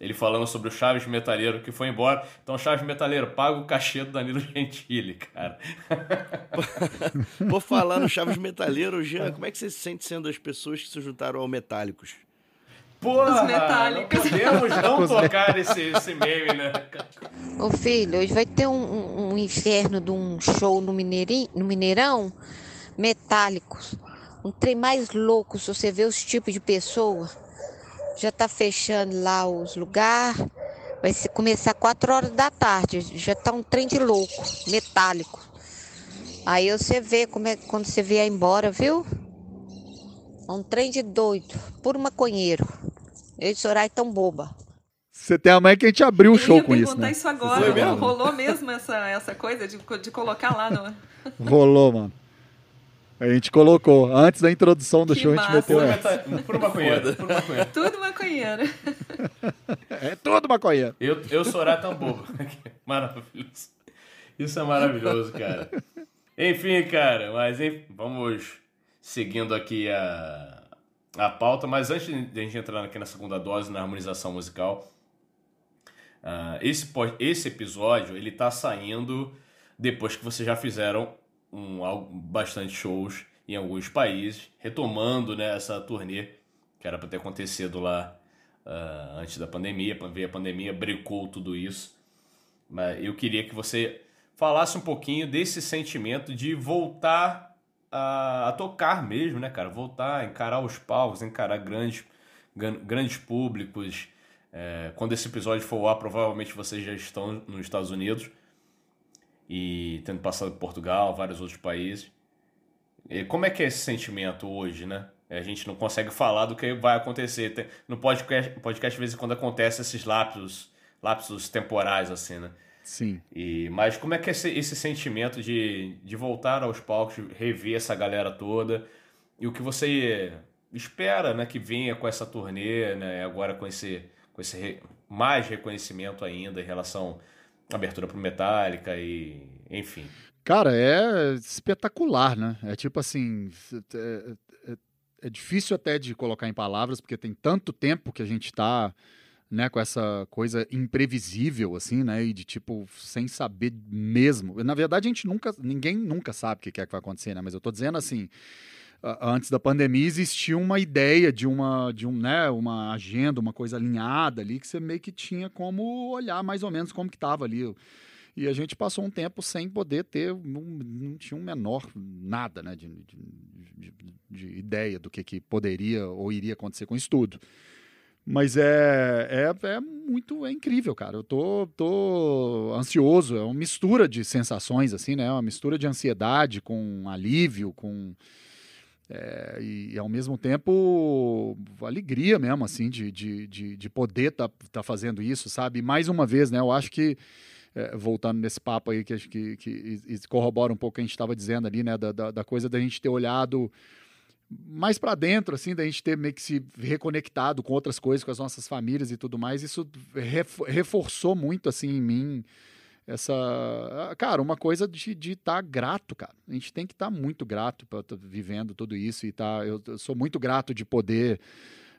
Ele falando sobre o Chaves Metalheiro que foi embora. Então, Chaves Metalheiro, paga o cachê do Danilo Gentili, cara. Vou falar no Chaves Metaleiro, Jean, como é que você se sente sendo as pessoas que se juntaram ao Metálicos? Porra, Os metálicos. não podemos não tocar esse, esse meme, né? Ô filho, hoje vai ter um, um- inferno de um show no, Mineirinho, no Mineirão, metálicos. Um trem mais louco, se você vê os tipos de pessoa. Já tá fechando lá os lugares. Vai começar 4 horas da tarde. Já tá um trem de louco, metálico. Aí você vê como é quando você vier embora, viu? É um trem de doido, puro maconheiro. Eu e Soraya tão boba. Você tem a mãe que a gente abriu o show com isso, né? isso agora. Mesmo? Rolou mesmo essa, essa coisa de, de colocar lá no. Rolou, mano. A gente colocou. Antes da introdução do Que show, a gente massa. meteu essa. puro maconheiro, maconheiro. Tudo maconheiro. É tudo maconheiro. Eu, eu sou tão bobo. Maravilhoso. Isso é maravilhoso, cara. Enfim, cara, mas enfim, vamos seguindo aqui a, a pauta. Mas antes de a gente entrar aqui na segunda dose, na harmonização musical, ah, esse, esse episódio ele tá saindo depois que vocês já fizeram um, bastante shows em alguns países, retomando né, essa turnê que era para ter acontecido lá ah, antes da pandemia, veio a pandemia, brecou tudo isso. Mas eu queria que você falasse um pouquinho desse sentimento de voltar a, a tocar mesmo, né, cara? Voltar a encarar os palcos, encarar grandes, gran- grandes públicos. É, quando esse episódio for ao provavelmente vocês já estão nos Estados Unidos e tendo passado por Portugal, vários outros países. E como é que é esse sentimento hoje, né? A gente não consegue falar do que vai acontecer. No podcast, podcast, de vez em quando acontece esses lapsos, lapsos temporais, assim, né? Sim. E, mas como é que é esse, esse sentimento de, de voltar aos palcos, rever essa galera toda? E o que você espera, né, que venha com essa turnê, né, agora com esse, com esse re- mais reconhecimento ainda em relação à abertura pro Metallica e, enfim. Cara, é espetacular, né? É tipo assim. É, é- é difícil até de colocar em palavras, porque tem tanto tempo que a gente tá. Né, com essa coisa imprevisível, assim, né? E de tipo, sem saber mesmo. Na verdade, a gente nunca. Ninguém nunca sabe o que é que vai acontecer, né? Mas eu tô dizendo assim. Antes da pandemia existia uma ideia de uma, de um, né, uma agenda, uma coisa alinhada ali que você meio que tinha como olhar mais ou menos como que tava ali e a gente passou um tempo sem poder ter, não, não tinha um menor nada né, de, de, de- de ideia do que, que poderia ou iria acontecer com isso tudo. Mas é, é, é muito, é incrível, cara. Eu tô, tô ansioso, é uma mistura de sensações, assim, né? Uma mistura de ansiedade com alívio, com. é, e, ao mesmo tempo alegria mesmo, assim, de, de, de, de poder estar tá, tá fazendo isso, sabe? E mais uma vez, né? Eu acho que é, voltando nesse papo aí que, que, que e- e corrobora um pouco o que a gente estava dizendo ali, né, da, da, da coisa da gente ter olhado mais para dentro, assim, da gente ter meio que se reconectado com outras coisas, com as nossas famílias e tudo mais, isso ref- reforçou muito, assim, em mim essa, cara, uma coisa de estar grato, cara. A gente tem que estar muito grato para estar vivendo tudo isso e tá, eu, eu sou muito grato de poder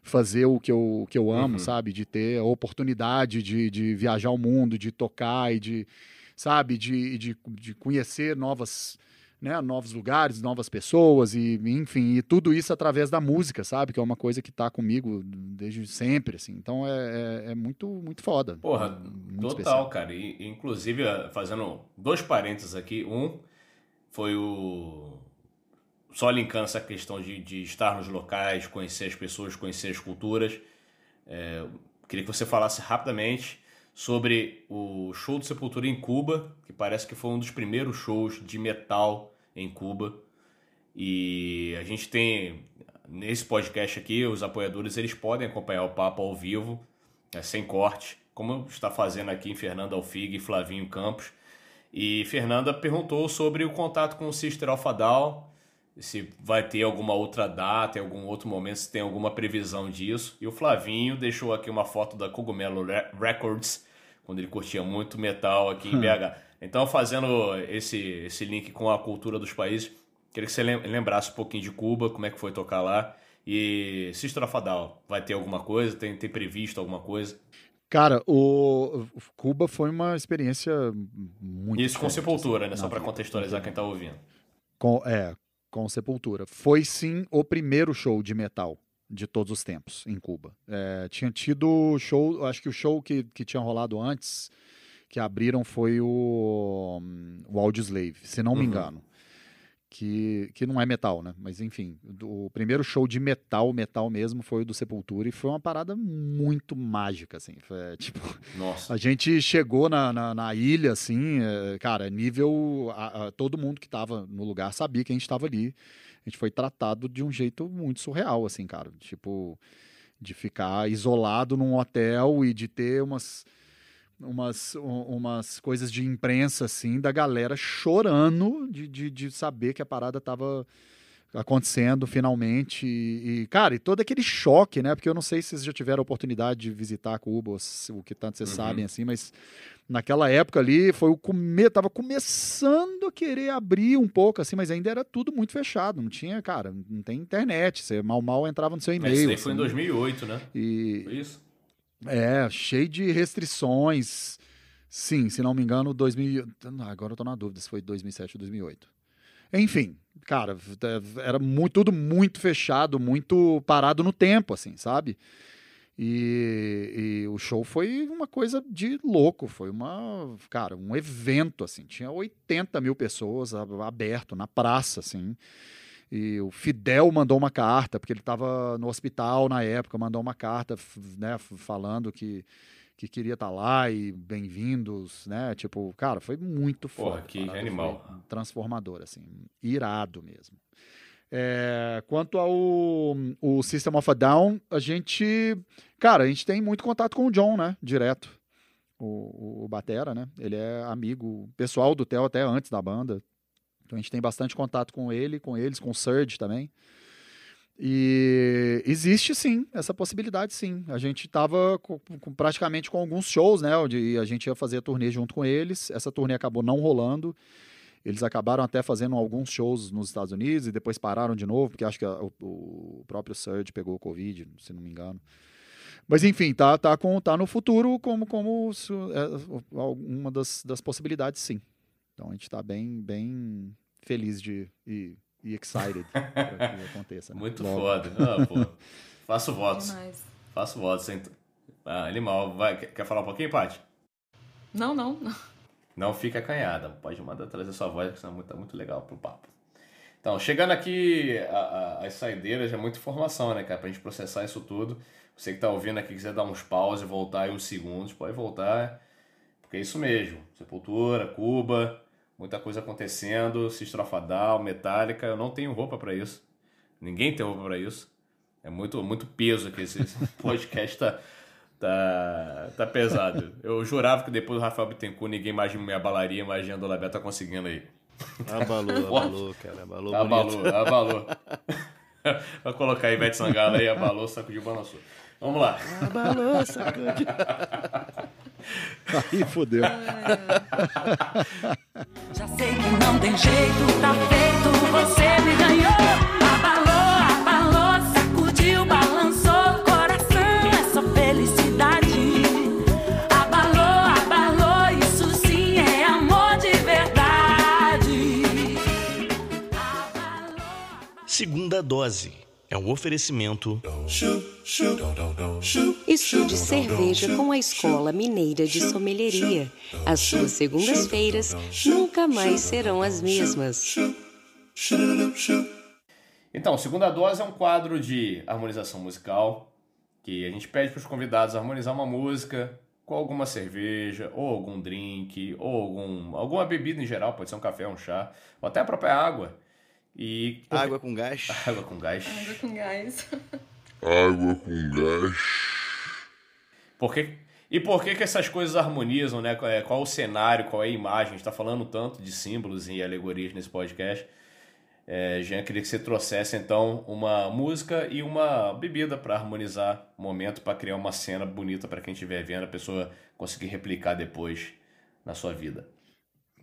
fazer o que eu, o que eu amo, Uhum. sabe? De ter a oportunidade de, de viajar o mundo, de tocar e de, sabe? De, de, de conhecer novas, né? novos lugares, novas pessoas e, enfim, e tudo isso através da música, sabe? Que é uma coisa que tá comigo desde sempre, assim. Então é, é, é muito, muito foda. Porra, muito Total, especial. cara. E, inclusive, eh, fazendo dois parênteses aqui. Um foi o. Só linkando essa questão de, de estar nos locais, conhecer as pessoas, conhecer as culturas. É, queria que você falasse rapidamente sobre o show do Sepultura em Cuba, que parece que foi um dos primeiros shows de metal em Cuba. E a gente tem nesse podcast aqui, os apoiadores eles podem acompanhar o papo ao vivo, é, sem corte, como está fazendo aqui em Fernanda Alfig e Flavinho Campos. E Fernanda perguntou sobre o contato com o Sister Alpha Down, se vai ter alguma outra data, em algum outro momento, se tem alguma previsão disso. E o Flavinho deixou aqui uma foto da Cogumelo Re- Records, quando ele curtia muito metal aqui em Hum. BH. Então, fazendo esse, esse link com a cultura dos países, queria que você lem- lembrasse um pouquinho de Cuba, como é que foi tocar lá. E a Down, vai ter alguma coisa? Tem, tem previsto alguma coisa? Cara, o Cuba foi uma experiência muito Isso com Sepultura, assim, né? Só na pra vida. contextualizar quem tá ouvindo. Com, é, com Sepultura. Foi sim o primeiro show de metal de todos os tempos em Cuba. É, tinha tido show, acho que o show que, que tinha rolado antes, que abriram foi o, hum, o Audioslave, se não me Uhum. engano. Que, que não é metal, né? Mas enfim, do- o primeiro show de metal, metal mesmo, foi o do Sepultura e foi uma parada muito mágica, assim. Foi, tipo, Nossa. a gente chegou na, na, na ilha, assim, é, cara, nível. a- a- todo mundo que tava no lugar sabia que a gente tava ali. A gente foi tratado de um jeito muito surreal, assim, cara. Tipo, de ficar isolado num hotel e de ter umas. Umas, umas coisas de imprensa, assim, da galera chorando de, de, de saber que a parada tava acontecendo finalmente. E, e, cara, e todo aquele choque, né? Porque eu não sei se vocês já tiveram a oportunidade de visitar Cuba, ou se- o que tanto vocês Uhum. sabem, assim, mas naquela época ali foi o come... tava começando a querer abrir um pouco, assim, mas ainda era tudo muito fechado. Não tinha, cara, não tem internet. Você mal mal entrava no seu e-mail. Esse daí foi em assim. 2008, né? E, Foi isso? É, cheio de restrições. Sim, se não me engano, 2000. Ah, Agora eu tô na dúvida se foi 2007 ou 2008. Enfim, cara, era muito, tudo muito fechado, muito parado no tempo, assim, sabe? E, e o show foi uma coisa de louco, foi uma, cara, um evento, assim. Tinha 80 mil pessoas aberto na praça, assim. E o Fidel mandou uma carta, porque ele estava no hospital na época, mandou uma carta, né, falando que, que queria estar lá e bem-vindos, né? Tipo, cara, foi muito Porra, foda. a que animal. Transformador, assim, irado mesmo. É, quanto ao o System of a Down, a gente, cara, a gente tem muito contato com o John, né? Direto. O, o, o Batera, né? Ele é amigo pessoal do Theo até antes da banda. Então a gente tem bastante contato com ele, com eles, com o Surge também. E existe sim essa possibilidade, sim. A gente estava com, com- praticamente com alguns shows, né? Onde a gente ia fazer a turnê junto com eles. Essa turnê acabou não rolando. Eles acabaram até fazendo alguns shows nos Estados Unidos e depois pararam de novo, porque acho que a- o, o próprio Surge pegou o Covid, se não me engano. Mas enfim, tá, tá, com, tá no futuro como, como é, uma das, das possibilidades, sim. Então a gente está bem, bem feliz de e, e excited para que aconteça. né? Muito Logo. foda. Ah, pô. Faço votos. Demais. Faço votos. hein? Ah, animal. Vai, quer falar um pouquinho, Paty? Não, não, não. Não fica acanhada. Pode mandar trazer sua voz, que senão tá muito legal pro papo. Então, chegando aqui a- a- as saideiras, é muita informação, né, cara? Pra gente processar isso tudo. Você que tá ouvindo aqui, quiser dar uns pause e voltar aí uns segundos, pode voltar. Porque é isso mesmo. Sepultura, Cuba, muita coisa acontecendo. Sister of a Down, Metallica. Eu não tenho roupa pra isso. Ninguém tem roupa pra isso. É muito, muito peso aqui. Esse podcast tá, tá, tá pesado. Eu jurava que depois do Rafael Bittencourt ninguém mais me abalaria, mas Jean Dolabé tá conseguindo aí. Abalou, abalou, cara. Abalou, bonito. Abalou, abalou. Vai colocar aí Ivete Sangalo aí, abalou, saco de balançou. Vamos lá. Abalou, sacude. Aí fodeu. Já sei que não tem jeito, tá feito, você me ganhou. Abalou, abalou, sacudiu, balançou. Coração é só felicidade. Abalou, abalou, isso sim é amor de verdade. Segunda dose. É é um oferecimento. Estude cerveja com a Escola Mineira de Sommelieria. As suas segundas-feiras nunca mais serão as mesmas. Então, segunda dose é um quadro de harmonização musical que a gente pede para os convidados harmonizar uma música com alguma cerveja, ou algum drink, ou algum, alguma bebida em geral, pode ser um café, um chá, ou até a própria água. E água com gás. Água com gás. Água com gás. água com gás. Por que... E por que, que essas coisas harmonizam, né? Qual é o cenário, qual é a imagem? A gente está falando tanto de símbolos e alegorias nesse podcast. É, Jean, queria que você trouxesse então uma música e uma bebida para harmonizar o momento, para criar uma cena bonita para quem estiver vendo, a pessoa conseguir replicar depois na sua vida.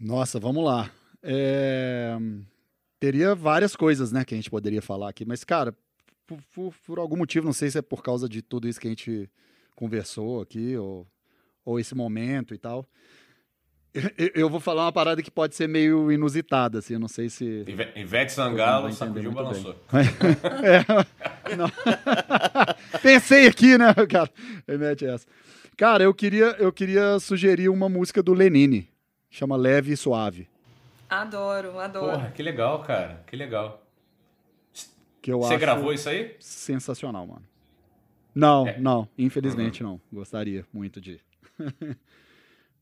Nossa, vamos lá. É... Teria várias coisas, né, que a gente poderia falar aqui, mas, cara, por, por, por, algum motivo, não sei se é por causa de tudo isso que a gente conversou aqui, ou, ou esse momento e tal. Eu, eu vou falar uma parada que pode ser meio inusitada, assim, eu não sei se. Ivete Sangalo sacudiu balançou. é, não. Pensei aqui, né, cara? Remete essa. Cara, eu queria, eu queria sugerir uma música do Lenine, chama Leve e Suave. Adoro, adoro. Porra, que legal, cara. Que legal. Que eu Você gravou isso aí? Sensacional, mano. Não, é. não. Infelizmente uhum. não. Gostaria muito de.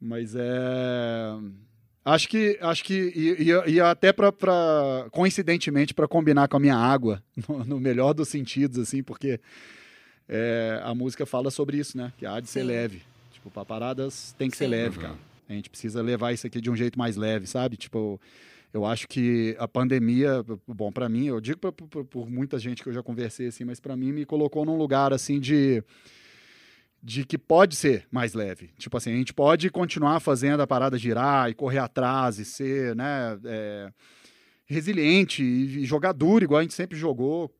Mas é. Acho que, acho que ia, ia até para coincidentemente para combinar com a minha água, no, no, melhor dos sentidos, assim, porque é, a música fala sobre isso, né? Que há de ser leve. Tipo, para paradas tem que Sim. ser leve, uhum. cara. A gente precisa levar isso aqui de um jeito mais leve, sabe? Tipo, eu acho que a pandemia, bom, para mim, eu digo pra, pra, por muita gente que eu já conversei assim, mas para mim me colocou num lugar assim de de que pode ser mais leve. Tipo assim, a gente pode continuar fazendo a parada girar e correr atrás e ser, né, é, resiliente e, jogar duro, igual a gente sempre jogou,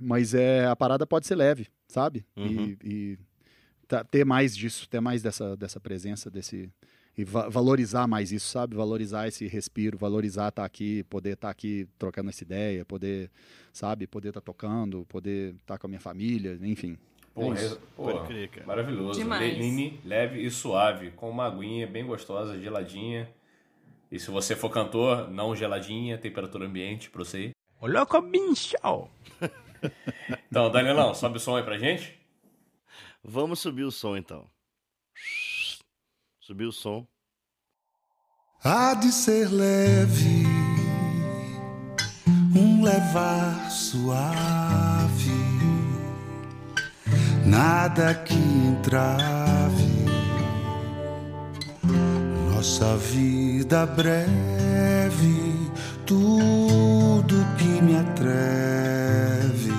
mas é a parada pode ser leve, sabe? Uhum. E, e tá, ter mais disso, ter mais dessa, dessa presença, desse, e va valorizar mais isso, sabe? Valorizar esse respiro, valorizar estar tá aqui, poder estar tá aqui trocando essa ideia, poder, sabe? Poder estar tá tocando, poder estar tá com a minha família, enfim. Pô, é pô crer, maravilhoso. Demais. Leline, leve e suave, com uma aguinha bem gostosa, geladinha. E se você for cantor, não geladinha, temperatura ambiente pra você ir. Olha com bichão. Então, Danielão, sobe o som aí pra gente. Vamos subir o som então. Subiu o som. Há de ser leve, um levar suave, nada que entrave nossa vida breve, tudo que me atreve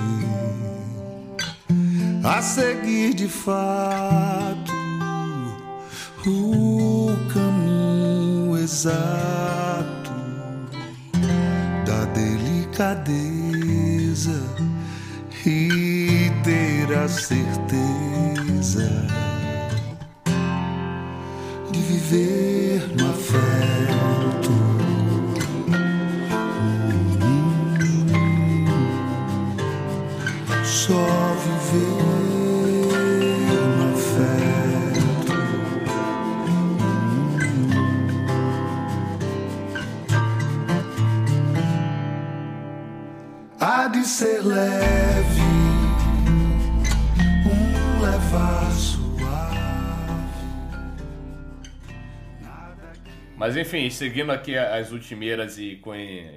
a seguir de fato o caminho exato da delicadeza e ter a certeza de viver no afeto. Ser leve, um levar. Mas enfim, seguindo aqui as ultimeiras e,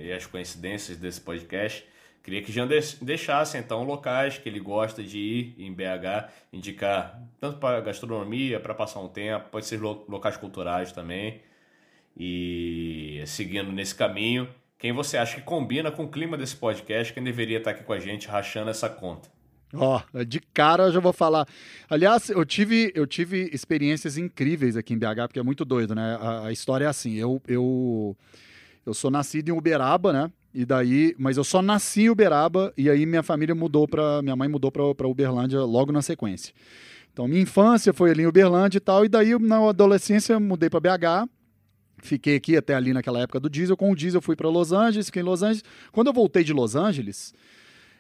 e as coincidências desse podcast, queria que Jean deixasse então locais que ele gosta de ir em BH, indicar tanto para gastronomia, para passar um tempo, pode ser locais culturais também. E seguindo nesse caminho, quem você acha que combina com o clima desse podcast, quem deveria estar aqui com a gente rachando essa conta? Ó, oh, de cara eu já vou falar. Aliás, eu tive, eu tive experiências incríveis aqui em BH, porque é muito doido, né? A, a história é assim, eu, eu, eu sou nascido em Uberaba, né? E daí, mas eu só nasci em Uberaba e aí minha família mudou para, minha mãe mudou para Uberlândia logo na sequência. Então minha infância foi ali em Uberlândia e tal, e daí na adolescência mudei para BH Fiquei aqui até ali naquela época do diesel. Com o diesel fui para Los Angeles, fiquei em Los Angeles. Quando eu voltei de Los Angeles,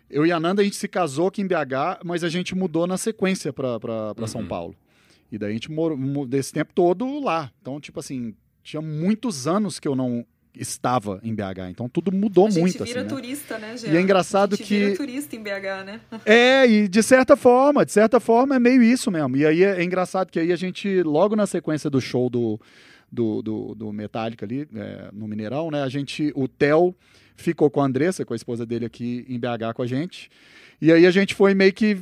Eu e a Nanda, a gente se casou aqui em BH, mas a gente mudou na sequência pra, pra, pra São Uhum. Paulo. E daí a gente morou mo- desse tempo todo lá. Então, tipo assim, tinha muitos anos que eu não estava em BH. Então tudo mudou a gente muito, vira assim, né? turista, né, Jean? E é engraçado a gente que- vira turista em BH, né? É, e de certa forma, de certa forma é meio isso mesmo. E aí é, é engraçado que aí a gente, logo na sequência do show do, do, do, do Metallica ali, é, no Mineirão, né? A gente, o Theo ficou com a Andressa, com a esposa dele aqui em BH com a gente. E aí a gente foi meio que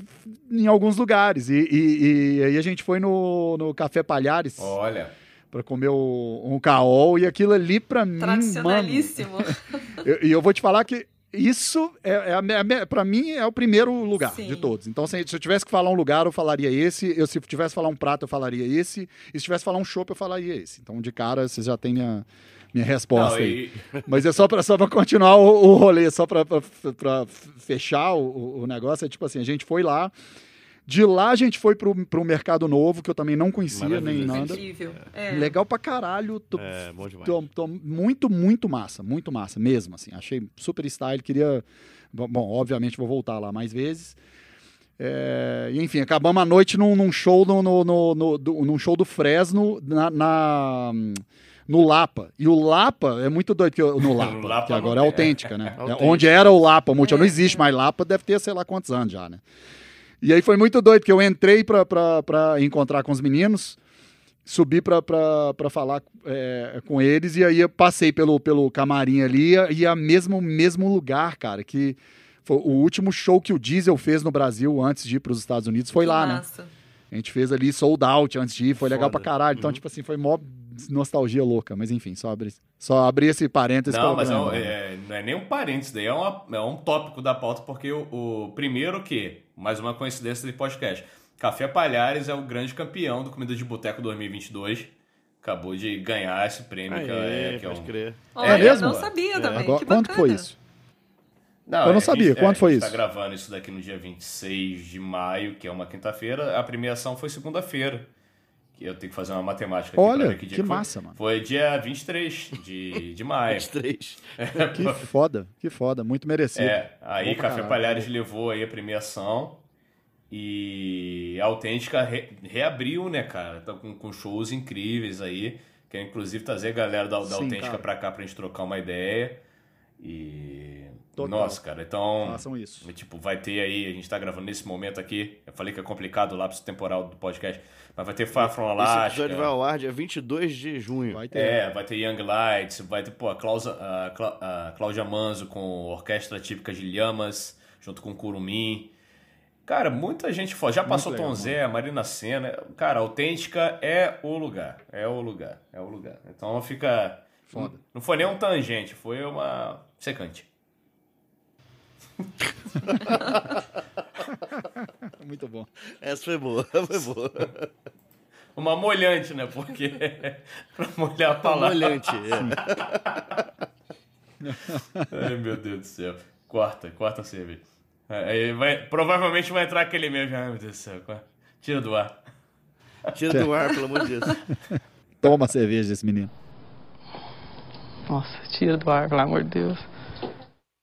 em alguns lugares. E, e- e aí a gente foi no, no Café Palhares Olha. pra comer um caol. E aquilo ali pra mim, mano... Tradicionalíssimo. Eu- E eu, vou te falar que isso é, é, a me- a me- pra mim é o primeiro lugar Sim. de todos. Então, se, se eu tivesse que falar um lugar, eu falaria esse. Eu, se tivesse que falar um prato, eu falaria esse. E se tivesse que falar um chopp, eu falaria esse. Então, de cara, você já tem minha, minha resposta Não, aí. e- Mas é só pra, só pra continuar o, o rolê, só pra fechar o, o negócio. É tipo assim, a gente foi lá. De lá a gente foi pro, pro Mercado Novo, que eu também não conhecia nem nada. Incrível. É. Legal pra caralho. Tô, É, bom demais. tô- tô muito, muito massa. Muito massa mesmo, assim. Achei super style. Queria... Bom, obviamente vou voltar lá mais vezes. É, e, enfim, acabamos a noite num, num show no, no, no- no- do- num show do Fresno na, na- no Lapa. E o Lapa é muito doido que eu- no Lapa, Lapa que agora é tem. autêntica, né? É Autêntica. onde era o Lapa Multishow. Não É, existe é. mais Lapa, deve ter sei lá quantos anos já, né? E aí foi muito doido, que eu entrei pra encontrar com os meninos, subi pra falar é, com eles, e aí eu passei pelo, pelo camarim ali, e a mesmo, mesmo lugar, cara, que foi o último show que o Diesel fez no Brasil antes de ir pros Estados Unidos foi Que lá, né? massa. A gente fez ali sold out antes de ir, foi legal Foda. pra caralho. Então, Uhum. tipo assim, foi mó nostalgia louca. Mas enfim, só abrir só abri esse parênteses Não, mas é, um- pra- é- não é nem um parênteses, daí é, uma- é um tópico da pauta, porque o, o primeiro que, mais uma coincidência de podcast, Café Palhares é o grande campeão do Comida de Boteco 2022. Acabou de ganhar esse prêmio, que Aê, é, que é pode um... crer. Olha, mesmo? não sabia também. Agora, que quanto foi isso? Não, Eu não é, sabia. gente- Quanto é, foi a gente isso? tá gravando isso daqui no dia 26 de maio, que é uma quinta-feira. A premiação foi segunda-feira. Eu tenho que fazer uma matemática aqui Olha, ver que dia que foi. massa, mano. Foi dia 23 de, de maio. Os três. Que foda, que foda. Muito merecido. É, aí Bom Café caralho. Palhares levou aí a premiação e a Autêntica re- reabriu, né, cara? Tá com, com shows incríveis aí. Quero inclusive trazer a galera da, da Sim, Autêntica cara. pra cá pra gente trocar uma ideia. E. Total. Nossa, cara, então. Façam isso. Tipo, vai ter aí, a gente tá gravando nesse momento aqui. Eu falei que é complicado o lapso temporal do podcast, mas vai ter Far From Esse Alaska. episódio vai ao ar dia 22 de junho. Vai ter. É, vai ter Young Lights, vai ter, pô, a, Clausa, a, Clá- a Cláudia Manzo com orquestra típica de Lhamas, junto com Curumim. Cara, muita gente foda. Já passou legal, Tom Zé, Marina Senna. Cara, autêntica é o lugar. É o lugar. É o lugar. Então fica. Foda. Não foi nem um tangente, foi uma secante. Muito bom. Essa foi boa, foi boa. Uma molhante, né? Porque. pra molhar a palavra. Molhante. é. Ai, meu Deus do céu. Corta, corta a cerveja. Aí vai, provavelmente vai entrar aquele mesmo. Ai, meu Deus do céu. Tira do ar. Tira do ar, pelo amor de Deus. Toma cerveja desse menino. Nossa, tira do ar, pelo amor de Deus.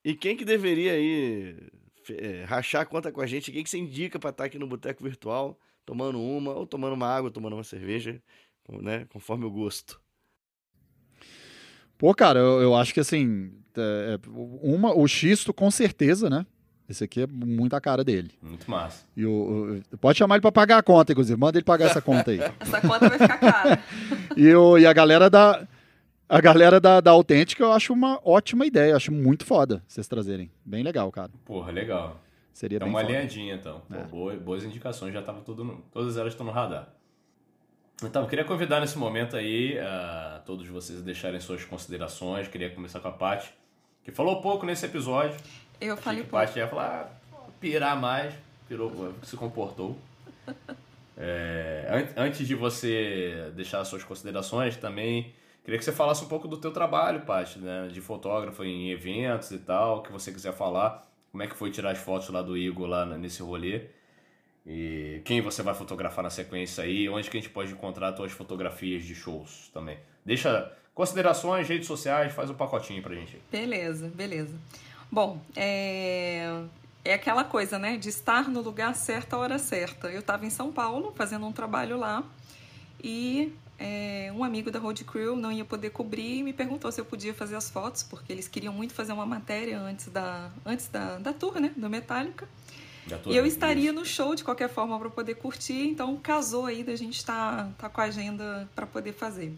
E quem que deveria aí é, rachar a conta com a gente? Quem que você indica pra estar aqui no Boteco Virtual, tomando uma, ou tomando uma água, tomando uma cerveja, né? Conforme o gosto. Pô, cara, eu, eu acho que assim, é, é, uma, o Xisto com certeza, né? Esse aqui é muito a cara dele. Muito massa. E o, o- pode chamar ele pra pagar a conta, inclusive. Manda ele pagar essa conta aí. Essa conta vai ficar cara. E, o, e a galera da. A galera da, da Autêntica eu acho uma ótima ideia. Acho muito foda vocês trazerem. Bem legal, cara. Porra, legal. Seria Dá bem uma foda. alinhadinha, então. Pô, É. boa- boas indicações, já tava tudo no- todas elas estão no radar. Então, eu queria convidar nesse momento aí a todos vocês a deixarem suas considerações. Queria começar com a Paty, que falou pouco nesse episódio. Eu Achei falei que a pouco. Paty ia falar, ah, pirar mais, pirou, se comportou. É, an- antes de você deixar suas considerações, também queria que você falasse um pouco do teu trabalho, Paty, né? De fotógrafo em eventos e tal, que você quiser falar. Como é que foi tirar as fotos lá do Igor lá nesse rolê? E quem você vai fotografar na sequência aí? Onde que a gente pode encontrar as tuas fotografias de shows também? Deixa considerações, redes sociais, faz um pacotinho pra gente. Beleza, beleza. Bom, é, é aquela coisa, né? De estar no lugar certo, a hora certa. Eu estava em São Paulo fazendo um trabalho lá e é, um amigo da Road Crew não ia poder cobrir e me perguntou se eu podia fazer as fotos, porque eles queriam muito fazer uma matéria antes da, antes da, da tour, né? Do Metallica. E eu estaria no show de qualquer forma para poder curtir, então casou aí da gente estar tá, tá com a agenda para poder fazer.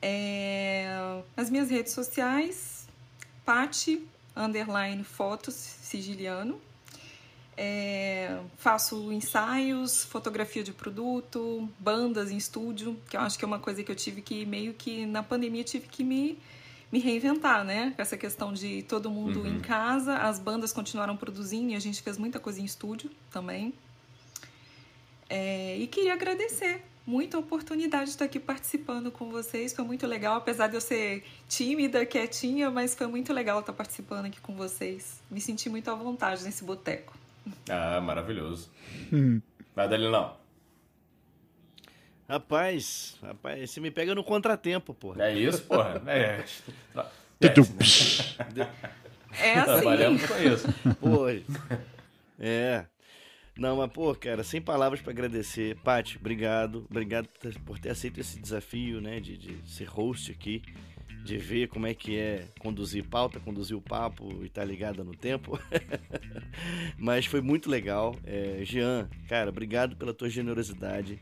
É, nas minhas redes sociais, Pati, underline fotos, sigiliano. É, faço ensaios, fotografia de produto, bandas em estúdio, que eu acho que é uma coisa que eu tive que, meio que na pandemia, tive que me, me reinventar, né? Com essa questão de todo mundo Uhum. em casa, as bandas continuaram produzindo e a gente fez muita coisa em estúdio também. É, e queria agradecer muito a oportunidade de estar aqui participando com vocês. Foi muito legal, apesar de eu ser tímida, quietinha, mas foi muito legal estar participando aqui com vocês. Me senti muito à vontade nesse boteco. Ah, maravilhoso. Hum. Vai dali não. Rapaz, rapaz, você me pega no contratempo, porra. É isso, porra. É. É assim. Trabalhamos com isso. Pô, é. Não, mas, pô, cara, sem palavras pra agradecer. Paty, obrigado. Obrigado por ter, por ter aceito esse desafio, né, de, de ser host aqui, de ver como é que é conduzir pauta, conduzir o papo e tá ligada no tempo. mas foi muito legal. É, Jean, cara, obrigado pela tua generosidade,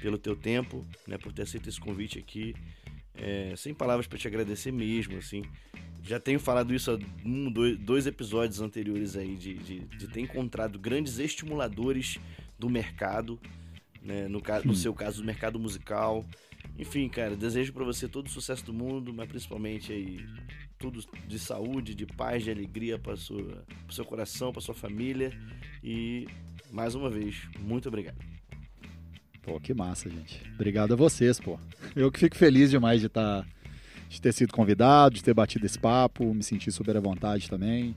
pelo teu tempo, né, por ter aceito esse convite aqui. É, sem palavras pra te agradecer mesmo, assim. Já tenho falado isso há um, dois, dois episódios anteriores aí, de, de, de ter encontrado grandes estimuladores do mercado, né? no, no Hum. seu caso, do mercado musical. Enfim, cara, desejo pra você todo o sucesso do mundo, mas principalmente aí tudo de saúde, de paz, de alegria para sua pro seu coração, para sua família. E mais uma vez, muito obrigado. Pô, que massa, gente. Obrigado a vocês, pô. Eu que fico feliz demais de estar de ter sido convidado, de ter batido esse papo, me senti super à vontade também.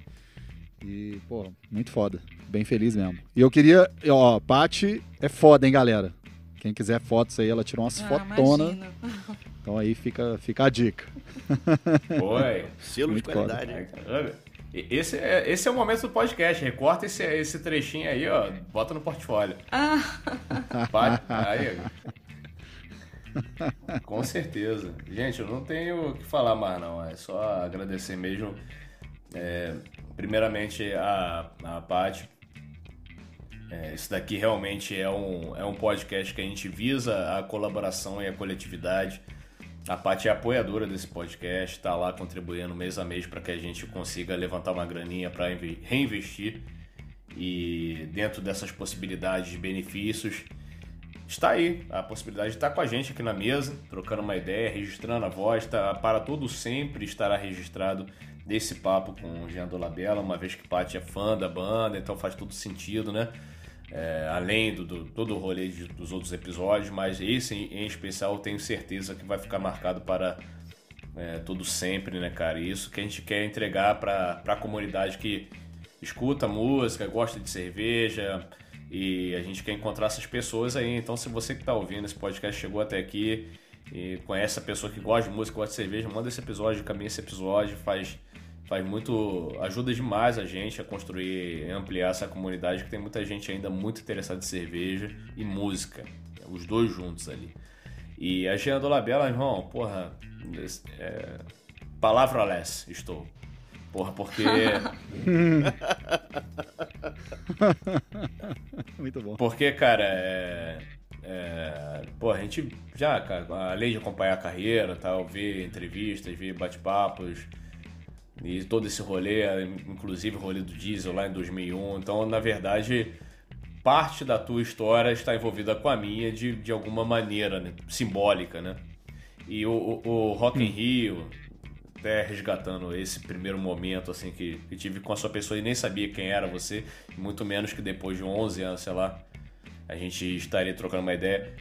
E, pô, muito foda. Bem feliz mesmo. E eu queria, ó, Paty é foda, hein, galera? Quem quiser fotos aí, ela tirou umas Ah, fotonas. Então aí fica, fica a dica. Oi. Selo. É, caramba. E- Esse é, esse é o momento do podcast. Recorta esse, esse trechinho aí, ó. Bota no portfólio. Ah, Vai, aí. Com certeza. Gente, eu não tenho o que falar mais, não. É só agradecer mesmo. É, primeiramente, a, a Paty. É, esse daqui realmente é um, é um podcast que a gente visa a colaboração e a coletividade. A Paty é apoiadora desse podcast, está lá contribuindo mês a mês para que a gente consiga levantar uma graninha para reinvestir. E dentro dessas possibilidades de benefícios, está aí a possibilidade de estar com a gente aqui na mesa, trocando uma ideia, registrando a voz. Tá, para todo sempre estará registrado desse papo com o Jean Dolabella, uma vez que Paty é fã da banda, então faz todo sentido, né? É, além do, do todo o rolê de- dos outros episódios, mas esse em, em especial eu tenho certeza que vai ficar marcado para é, todo sempre, né, cara? E isso que a gente quer entregar para a comunidade que escuta música, gosta de cerveja e a gente quer encontrar essas pessoas aí. Então, se você que está ouvindo esse podcast chegou até aqui e conhece a pessoa que gosta de música, gosta de cerveja, manda esse episódio, caminha esse episódio, faz faz muito ajuda demais a gente a construir e ampliar essa comunidade que tem muita gente ainda muito interessada em cerveja e música os dois juntos ali e a Jean Dolabella irmão porra é, palavra less estou porra porque Muito bom. Porque, cara, é. é pô, a gente já, cara, além de acompanhar a carreira, tal, ver entrevistas, ver bate-papos e todo esse rolê, inclusive o rolê do Diesel lá em 2001. Então, na verdade, parte da tua história está envolvida com a minha de, de alguma maneira, né? simbólica, né? E o, o, o Rock in Rio, até resgatando esse primeiro momento assim que, que tive com a sua pessoa e nem sabia quem era você, muito menos que depois de 11 anos, sei lá, a gente estaria trocando uma ideia.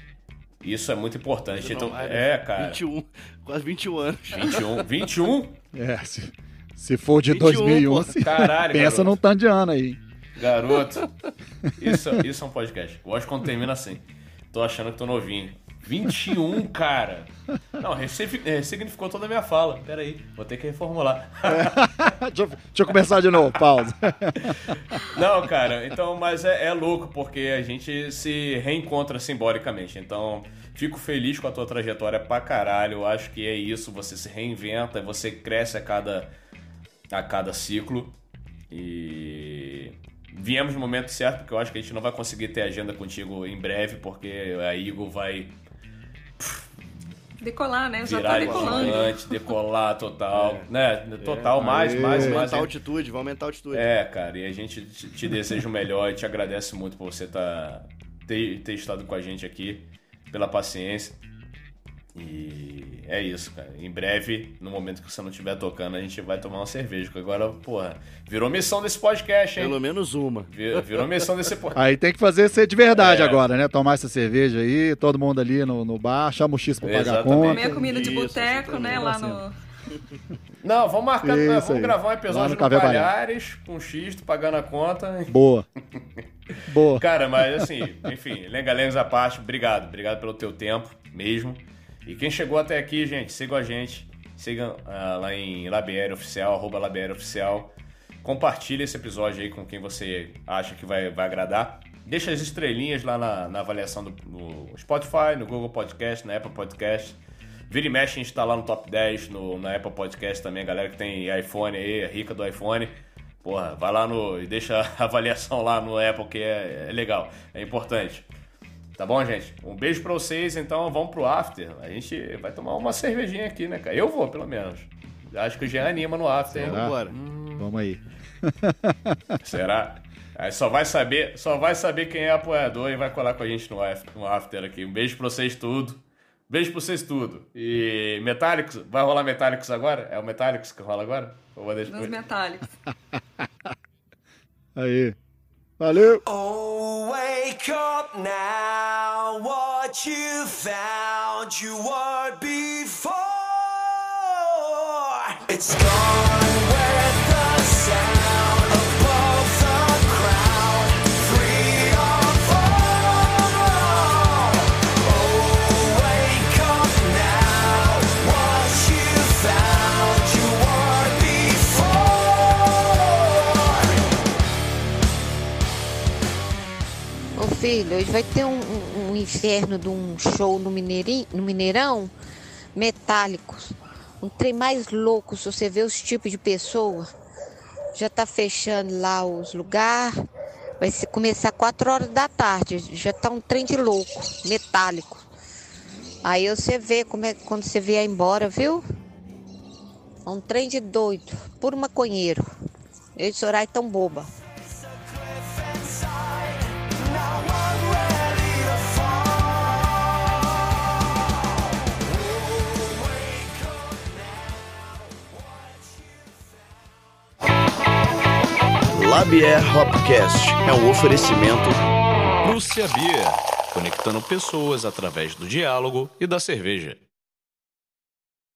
Isso é muito importante. Então, Não, é, cara. 21, quase 21 anos. 21, 21? É, se, se for de 21, 2001, pô. se- Caralho, pensa garoto. num tanto de ano aí. Garoto. Isso, isso é um podcast. Gosto quando termina assim. Tô achando que tô novinho. 21, cara. Não, ressigni- ressignificou toda a minha fala. Pera aí, vou ter que reformular. deixa, eu, deixa eu começar de novo, pausa. Não, cara, então, mas é, é louco porque a gente se reencontra simbolicamente. Então, fico feliz com a tua trajetória pra caralho. Eu acho que é isso, você se reinventa, você cresce a cada, a cada ciclo. E viemos no momento certo, porque eu acho que a gente não vai conseguir ter agenda contigo em breve, porque a Igor vai Decolar, né? Já virar tá decolando. gigante, decolar total, né? Total, mais, Aí, mais, mais. aumentar a altitude, vamos aumentar a altitude. É, cara, e a gente te, te deseja o melhor e te agradece muito por você tá, ter, ter estado com a gente aqui, pela paciência. E é isso, cara. Em breve, no momento que você não estiver tocando, a gente vai tomar uma cerveja. Porque agora, porra, virou missão desse podcast, hein? Pelo menos uma. Vi- Virou missão desse podcast. Aí tem que fazer ser de verdade É. agora, né? Tomar essa cerveja aí, todo mundo ali no, no bar, chama o X pra pagar a conta. Comer comida de boteco, né? Lá no. Não, vamos marcar, Isso vamos aí. gravar um episódio no no. Palhares, com X, tu pagando a conta. Boa. Boa. Cara, mas assim, enfim, lenga-lengas à parte, obrigado. Obrigado pelo teu tempo mesmo. E quem chegou até aqui, gente, sigam a gente. Sigam ah, lá em Labiere Oficial, arroba Labiere Oficial. Compartilhe esse episódio aí com quem você acha que vai, vai agradar. Deixa as estrelinhas lá na, na avaliação do, no Spotify, no Google Podcast, na Apple Podcast. Vira e mexe, a gente tá lá no top 10 no, na Apple Podcast também, galera que tem iPhone aí, é rica do iPhone. Porra, vai lá no. e deixa a avaliação lá no Apple, que é, é legal, é importante. Tá bom, gente? Um beijo pra vocês, então vamos pro after. A gente vai tomar uma cervejinha aqui, né, cara? Eu vou, pelo menos. Acho que o Jean anima no after. Será? Vamos aí. Será? Aí só vai saber, só vai saber quem é apoiador e vai colar com a gente no af- no after aqui. Um beijo pra vocês tudo. Beijo pra vocês tudo. E Metallicos, vai rolar Metallicos agora? É o Metallicos que rola agora? Ou vou deixar Nos metálicos. Aí. Valeu. Oh, wake up now. What you found you were before. It's gone filho, hoje vai ter um, um- inferno de um show no, no Mineirão, metálicos. Um trem mais louco, se você vê os tipos de pessoa. Já tá fechando lá os lugares. Vai começar 4 horas da tarde. Já tá um trem de louco, metálico. Aí você vê como é quando você vier embora, viu? É um trem de doido, puro maconheiro. Esse horário tão boba. Labier Hopcast é um oferecimento Prússia Beer, conectando pessoas através do diálogo e da cerveja.